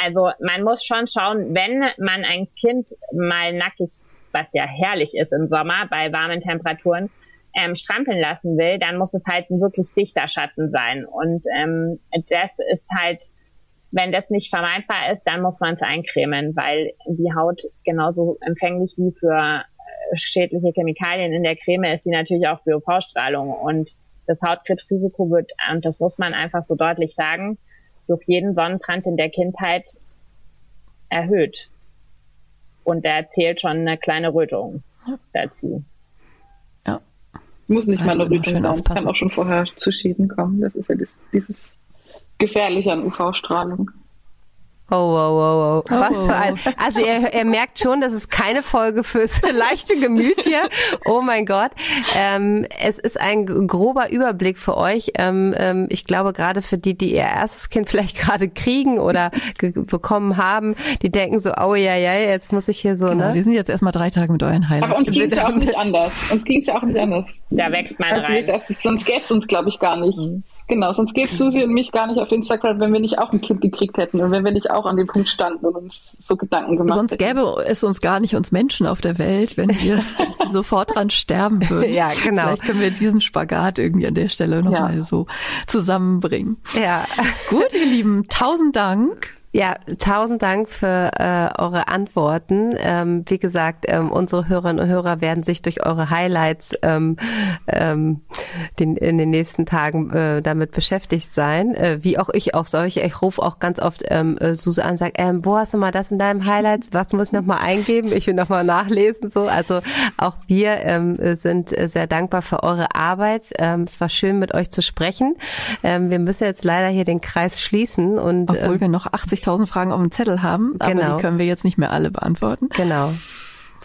Also man muss schon schauen, wenn man ein Kind mal nackig, was ja herrlich ist im Sommer bei warmen Temperaturen, ähm, strampeln lassen will, dann muss es halt ein wirklich dichter Schatten sein. Und ähm, das ist halt wenn das nicht vermeidbar ist, dann muss man es eincremen, weil die Haut genauso empfänglich wie für äh, schädliche Chemikalien in der Creme ist die natürlich auch für UV-Strahlung und das Hautkrebsrisiko wird, und das muss man einfach so deutlich sagen, durch jeden Sonnenbrand in der Kindheit erhöht. Und da zählt schon eine kleine Rötung ja. dazu. Ja. Muss nicht also mal eine Rötung sein, es kann auch schon vorher zu Schäden kommen. Das ist ja dieses gefährlich an UV-Strahlung. Oh, wow, wow, wow. Was für ein. Also er, er merkt schon, das ist keine Folge fürs leichte Gemüt hier. Oh mein Gott. Ähm, es ist ein grober Überblick für euch. Ähm, ähm, ich glaube, gerade für die, die ihr erstes Kind vielleicht gerade kriegen oder bekommen haben, die denken so, oh ja, ja, jetzt muss ich hier so, genau, ne? Wir sind jetzt erstmal drei Tage mit euren Highlights. Aber uns ging es ja auch nicht anders. Uns ging es ja auch nicht anders. Da wächst man also rein. Sonst gäbe es uns, glaube ich, gar nicht. Mhm. Genau, sonst gäbe es Susi und mich gar nicht auf Instagram, wenn wir nicht auch ein Kind gekriegt hätten und wenn wir nicht auch an dem Punkt standen und uns so Gedanken gemacht sonst hätten. Sonst gäbe es uns gar nicht uns Menschen auf der Welt, wenn wir sofort dran sterben würden. Ja, genau. Vielleicht können wir diesen Spagat irgendwie an der Stelle nochmal ja. so zusammenbringen. Ja. Gut, ihr Lieben, tausend Dank. Ja, tausend Dank für äh, eure Antworten. Ähm, wie gesagt, ähm, unsere Hörerinnen und Hörer werden sich durch eure Highlights ähm, ähm, den, in den nächsten Tagen äh, damit beschäftigt sein. Äh, wie auch ich auch solche. Ich rufe auch ganz oft ähm, äh, Susan an und sage, ähm, wo hast du mal das in deinem Highlights? Was muss ich nochmal eingeben? Ich will nochmal nachlesen. So, Also auch wir ähm, sind sehr dankbar für eure Arbeit. Ähm, es war schön, mit euch zu sprechen. Ähm, wir müssen jetzt leider hier den Kreis schließen. und Obwohl ähm, wir noch 80 50.000 Fragen auf dem Zettel haben, aber genau. die können wir jetzt nicht mehr alle beantworten. Genau.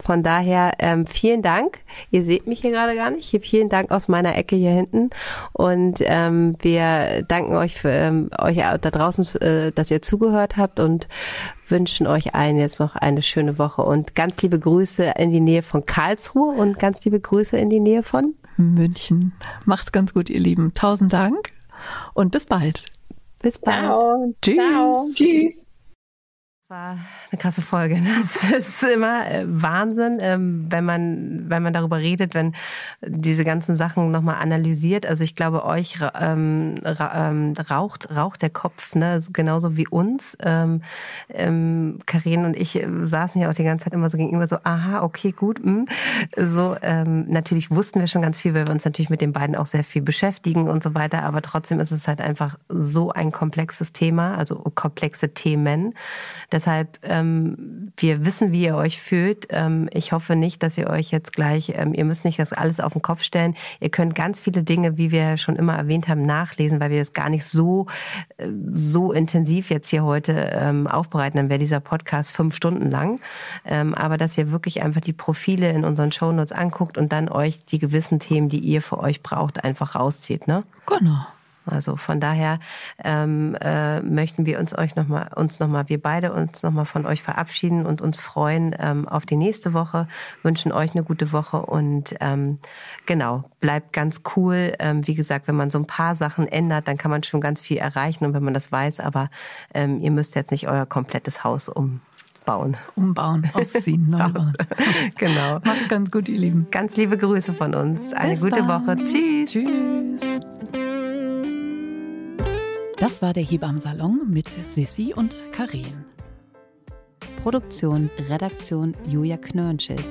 Von daher ähm, vielen Dank. Ihr seht mich hier gerade gar nicht. Hier vielen Dank aus meiner Ecke hier hinten. Und ähm, wir danken euch für ähm, euch da draußen, äh, dass ihr zugehört habt und wünschen euch allen jetzt noch eine schöne Woche und ganz liebe Grüße in die Nähe von Karlsruhe und ganz liebe Grüße in die Nähe von München. Macht's ganz gut, ihr Lieben. Tausend Dank und bis bald. Bis bald. Ciao. Tschüss. Ciao. Tschüss war eine krasse Folge. Ne? Das ist immer äh, Wahnsinn, ähm, wenn man, wenn man darüber redet, wenn diese ganzen Sachen nochmal analysiert. Also ich glaube, euch ähm, ähm, raucht, raucht der Kopf, ne? genauso wie uns. Ähm, ähm, Karin und ich äh, saßen ja auch die ganze Zeit immer so gegenüber, so, aha, okay, gut. Mh. So, ähm, natürlich wussten wir schon ganz viel, weil wir uns natürlich mit den beiden auch sehr viel beschäftigen und so weiter. Aber trotzdem ist es halt einfach so ein komplexes Thema, also komplexe Themen. Deshalb, ähm, wir wissen, wie ihr euch fühlt. Ähm, ich hoffe nicht, dass ihr euch jetzt gleich, ähm, ihr müsst nicht das alles auf den Kopf stellen. Ihr könnt ganz viele Dinge, wie wir schon immer erwähnt haben, nachlesen, weil wir das gar nicht so, äh, so intensiv jetzt hier heute ähm, aufbereiten. Dann wäre dieser Podcast fünf Stunden lang. Ähm, aber dass ihr wirklich einfach die Profile in unseren Shownotes anguckt und dann euch die gewissen Themen, die ihr für euch braucht, einfach rauszieht, ne? Genau. Also von daher ähm, äh, möchten wir uns euch noch mal, uns nochmal, wir beide uns nochmal von euch verabschieden und uns freuen ähm, auf die nächste Woche, wünschen euch eine gute Woche und ähm, genau, bleibt ganz cool. Ähm, wie gesagt, wenn man so ein paar Sachen ändert, dann kann man schon ganz viel erreichen und wenn man das weiß, aber ähm, ihr müsst jetzt nicht euer komplettes Haus um bauen. Umbauen, ausziehen, neu bauen. genau. Macht's ganz gut, ihr Lieben. Ganz liebe Grüße von uns. Eine Bis gute dann. Woche. Tschüss. Tschüss. Das war der Hebammsalon mit Sissi und Karin. Produktion, Redaktion Julia Knörnschild.